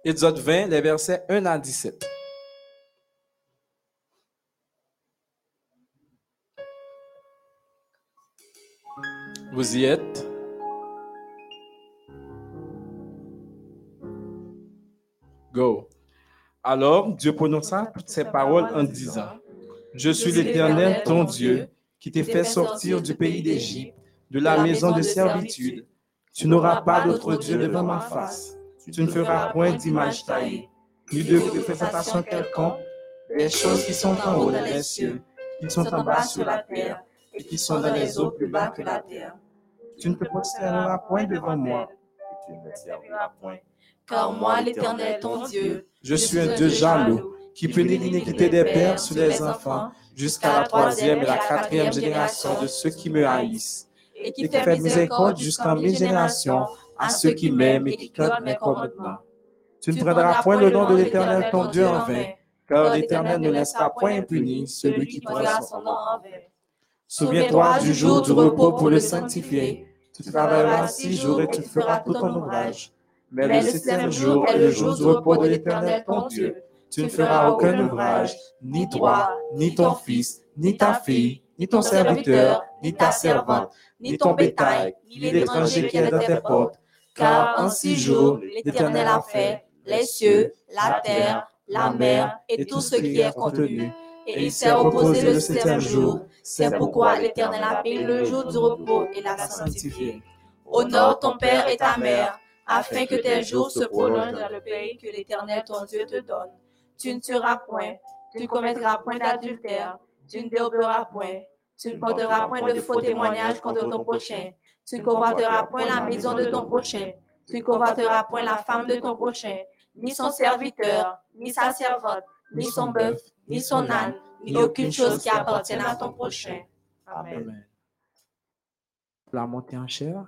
Exode 20, les versets 1 à 17. Vous y êtes? Go. Alors Dieu prononça toutes ces paroles en disant, Je suis l'Éternel, ton Dieu, qui t'ai fait sortir du pays d'Égypte, de la maison de servitude. Tu n'auras pas d'autre Dieu devant ma face. Tu ne feras point d'image taillée, ni de représentation quelconque des choses qui sont en haut dans les cieux, qui sont en bas sur la terre, et qui sont dans les eaux plus bas que la terre. Tu ne te prosterneras point devant moi, et tu ne me serviras point. Car moi, l'Éternel, ton Dieu, Je suis un Dieu jaloux, qui punit l'iniquité des pères sur les enfants, jusqu'à la troisième et la quatrième génération de ceux qui me haïssent, et qui fait miséricorde jusqu'en mille générations à ceux qui m'aiment et qui gardent mes commandements. Tu ne prendras point le nom de l'Éternel ton Dieu en vain, car l'Éternel ne laissera point impuni celui qui prend son nom. Souviens-toi du jour du repos pour le sanctifier. Tu travailleras six jours et tu feras tout ton ouvrage. Mais le septième jour est le jour du repos de l'Éternel ton Dieu. Tu ne feras aucun ouvrage, ni toi, ni ton fils, ni ta fille, ni ton serviteur, ni ta servante, ni ton bétail, ni l'étranger qui est dans tes portes. car en six jours, l'Éternel a fait les cieux, la terre, la mer et tout ce qui est contenu. Et il s'est reposé le septième jour. C'est pourquoi l'Éternel a pris le jour du repos et l'a sanctifié. Honore ton père et ta mère, afin que tes jours se prolongent dans le pays que l'Éternel ton Dieu te donne. Tu ne tueras point, tu ne commettras point d'adultère, tu ne déroberas point, tu ne porteras point de faux témoignages contre ton prochain, tu ne convoiteras point la maison de ton prochain, tu ne convoiteras point la femme de ton prochain, ni son serviteur, ni sa servante, ni son bœuf, ni son âne, ni aucune chose qui appartienne à ton prochain. Amen. Amen. La montée en chair,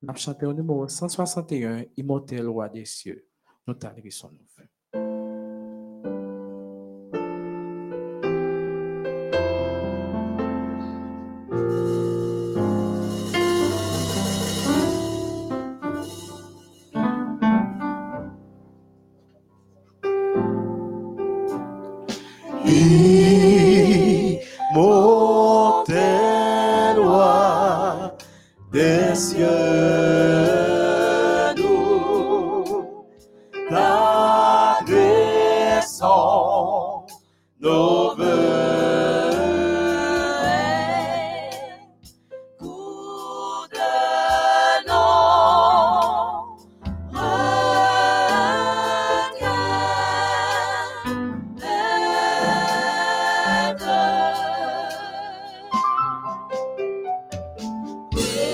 nous avons au numéro 161, Immortel roi des cieux. Nous t'adressons dans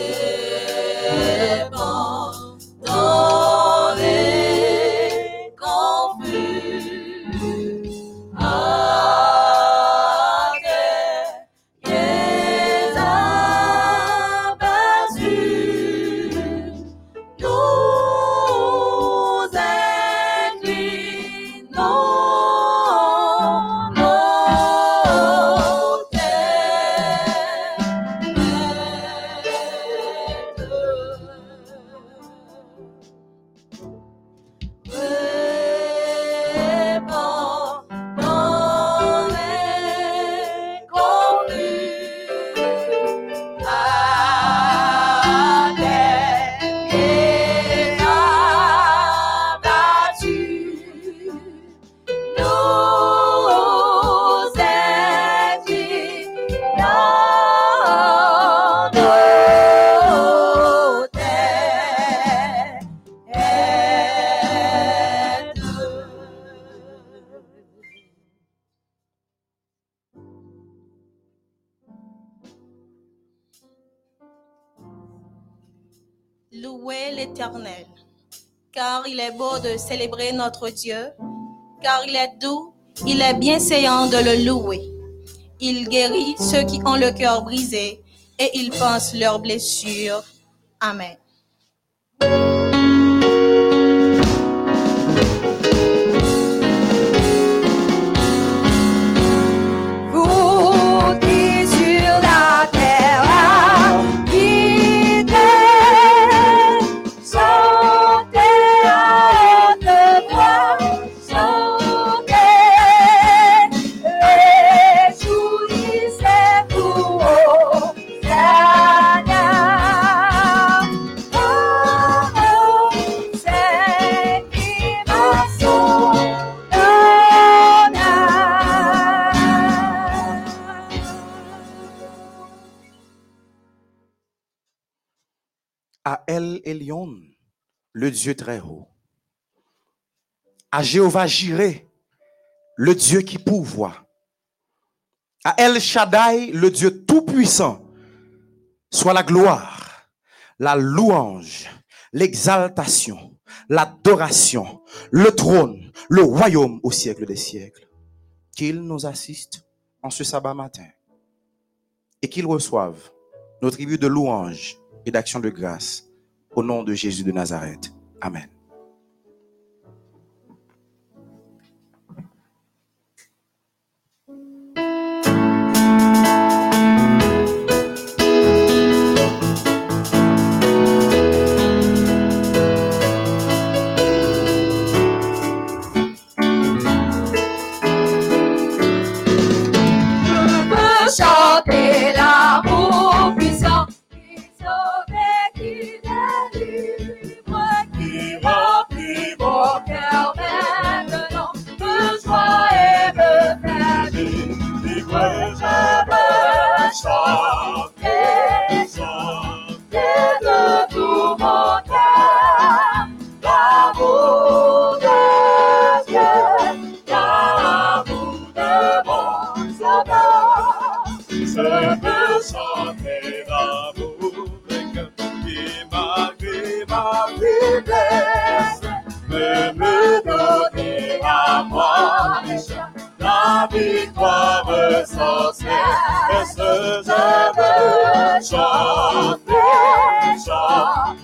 célébrer notre Dieu, car il est doux, il est bienséant de le louer. Il guérit ceux qui ont le cœur brisé et il pense leurs blessures. Amen. Dieu très haut, à Jéhovah Jireh, le Dieu qui pourvoit, à El Shaddai, le Dieu tout-puissant, soit la gloire, la louange, l'exaltation, l'adoration, le trône, le royaume au siècle des siècles. Qu'il nous assiste en ce sabbat matin et qu'il reçoive nos tribus de louange et d'action de grâce au nom de Jésus de Nazareth. Amen. À moi la victoire sans cesse. Je veux chanter, chanter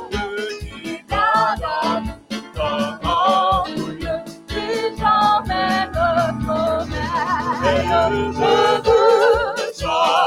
promesse. Je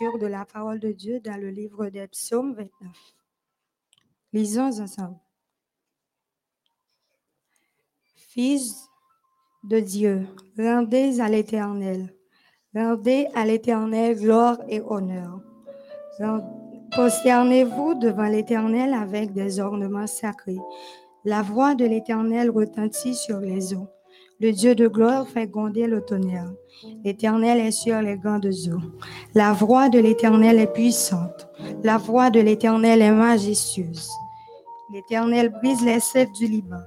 de la parole de Dieu dans le livre des psaumes 29. Lisons ensemble. Fils de Dieu, rendez à l'Éternel. Rendez à l'Éternel gloire et honneur. Prosternez-vous devant l'Éternel avec des ornements sacrés. La voix de l'Éternel retentit sur les eaux. Le Dieu de gloire fait gronder le tonnerre. L'Éternel est sur les grandes eaux. La voix de l'Éternel est puissante. La voix de l'Éternel est majestueuse. L'Éternel brise les cèdres du Liban.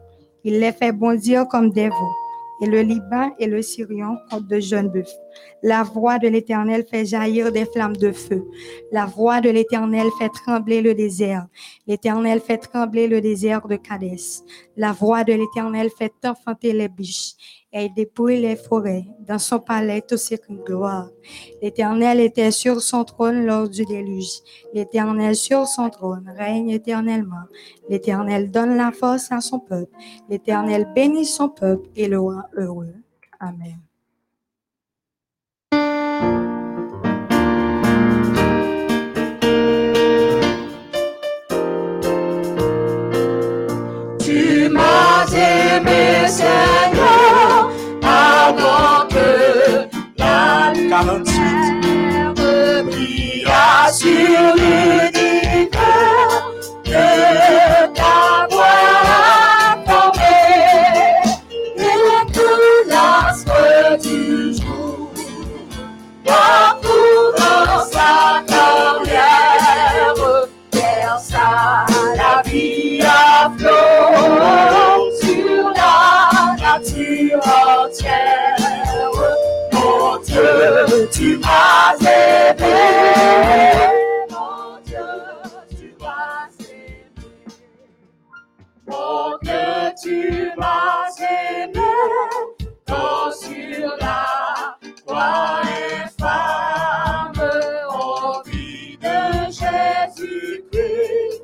Il les fait bondir comme des veaux. Et le Liban et le Syrian comme de jeunes bœufs. La voix de l'Éternel fait jaillir des flammes de feu. La voix de l'Éternel fait trembler le désert. L'Éternel fait trembler le désert de Cadès. La voix de l'Éternel fait enfanter les biches il dépouille les forêts. Dans son palais, tout s'écrit gloire. L'Éternel était sur son trône lors du déluge. L'Éternel sur son trône règne éternellement. L'Éternel donne la force à son peuple. L'Éternel bénit son peuple et le rend heureux. Amen. Tu m'as aimé, Seigneur, Tu m'as aimé. Mon Dieu, tu m'as aimé. Mon Dieu, tu m'as aimé. Quand sur la croix infâme, au vie de Jésus-Christ,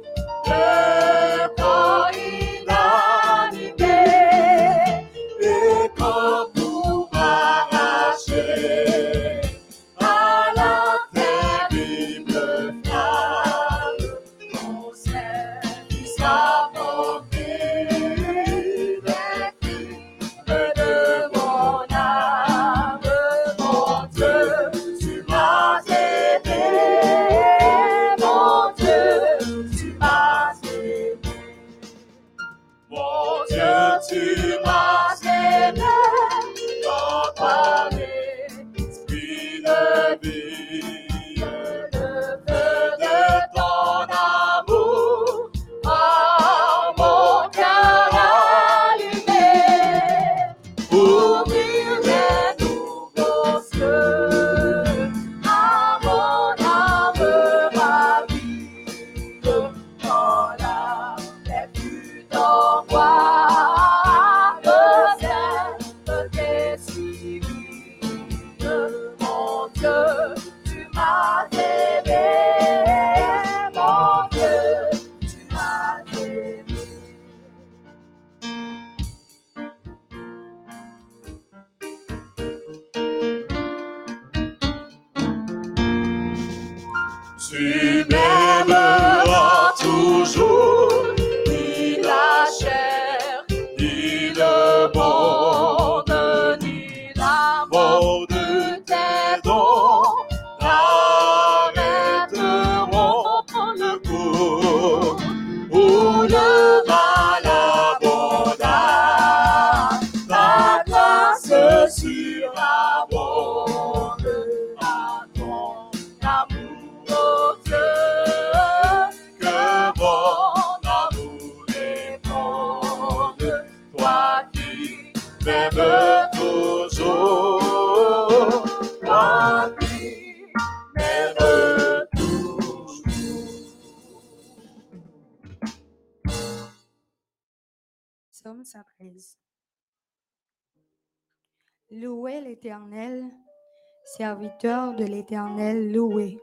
serviteur de l'Éternel, louez.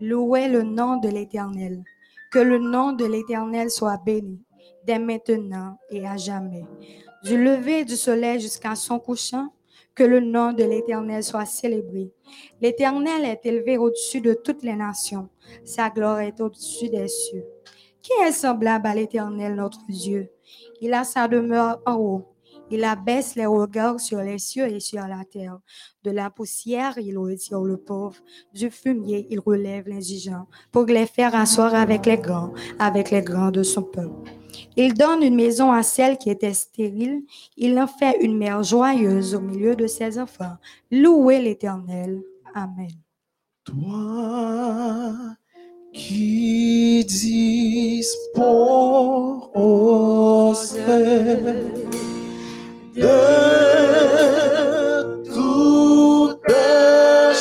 Louez le nom de l'Éternel. Que le nom de l'Éternel soit béni, dès maintenant et à jamais. Du lever du soleil jusqu'à son couchant, que le nom de l'Éternel soit célébré. L'Éternel est élevé au-dessus de toutes les nations. Sa gloire est au-dessus des cieux. Qui est semblable à l'Éternel, notre Dieu? Il a sa demeure en haut. Il abaisse les regards sur les cieux et sur la terre. De la poussière, il retire le pauvre. Du fumier, il relève les indigents pour les faire asseoir avec les grands, avec les grands de son peuple. Il donne une maison à celle qui était stérile. Il en fait une mère joyeuse au milieu de ses enfants. Louez l'Éternel. Amen. Toi qui disposes que tú te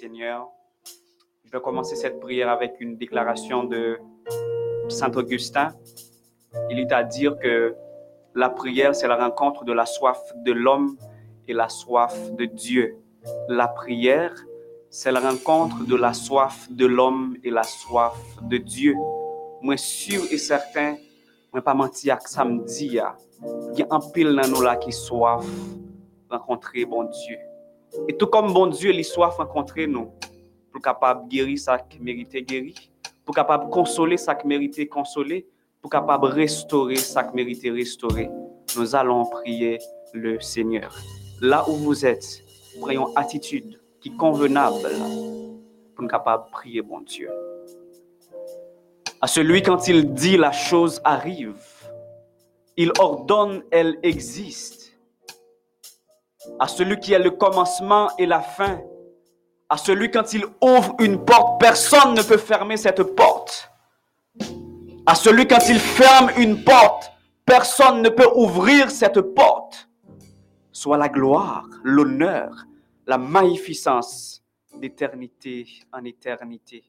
Seigneur. Je vais commencer cette prière avec une déclaration de Saint Augustin. Il est à dire que la prière, c'est la rencontre de la soif de l'homme et la soif de Dieu. La prière, c'est la rencontre de la soif de l'homme et la soif de Dieu. Moi, sûr et certain, moi, pas menti à samedi, il y a un pile dans nous là qui soif rencontrer bon Dieu. Et tout comme bon Dieu, soif rencontrer nous pour capable guérir ça qui méritait guérir, pour capable consoler ça qui méritait consoler, pour capable restaurer ça qui méritait restaurer. Nous allons prier le Seigneur. Là où vous êtes, prenons attitude qui est convenable pour nous capable prier bon Dieu. À celui quand il dit la chose arrive, il ordonne, elle existe à celui qui est le commencement et la fin, à celui quand il ouvre une porte, personne ne peut fermer cette porte. À celui quand il ferme une porte, personne ne peut ouvrir cette porte. Soit la gloire, l'honneur, la magnificence d'éternité en éternité.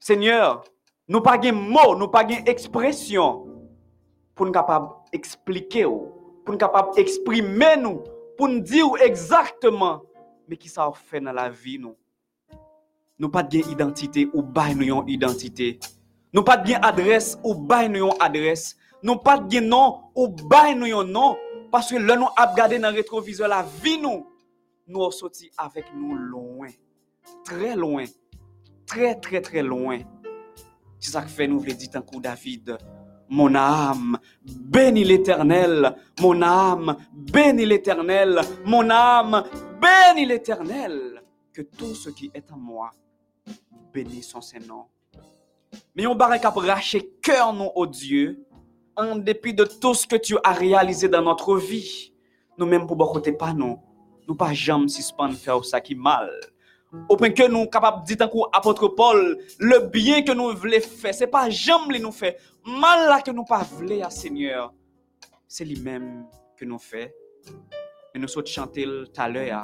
Seigneur, nous pas de mots, nous pas expression pour nous capable expliquer, ou, pour nous capable exprimer nous, pour nous dire exactement mais qui ça fait dans la vie nous? Nous pas de identité ou bail nous yon identité. Nous pas de adresse ou bail nous yon adresse. Nous pas de nom ou bail nous yon nom parce que là nous a regardé dans rétroviseur la vie nous nous sorti avec nous loin. Très loin. Très très très loin. C'est ça que fait nous voulons dire tant David. Mon âme, bénis l'Éternel. Mon âme, bénis l'Éternel. Mon âme, bénis l'Éternel. Que tout ce qui est en moi bénisse son Saint-Nom. Mais on barre cap racher cœur nous au Dieu, en dépit de tout ce que tu as réalisé dans notre vie. Nous-mêmes pour pas nous, nous pas jamais suspendre faire ça qui mal. Au point que nous capables de dire apôtre Paul, le bien que nous voulons faire, c'est pas jamais nous faire. Mal là que nous pas voulons à Seigneur, c'est lui-même que nous fait. Et nous sommes chanter tout à l'heure,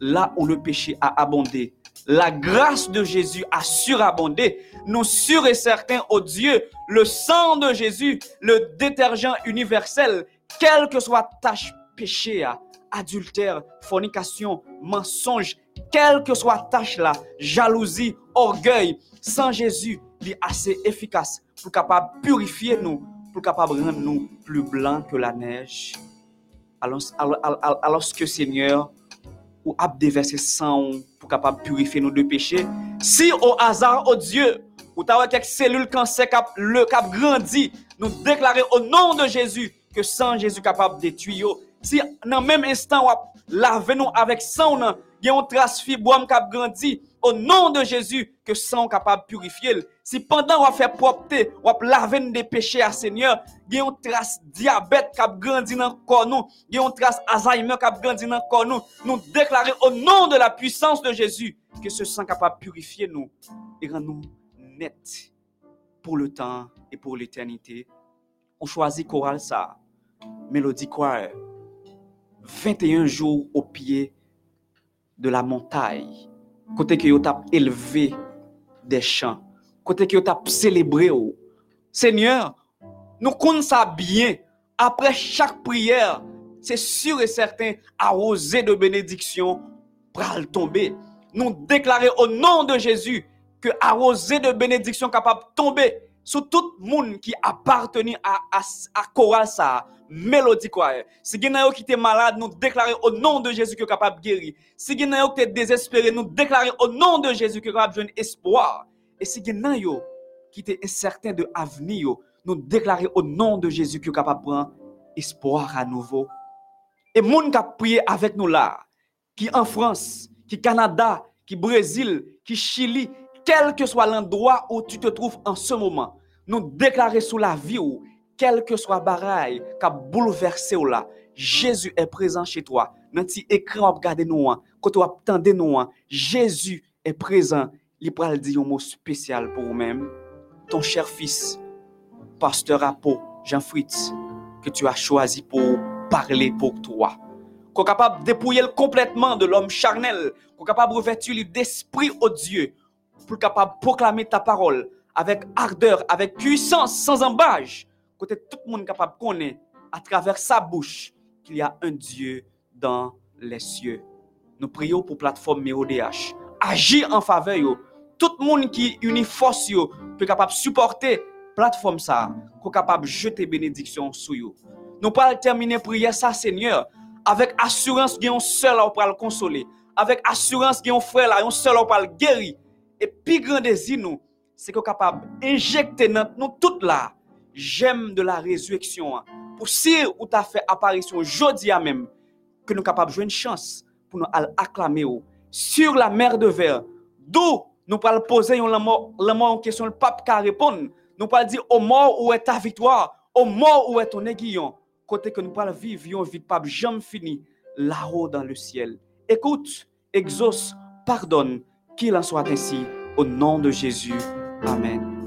là où le péché a abondé, la grâce de Jésus a surabondé. Nous sûrs et certains, au Dieu, le sang de Jésus, le détergent universel, quelle que soit tâche péché, adultère, fornication, mensonge, quelle que soit tâche là, jalousie, orgueil, sans Jésus, il est assez efficace pour capable purifier nous, pour capable rendre nous plus blancs que la neige. Alors, alors, alors, que Seigneur, ou a déversé sang pour capable purifier nos deux péchés. Si au hasard, au Dieu, ou t'as quelques cellules cancer cap le cap grandi, nous déclarer au nom de Jésus que sans Jésus capable de détruire. Si dans même instant, ou laver nous avec sang, il y a une trace fibrome cap grandi, au nom de Jésus, que sang capable de purifier. Si pendant on fait propreté, on laver des péchés à Seigneur, il y a une trace diabète qui a grandi dans le corps nous, il y a une trace Alzheimer qui a grandi dans le corps nous, nous déclarer au nom de la puissance de Jésus que ce sang capable de purifier nous et rendre nous net pour le temps et pour l'éternité. On choisit chorale ça, Mélodie Choir, 21 jours au pied de la montagne, côté que vous avez élevé des chants, côté que vous avez célébré. Seigneur, nous connaissons bien. Après chaque prière, c'est sûr et certain, arrosé de bénédiction, pral tomber. Nous déclarer au nom de Jésus que arrosé de bénédiction capable de tomber sur tout le monde qui à, à, à chorale ça, mélodie choir. Si gen nan yo malade, nous déclarer au nom de Jésus que capable de guérir. Si gen nan yo qui était désespéré, nous déclarer au nom de Jésus que capable de joindre espoir. Et si gen nan yo était incertain de avenir, yo, nous déclarer au nom de Jésus que capable de prendre espoir à nouveau. Et moun qui a prié avec nous là, qui en France, qui Canada, qui Brésil, qui Chili, quel que soit l'endroit où tu te trouves en ce moment, nous déclarer sous la vie ou, quel que soit baraille qui a bouleversé ou là, Jésus est présent chez toi. Dans petit écran, regardez nous, quand tu attendez nous, Jésus est présent. Il pourra dire un mot spécial pour vous-même. Ton cher fils, pasteur Apo, Jean Fritz, que tu as choisi pour parler pour toi. Qu'on capable de dépouiller complètement de l'homme charnel, qu'on capable de revêtir d'esprit au Dieu, pour capable proclamer ta parole avec ardeur, avec puissance, sans embâche. Côté tout le monde capable de connaître à travers sa bouche qu'il y a un Dieu dans les cieux. Nous prions pour plateforme MEODH. Agir en faveur. Tout le monde qui unit force yo peut capable supporter plateforme ça, qu'on capable jeter bénédiction sur yo. Nous pas terminer prière ça Seigneur avec assurance qu'il y a un seul pour le consoler, avec assurance qu'il y a frère là, seul pour le guérir. Et puis grand nous, c'est qu'on capable injecter dans nous tout là, j'aime de la résurrection hein. pour si ou t'a fait apparition jeudi à même que nous capable jouer une chance pour nous acclamer sur la mer de verre d'où nous pas poser un mort en question le pape qui répondre nous pas dire au mort où est ta victoire au mort où est ton aiguillon. Côté que nous pas vivre une de pape jamais fini là-haut dans le ciel. Écoute exauce pardonne qu'il en soit ainsi au nom de Jésus amen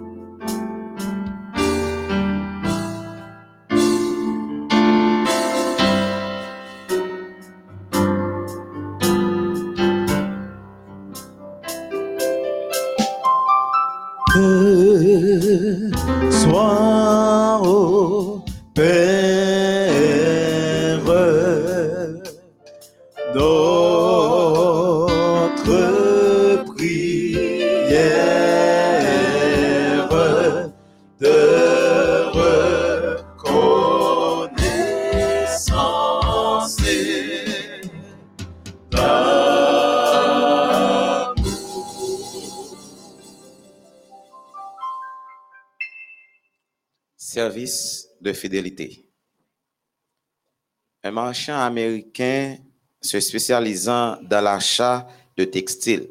Un marchand américain se spécialisant dans l'achat de textiles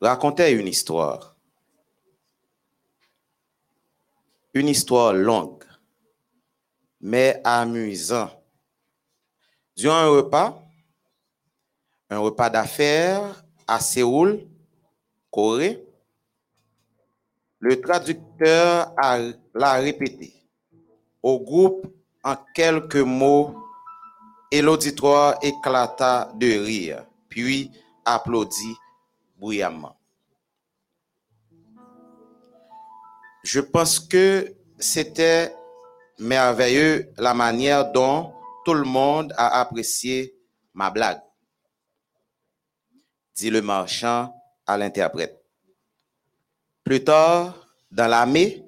racontait une histoire. Une histoire longue, mais amusante. Durant un repas, un repas d'affaires à Séoul, Corée, le traducteur l'a répété au groupe en quelques mots et l'auditoire éclata de rire, puis applaudit bruyamment. Je pense que c'était merveilleux la manière dont tout le monde a apprécié ma blague, dit le marchand à l'interprète. Plus tard, dans l'armée,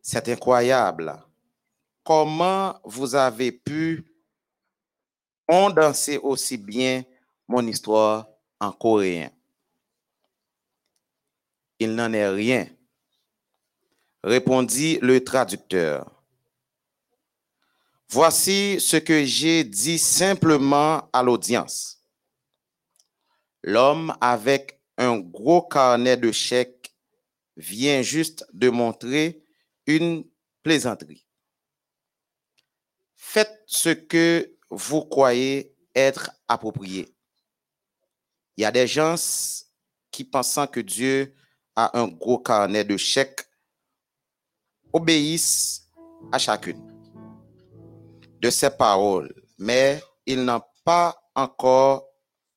c'est incroyable. Comment vous avez pu condenser aussi bien mon histoire en coréen? Il n'en est rien, répondit le traducteur. Voici ce que j'ai dit simplement à l'audience. L'homme avec un gros carnet de chèques vient juste de montrer une plaisanterie. Faites ce que vous croyez être approprié. Il y a des gens qui pensant que Dieu a un gros carnet de chèques obéissent à chacune de ses paroles, mais ils n'ont pas encore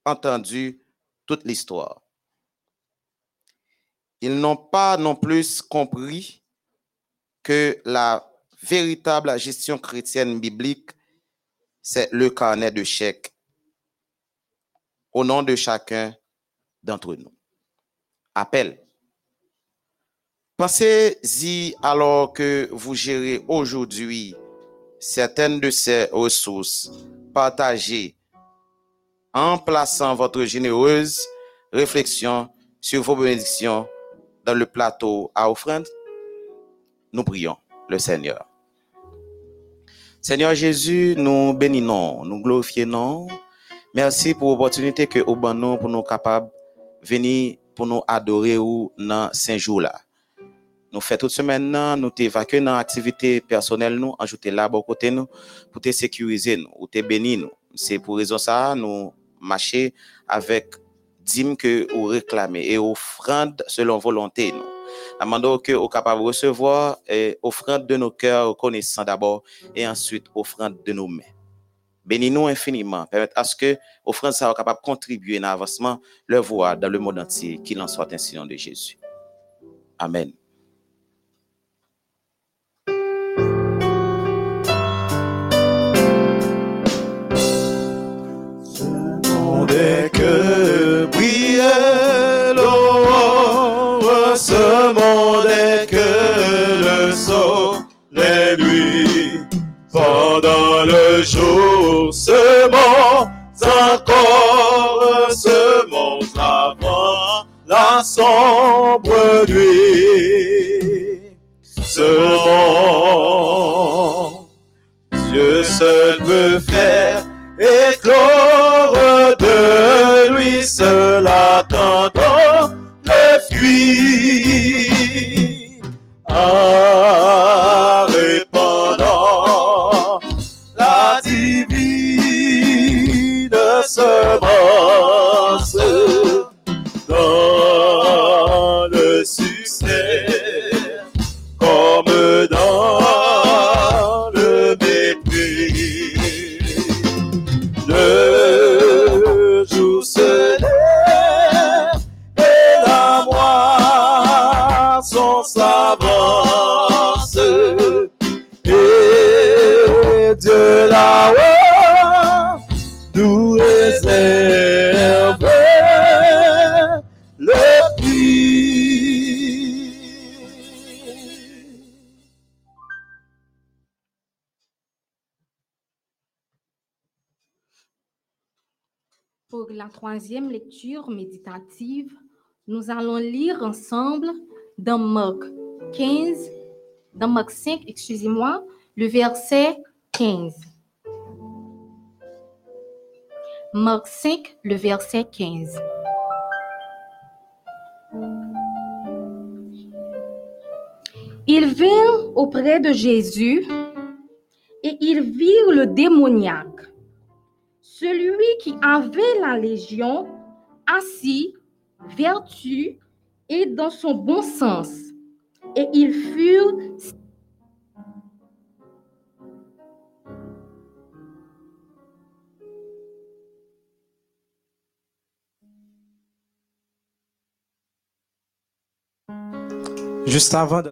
entendu toute l'histoire. Ils n'ont pas non plus compris que la véritable gestion chrétienne biblique, c'est le carnet de chèques au nom de chacun d'entre nous. Appel. Pensez-y alors que vous gérez aujourd'hui certaines de ces ressources partagées en plaçant votre généreuse réflexion sur vos bénédictions dans le plateau à offrande. Nous prions le Seigneur. Seigneur Jésus, nous bénissons, nous glorifions. Merci pour l'opportunité que vous nous pour nous capables de venir pour nous adorer ou dans ces jours-là. Nous faisons toute semaine, nous t'évacuons dans l'activité personnelle, nous ajouter là à côté nous pour te sécuriser nous, ou te bénir. C'est pour raison ça, nous marcher avec dîmes que vous réclamez et offrande selon volonté nous. Amando que vous capable de recevoir et offrande de nos cœurs reconnaissants d'abord et ensuite offrande de nos mains. Bénis-nous infiniment. Permettez à ce que offrande soit capable de contribuer à l'avancement, le voir dans le monde entier, qu'il en soit ainsi nom de Jésus. Amen. Le jour se monte encore, se monte avant la sombre nuit. Ce monde, Dieu seul peut faire éclore de lui seul attendant le fruit. En divine troisième lecture méditative, nous allons lire ensemble dans Marc 15, dans Marc 5, excusez-moi, le verset 15. Marc 5, le verset 15. Ils vinrent auprès de Jésus et ils virent le démoniaque celui qui avait la légion, assis, vertu et dans son bon sens. Et ils furent Juste avant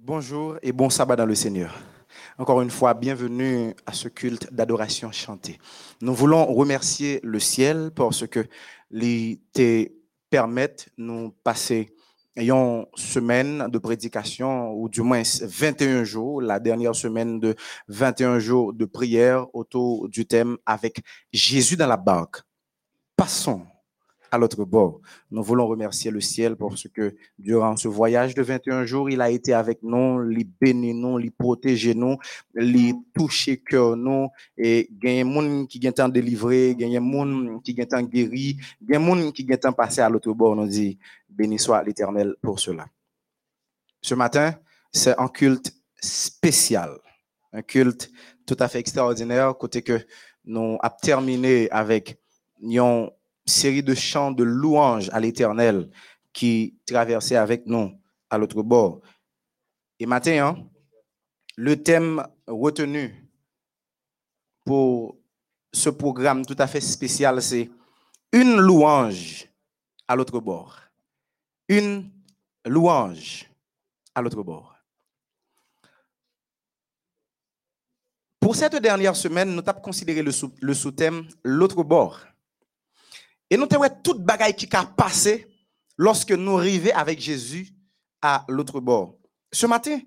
Bonjour et bon sabbat dans le Seigneur. Encore une fois, bienvenue à ce culte d'adoration chantée. Nous voulons remercier le ciel parce que les te permettent nous passer une semaine de prédication ou du moins 21 jours, la dernière semaine de 21 jours de prière autour du thème avec Jésus dans la barque. Passons à l'autre bord. Nous voulons remercier le ciel parce que durant ce voyage de 21 jours, il a été avec nous, les bénit nous, les protéger nous, les toucher cœur nous, et il y a des délivré, il y a des guéri, il y a des gens passé à l'autre bord. Nous dit, béni soit l'éternel pour cela. Ce matin, c'est un culte spécial, un culte tout à fait extraordinaire, côté que nous avons terminé avec une série de chants de louanges à l'Éternel qui traversaient avec nous à l'autre bord. Et maintenant, hein, le thème retenu pour ce programme tout à fait spécial, c'est une louange à l'autre bord. Une louange à l'autre bord. Pour cette dernière semaine, nous avons considéré le sous-thème l'autre bord. Et nous avons toute bagaille qui a passé lorsque nous arrivons avec Jésus à l'autre bord. Ce matin,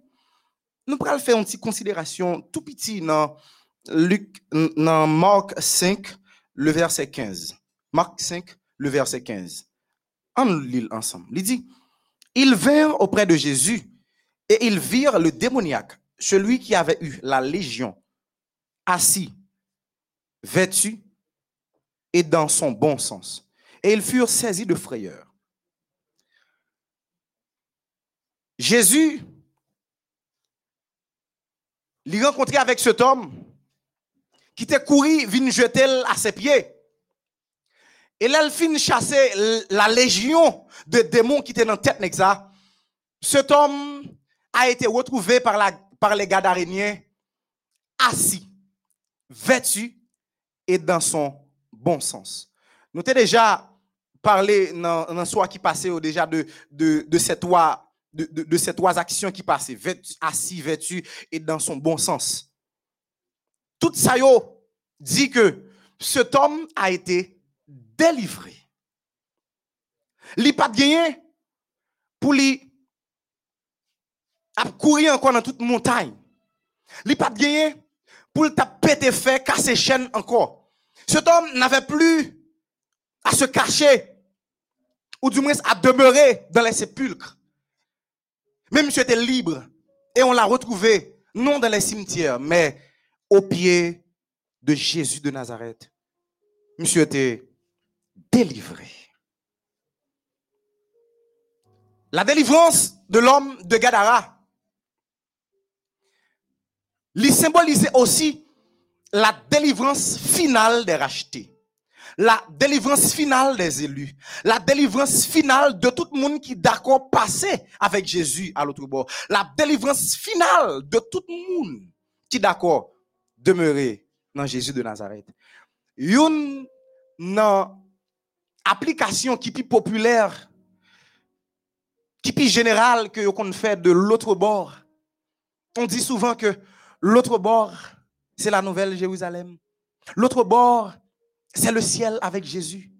nous allons faire une petite considération tout petit dans, Luc, dans Marc 5, le verset 15. Marc 5, le verset 15. On lit ensemble. Il dit, ils vinrent auprès de Jésus et ils virent le démoniaque, celui qui avait eu la légion, assis, vêtu et dans son bon sens. Et ils furent saisis de frayeur. Jésus l'y rencontré avec cet homme qui était couru, vient jeter à ses pieds. Et là, il finit la légion de démons qui étaient dans la tête. ça. Cet homme a été retrouvé par, la, par les Gadaréniens assis, vêtu et dans son bon sens. Nous avons déjà parlé dans le soir qui passait déjà de, de, de ces trois actions qui passaient, assis, vêtu et dans son bon sens. Tout ça yo dit que cet homme a été délivré. Il pas de gagné pour lui courir encore dans toute montagne. Il pas gagné pour le péter fait, casser chaîne encore. Cet homme n'avait plus à se cacher ou du moins à demeurer dans les sépulcres. Mais monsieur était libre et on l'a retrouvé non dans les cimetières, mais au pied de Jésus de Nazareth. Monsieur était délivré. La délivrance de l'homme de Gadara, lui symbolisait aussi la délivrance finale des rachetés. La délivrance finale des élus. La délivrance finale de tout le monde qui d'accord passé avec Jésus à l'autre bord. La délivrance finale de tout le monde qui d'accord demeurer dans Jésus de Nazareth. Une application qui est populaire, qui est générale que qu'on fait de l'autre bord. On dit souvent que l'autre bord, c'est la nouvelle Jérusalem. L'autre bord, c'est le ciel avec Jésus.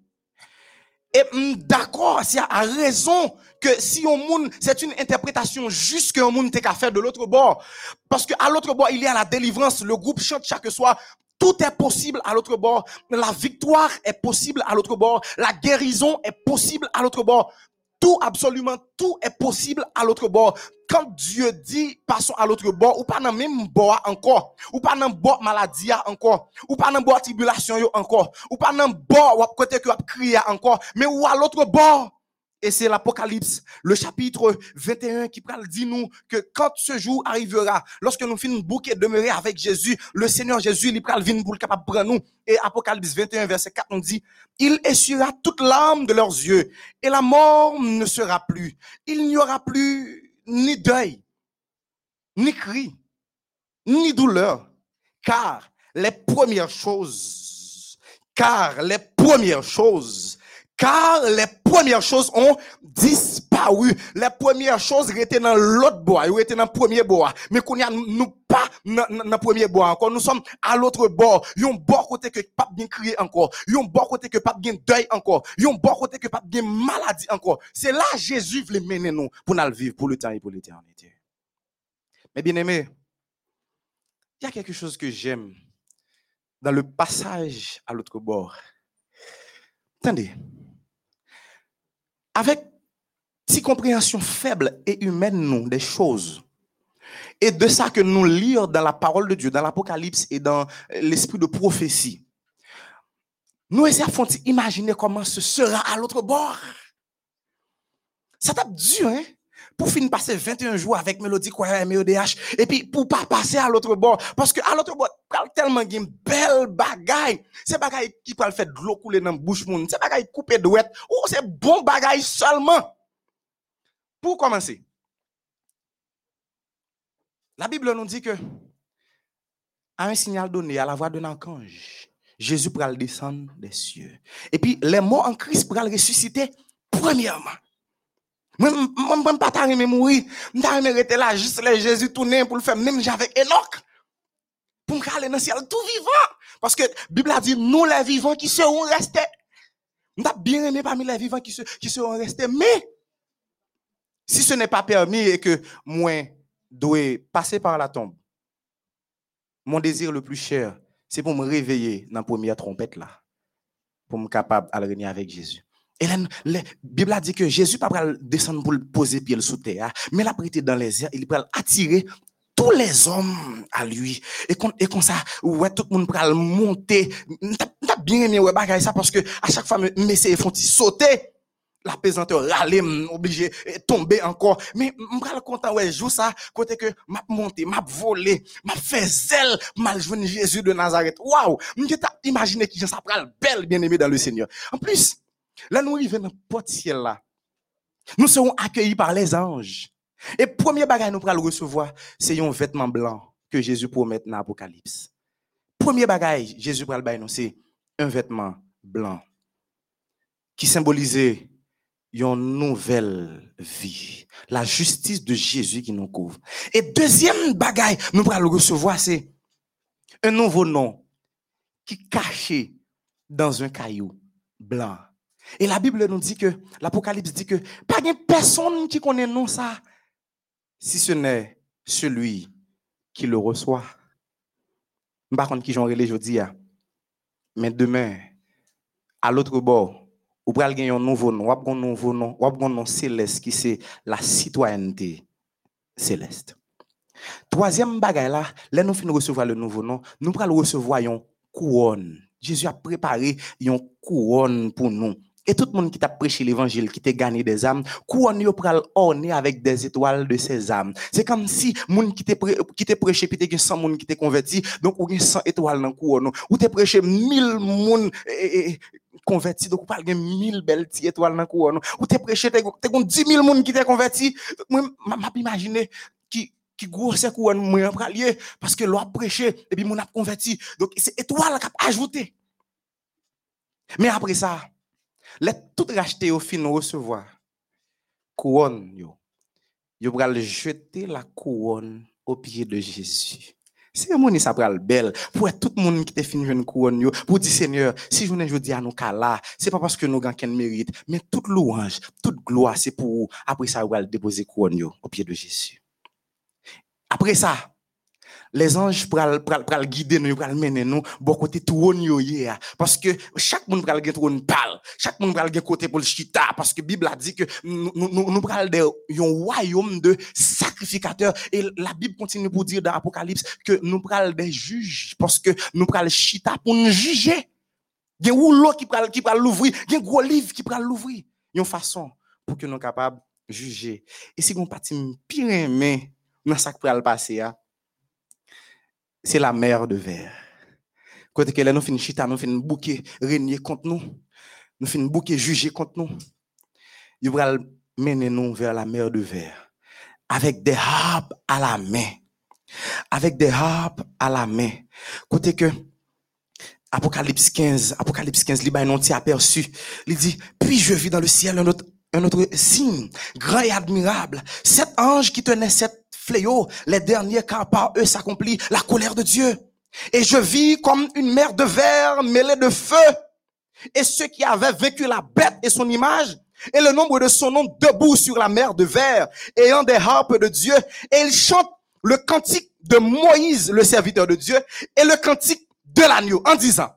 Et d'accord, c'est à raison que si on monde, c'est une interprétation juste qu'un monde qu'à faire de l'autre bord. Parce que à l'autre bord, il y a la délivrance. Le groupe chante chaque soir. Tout est possible à l'autre bord. La victoire est possible à l'autre bord. La guérison est possible à l'autre bord. Tout, absolument tout est possible à l'autre bord. Quand Dieu dit passons à l'autre bord, ou pas dans le même bord encore, ou pas dans le bord maladie encore, ou pas dans le bord tribulation encore, ou pas dans le bord ou côté que crier encore, mais ou à l'autre bord. Et c'est l'Apocalypse, le chapitre 21 qui dit nous que quand ce jour arrivera, lorsque nous finissons bouquet demeurer avec Jésus, le Seigneur Jésus, il parle venir pour le capable prendre nous. Et Apocalypse 21 verset 4 on dit, il essuiera toute l'âme de leurs yeux et la mort ne sera plus. Il n'y aura plus ni deuil, ni cri, ni douleur, car les premières choses, car les premières choses, car les premières choses ont disparu. Les premières choses étaient dans l'autre bois, ils étaient dans le premier bois. Mais qu'on y a nous pas dans le premier bois encore. Nous sommes à l'autre bord. Yon bord côté que pas bien crier encore. Yon bord côté que pas bien deuil encore. Yon bord côté que pas bien maladie encore. C'est là Jésus veut mener nous pour nous vivre pour le temps et pour l'éternité. Mais bien aimé, il y a quelque chose que j'aime dans le passage à l'autre bord. Attendez. Avec si compréhension faible et humaine nous des choses et de ça que nous lisons dans la parole de Dieu, dans l'Apocalypse et dans l'esprit de prophétie, nous essayons d'imaginer comment ce sera à l'autre bord. Ça tape dur, hein? Pour finir passer 21 jours avec Mélodie Choir et MEODH, et puis pour pas passer à l'autre bord. Parce que à l'autre bord, tellement une belle bagaille. C'est bagaille qui peut faire de l'eau couler dans la bouche moun. C'est bagaille coupé de ouette. Ou c'est bon seulement. Pour commencer, la Bible nous dit que à un signal donné, à la voix d'un archange, Jésus pourra descendre des cieux. Et puis, les morts en Christ pourra ressusciter premièrement. Moi, je ne peux pas t'arriver mourir. Je ne rester là, juste les Jésus tourner pour le faire, même avec Enoch. Pour me aller dans le ciel tout vivant. Parce que la Bible a dit, nous les vivants qui seront restés. Je bien aimé parmi les vivants qui, se- qui seront restés. Mais, si ce n'est pas permis et que moi, dois passer par la tombe, mon désir le plus cher, c'est pour me réveiller dans la première trompette là. Pour me capable de réunir avec Jésus. Et la Bible a dit que Jésus pas pral descendre pour poser pied sous terre, mais il a prêté dans les airs, il va attirer tous les hommes à lui. Et comme, et ça, ouais, tout le monde pral monter. T'as bien aimé ouais, bagaille ça parce que à chaque fois, mes font sauter. La pesanteur râler, obligé tomber encore. Mais suis content, ouais, joue ça, côté que m'a monté, m'a volé, m'a fait zèle, m'a Jésus de Nazareth. Waouh! Je t'ai imaginé que ça pral belle bien aimé dans le Seigneur. En plus, là, nous arrivons dans le ciel là. Nous serons accueillis par les anges. Et premier bagage nous pral recevoir, c'est un vêtement blanc que Jésus promet dans l'Apocalypse. Premier bagage, Jésus bay nous, c'est un vêtement blanc qui symbolisait une nouvelle vie. La justice de Jésus qui nous couvre. Et deuxième bagaille, nous allons recevoir, c'est un nouveau nom qui est caché dans un caillou blanc. Et la Bible nous dit que, l'Apocalypse dit que, pas de personne qui connaît non ça, si ce n'est celui qui le reçoit. Par contre, qui j'en relais aujourd'hui, mais demain, à l'autre bord, ou pral un nouveau nom, un nouveau nom, ou un nom céleste qui c'est la citoyenneté céleste. Troisième bagaille là, là nous fin recevoir le nouveau nom, nous pral recevoir une couronne. Jésus a préparé une couronne pour nous. Et tout le monde qui t'a prêché l'évangile, qui t'a gagné des âmes, couronne yo pral orné avec des étoiles de ses âmes. C'est comme si monde qui t'a qui t'a prêché puis t'es 100 monde qui t'est converti, donc ou 100 étoiles dans couronne. Ou t'es prêché 1000 monde converti, donc ou parle 1000 belles étoiles dans couronne. Ou t'es prêché t'es 10 000 monde qui t'est converti. Moi m'a imaginer qui qui gros c'est couronne moi pralier parce que l'a prêché et puis mon a converti. Donc c'est étoile qui a ajouté. Mais après ça, les tout racheté au fin recevoir couronne yo. Yo pral jeter la couronne au pied de Jésus. Monde ça pral belle pour tout le monde qui te fini une couronne yo pour dire Seigneur, si je ne dis à nous là, c'est pas parce que nous gagnons qu'un mérite, mais toute louange, toute gloire c'est pour vous. Après ça, va déposer couronne yo au pied de Jésus. Après ça, les anges pral pral pral guider nous pral mener nous bon côté trône parce que chaque monde pral gen trône pal chaque monde pral gen côté pour le chita. Parce que bible a dit que nous nous de royaume de sacrificateurs. Et la bible continue pour dire dans apocalypse que nous pral des juges. Parce que nous pral chita pour nous juger. Gen rouleau qui pral qui pral l'ouvrir. Gen gros livre qui pral l'ouvrir. Une façon pour que nous capables juger. Et si on parti pire mais dans ça qui pral passer c'est la mer de verre. Quand que nous finissons chita, nous finissons bouquet régner contre nous. Nous finissons bouquet juger contre nous. Il va mener nous vers la mer de verre. Avec des harpes à la main. Avec des harpes à la main. Côté que Apocalypse 15, Apocalypse 15, il non aperçu. Il dit, puis je vis dans le ciel un autre, un autre signe, grand et admirable. Cet ange qui tenait cette fléau, les derniers car par eux s'accomplit la colère de Dieu. Et je vis comme une mer de verre mêlée de feu. Et ceux qui avaient vécu la bête et son image, et le nombre de son nom debout sur la mer de verre, ayant des harpes de Dieu, et ils chantent le cantique de Moïse, le serviteur de Dieu, et le cantique de l'agneau, en disant,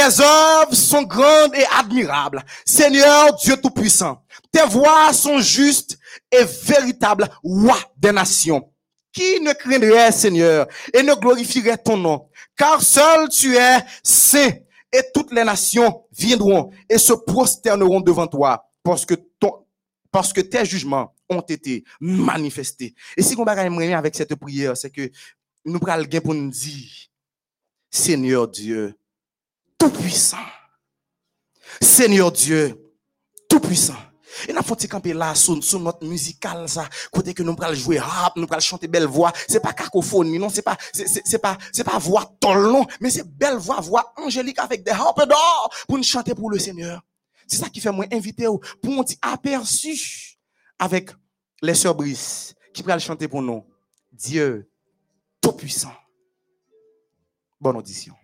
tes œuvres sont grandes et admirables, Seigneur Dieu Tout-Puissant. Tes voix sont justes et véritables, roi des nations. Qui ne craindrait, Seigneur, et ne glorifierait ton nom? Car seul tu es saint, et toutes les nations viendront et se prosterneront devant toi, parce que ton, parce que tes jugements ont été manifestés. Et si on va avec cette prière, c'est que nous prenons pour nous dire, Seigneur Dieu, tout-puissant. Seigneur Dieu, tout-puissant. Et n'a faut camper là sur, notre musical ça, côté que nous allons jouer rap, nous allons chanter belle voix, c'est pas cacophonie, non, c'est pas c'est pas c'est pas voix ton mais c'est belle voix, voix angélique avec des harpes d'or pour nous chanter pour le Seigneur. C'est ça qui fait moi inviter pour un petit aperçu avec les sœurs Brice qui le chanter pour nous. Dieu tout puissant. Bonne audition.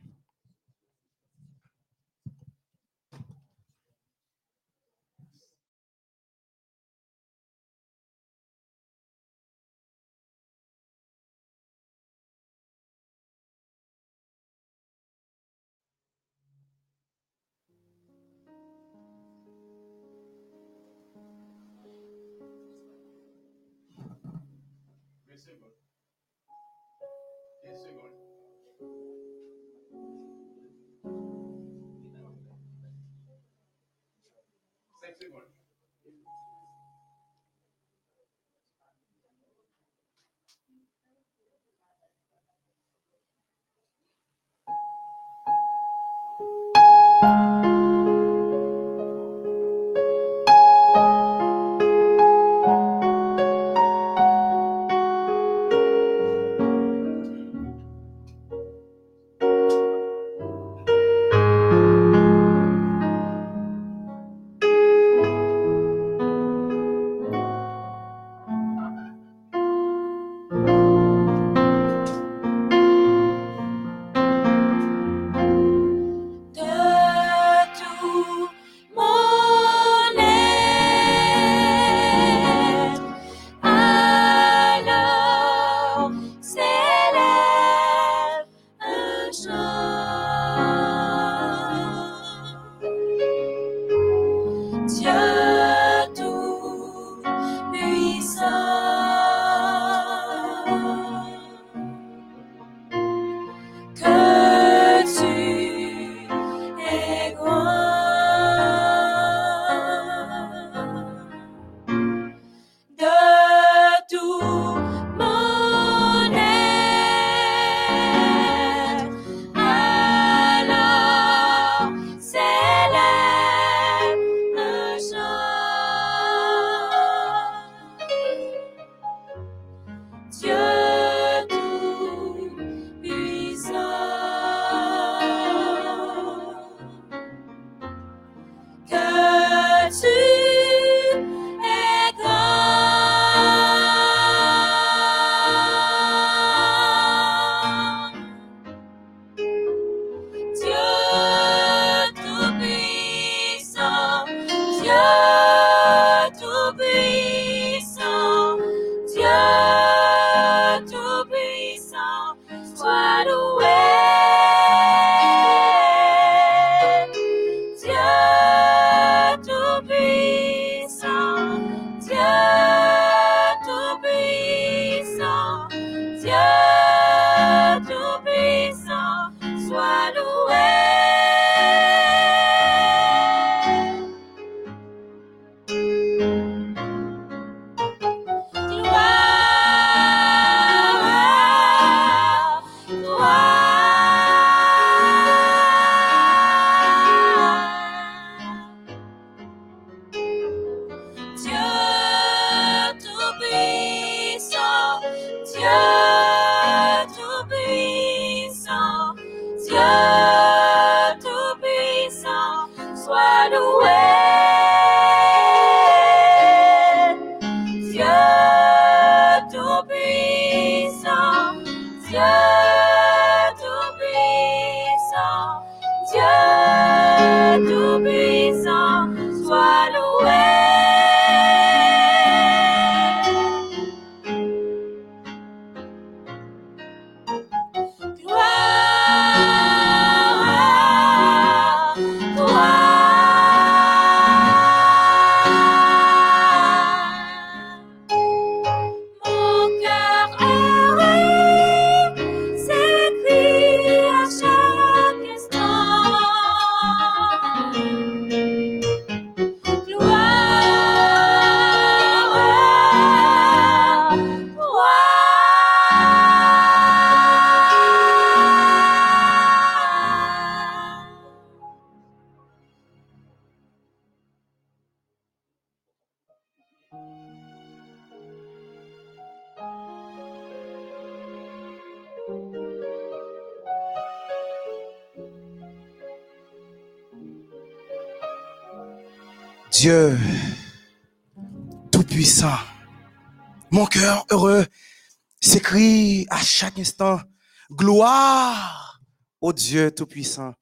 Dieu Tout-Puissant.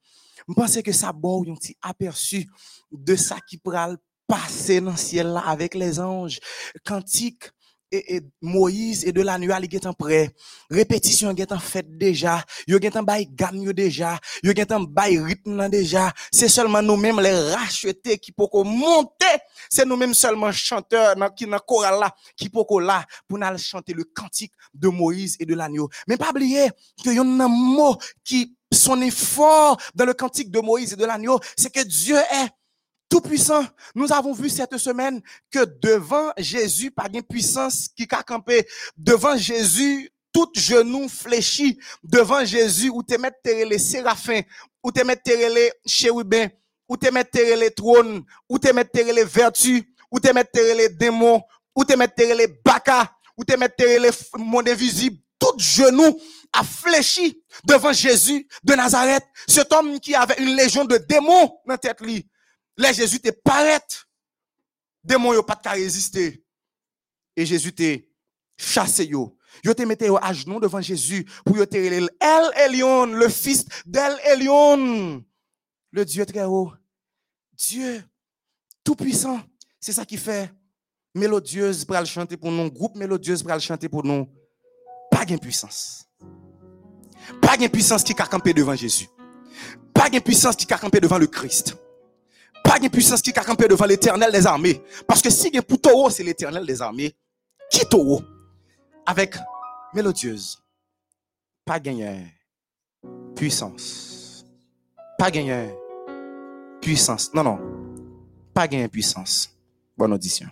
Je pense que ça bon un petit aperçu de ça qui pral passer dans le ciel là avec les anges. Cantique et, Moïse et de la nuit, il est prêt. Répétition est en fait déjà. Yo est en bail yo déjà. Yo est en bail rythme déjà. C'est seulement nous-mêmes les rachetés qui pouvons monter. C'est nous-mêmes seulement chanteurs qui dans chorale là qui pouvons là pour nous chanter le cantique de Moïse et de l'agneau. Mais pas oublier que y a un mot qui sonne fort dans le cantique de Moïse et de l'agneau, c'est que Dieu est tout-puissant. Nous avons vu cette semaine que devant Jésus, pas de puissance qui a campé. Devant Jésus, tout genou fléchi. Devant Jésus, où te mettre les séraphins, où te mettre les chérubins, où te mettre les trônes, où te mettre les vertus, où te mettre les démons, où te mettre les bacas, où te mettre les mondes invisibles. Tout genou a fléchi devant Jésus de Nazareth. Cet homme qui avait une légion de démons dans tête lui. Là, Jésus te paraît. Démon yo pas de résister. Et Jésus te chassé yo. Yo te mette yo à genoux devant Jésus pour yo te El Elion, le fils d'El Elion. Le Dieu très haut. Dieu tout puissant. C'est ça qui fait mélodieuse pour le chanter pour nous, groupe mélodieuse pour le chanter pour nous. Pas de puissance. Pas de puissance qui a campé devant Jésus. Pas de puissance qui a campé devant le Christ pas de puissance qui a campé devant l'éternel des armées. Parce que si pour Toro, c'est l'éternel des armées. Qui Toro? Avec mélodieuse. Pas gagné. Puissance. Pas gagné. Puissance. Non, non. Pas gagné puissance. Bonne audition.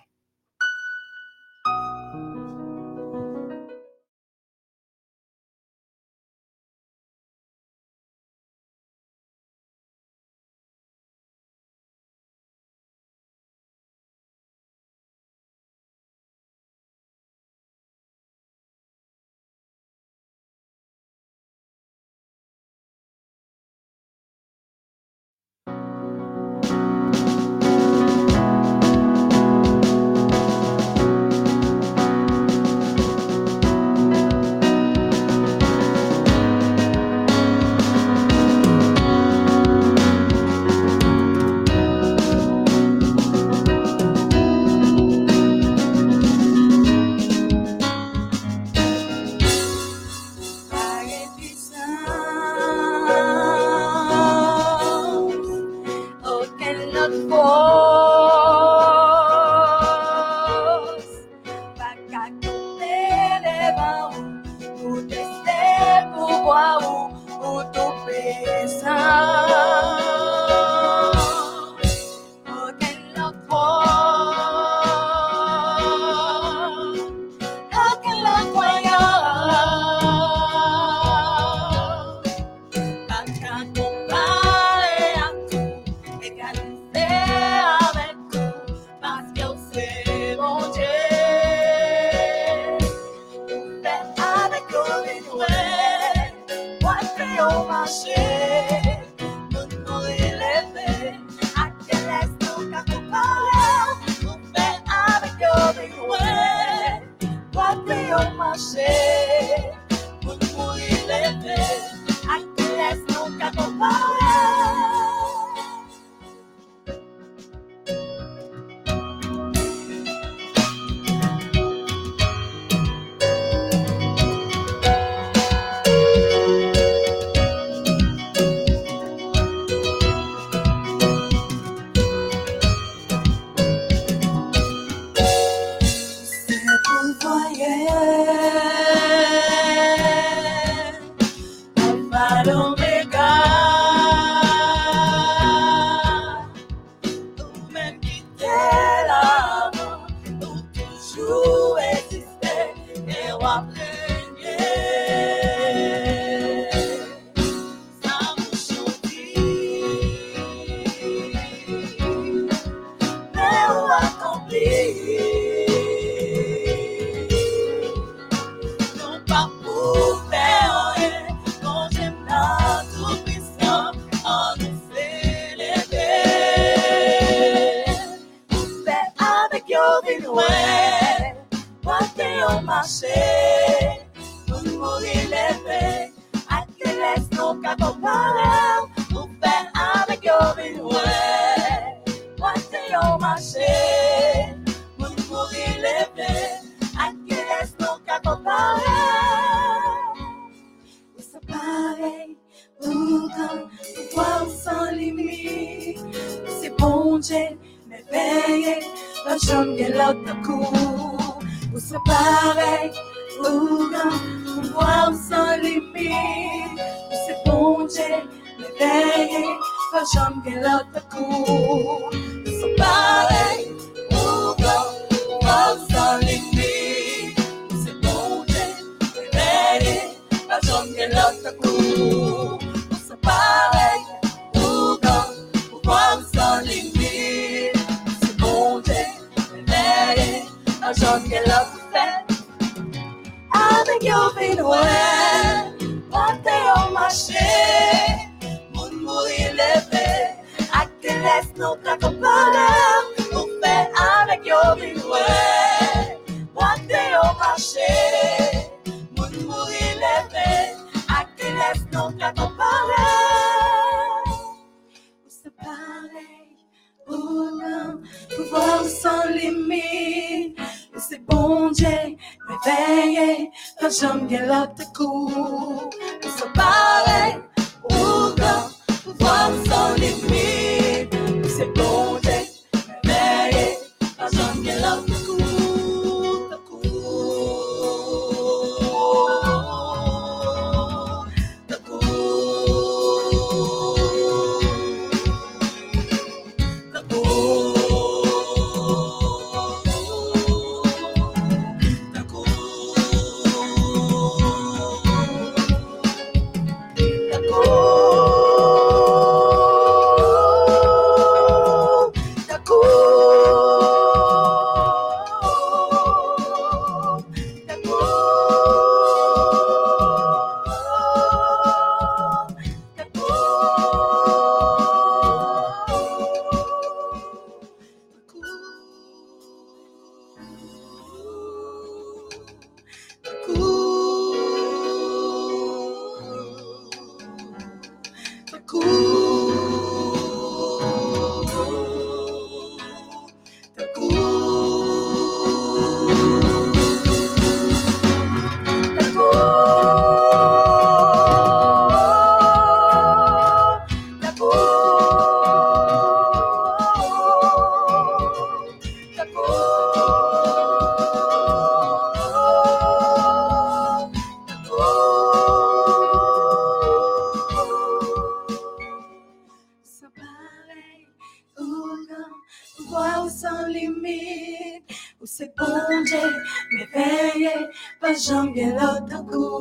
Pas jamais l'autre coup.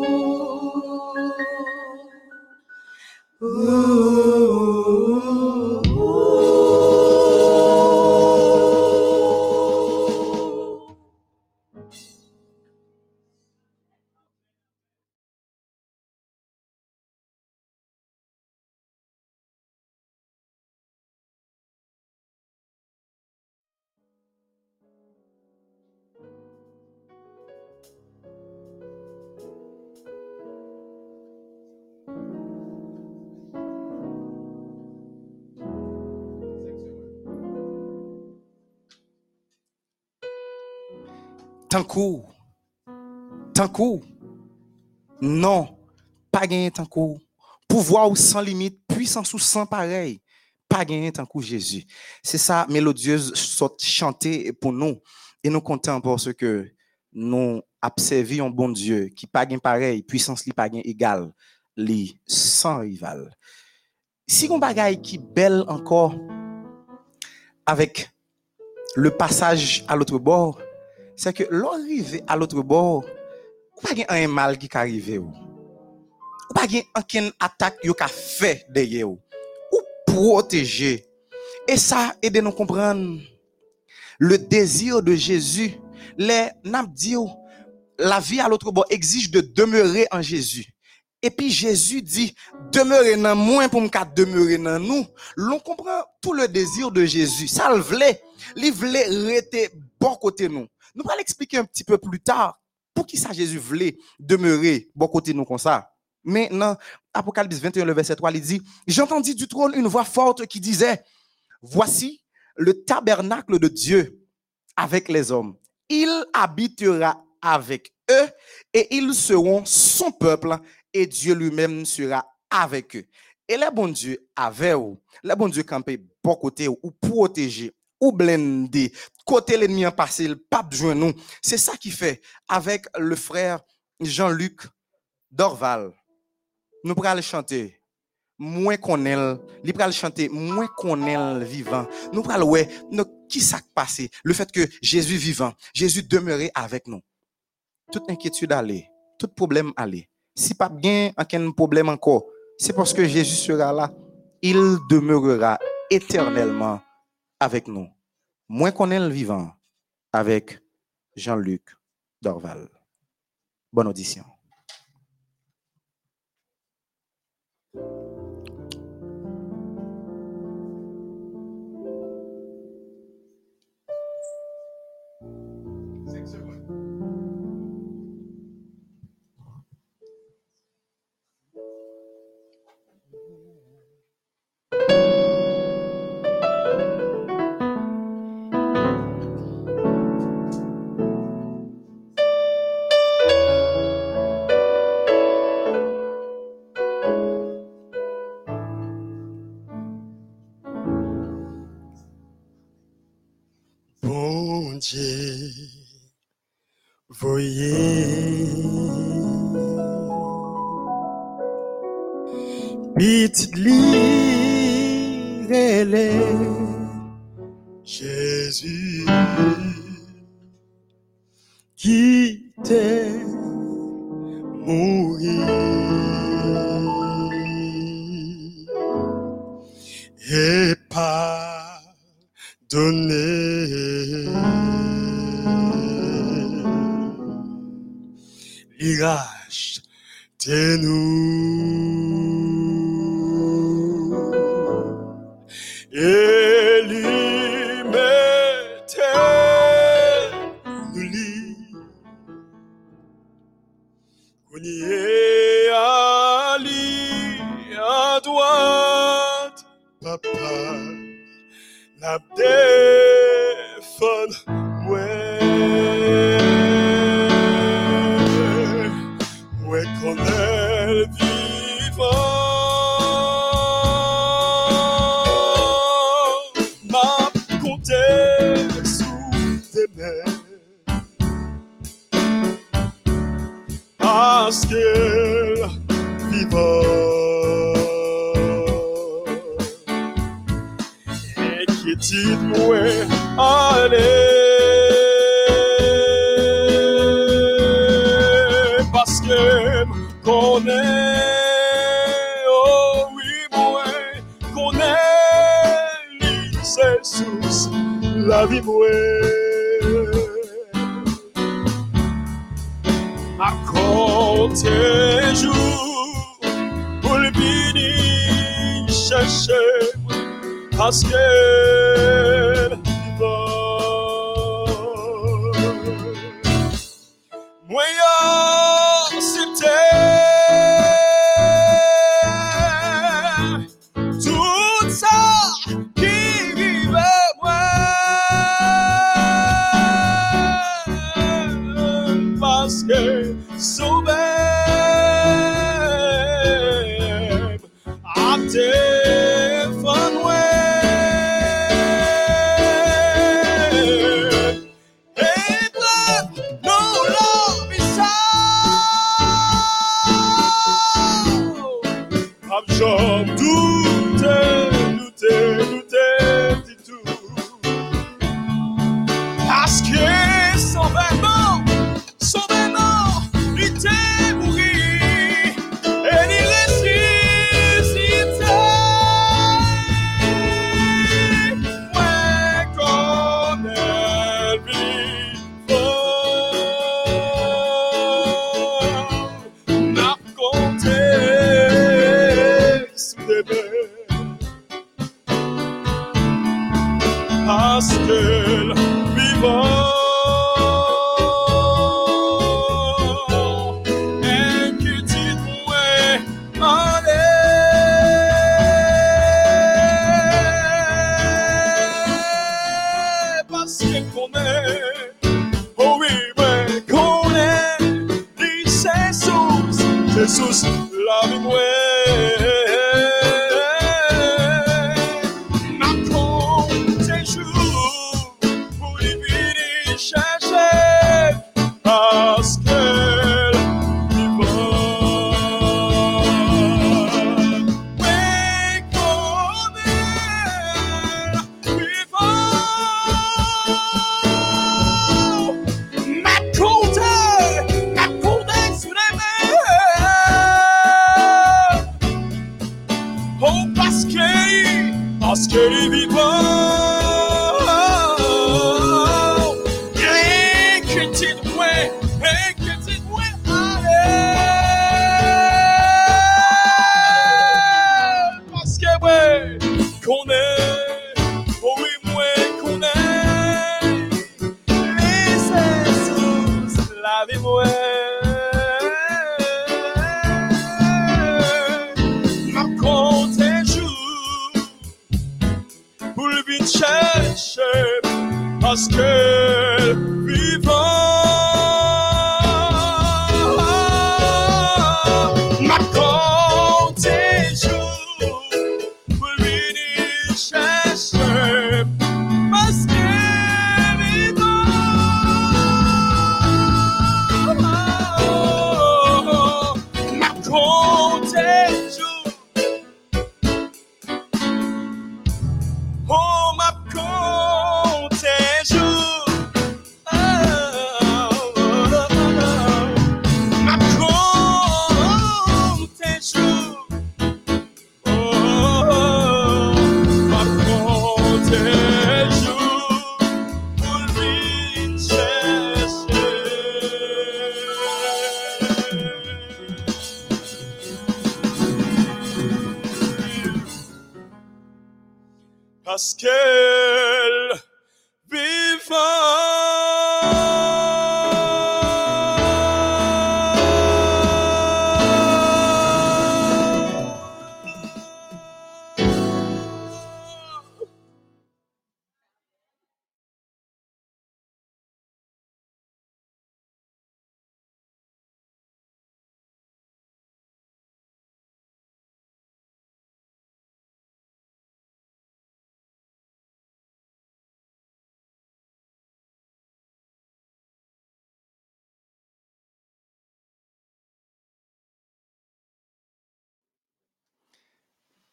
Tant coup, non, pas gagné tant coup. Pouvoir ou sans limite, puissance ou sans pareil, pas gagné tant coup Jésus. C'est ça, mélodieuse, sort chanter pour nous. Et nous comptons parce que nous observons un bon Dieu qui pas gain pareil, puissance li pas gain égal, li sans rival. Si on bagaille qui belle encore avec le passage à l'autre bord, c'est que l'arrivée à l'autre bord, ou pas un mal qui arrive ou. Ou pas aucune attaque yo ka fait derrière ou. Ou protéger. Et ça aide nous comprendre le désir de Jésus. Les n'a dit ou, la vie à l'autre bord exige de demeurer en Jésus. Et puis Jésus dit, demeurez dans moi pour me demeurer dans nous. L'on comprend tout le désir de Jésus. Ça le voulait. Il voulait rester bon côté nous. Nous allons l'expliquer un petit peu plus tard. Pour qui ça Jésus voulait demeurer bon côté nous comme ça. Mais dans Apocalypse 21, le verset 3, il dit, j'entendis du trône une voix forte qui disait, voici le tabernacle de Dieu avec les hommes. Il habitera avec eux et ils seront son peuple et Dieu lui-même sera avec eux. Et le bon Dieu avec vous, le bon Dieu campé bon côté ou protéger ou blindé. Côté l'ennemi en passé, le pape joint nous. C'est ça qui fait avec le frère Jean-Luc Dorval. Nous pourrons le chanter. Moins qu'on est, il pourra le chanter, moins qu'on est le vivant. Nous pourrons ouais, nous, qui? Le fait que Jésus vivant, Jésus demeurait avec nous. Toute inquiétude allait, tout problème allait. Si pas bien aucun problème encore, c'est parce que Jésus sera là. Il demeurera éternellement avec nous. Moins qu'on est le vivant avec Jean-Luc Dorval. Bonne audition.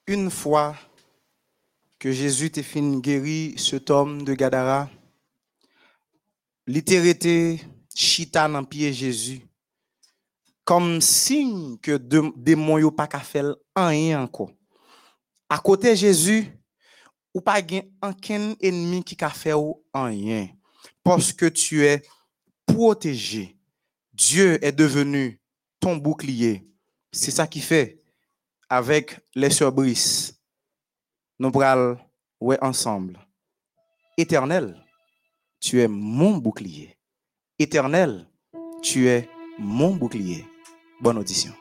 Une fois que Jésus t'est fini guéri cet homme de Gadara, littéralement chita dans pied Jésus, comme signe que de- démon yo pas ka faire rien. À côté Jésus, ou pas aucun ennemi qui faire ou rien parce que tu es protégé. Dieu est devenu ton bouclier. C'est ça qui fait avec les sœurs Brice. Nous ouais ensemble. Éternel, tu es mon bouclier. Éternel, tu es mon bouclier. Bonne audition.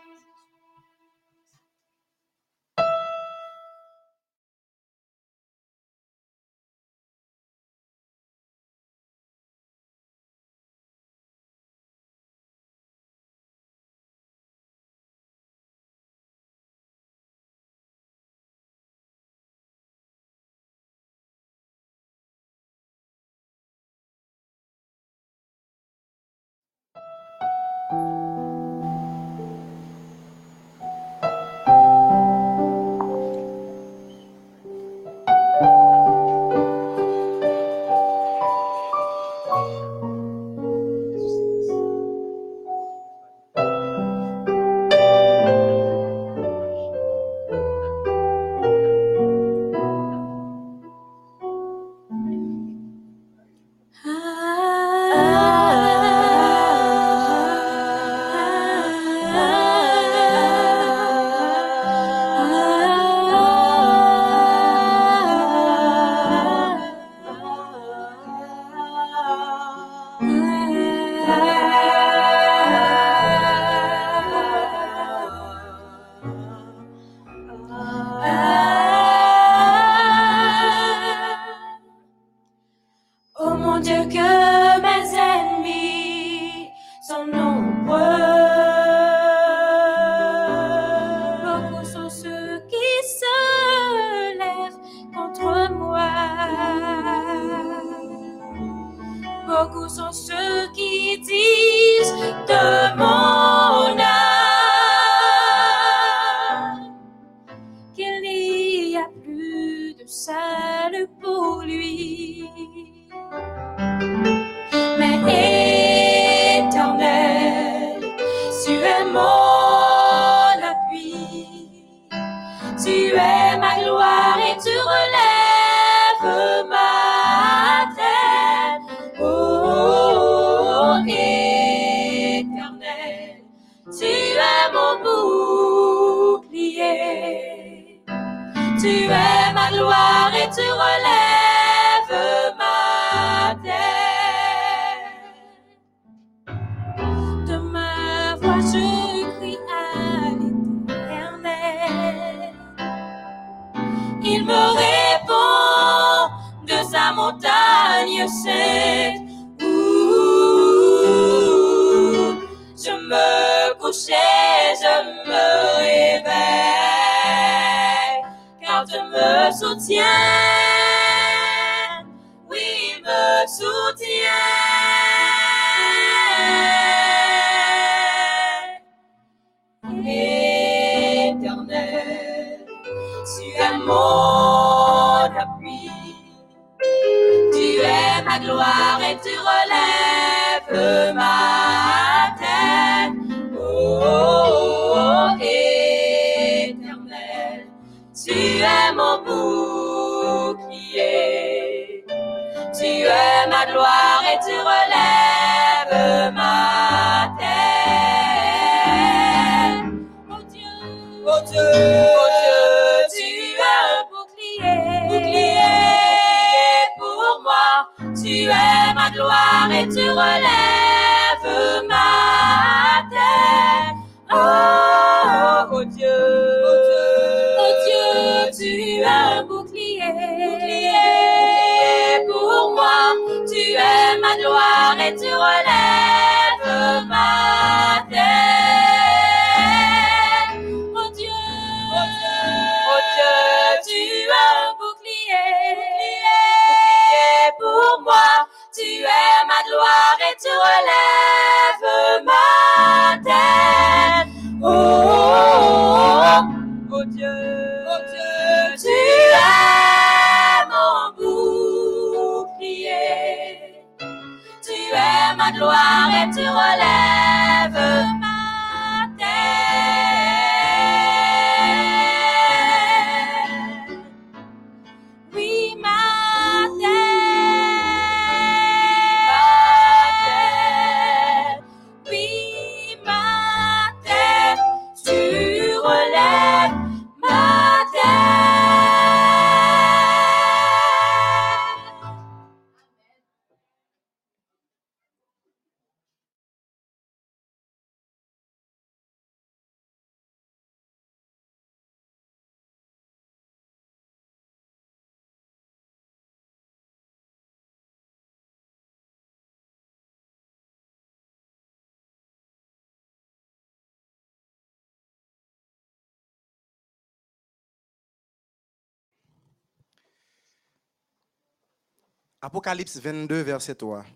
Apocalypse 22, verset 3.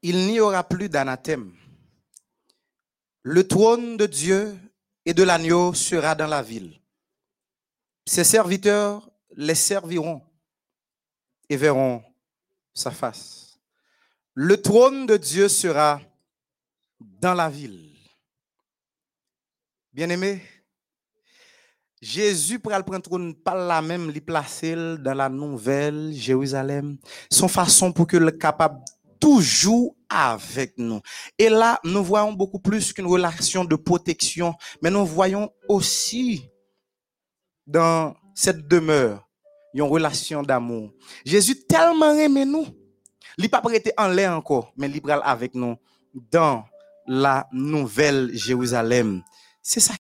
Il n'y aura plus d'anathème. Le trône de Dieu et de l'agneau sera dans la ville. Ses serviteurs les serviront et verront sa face. Le trône de Dieu sera dans la ville. Bien-aimé, Jésus pral prendre trône par la même li placer dans la nouvelle Jérusalem. Son façon pour que le capable toujours avec nous. Et là, nous voyons beaucoup plus qu'une relation de protection, mais nous voyons aussi dans cette demeure une relation d'amour. Jésus tellement aimé nous, il pas prêté en l'air encore, mais il avec nous dans la nouvelle Jérusalem. C'est ça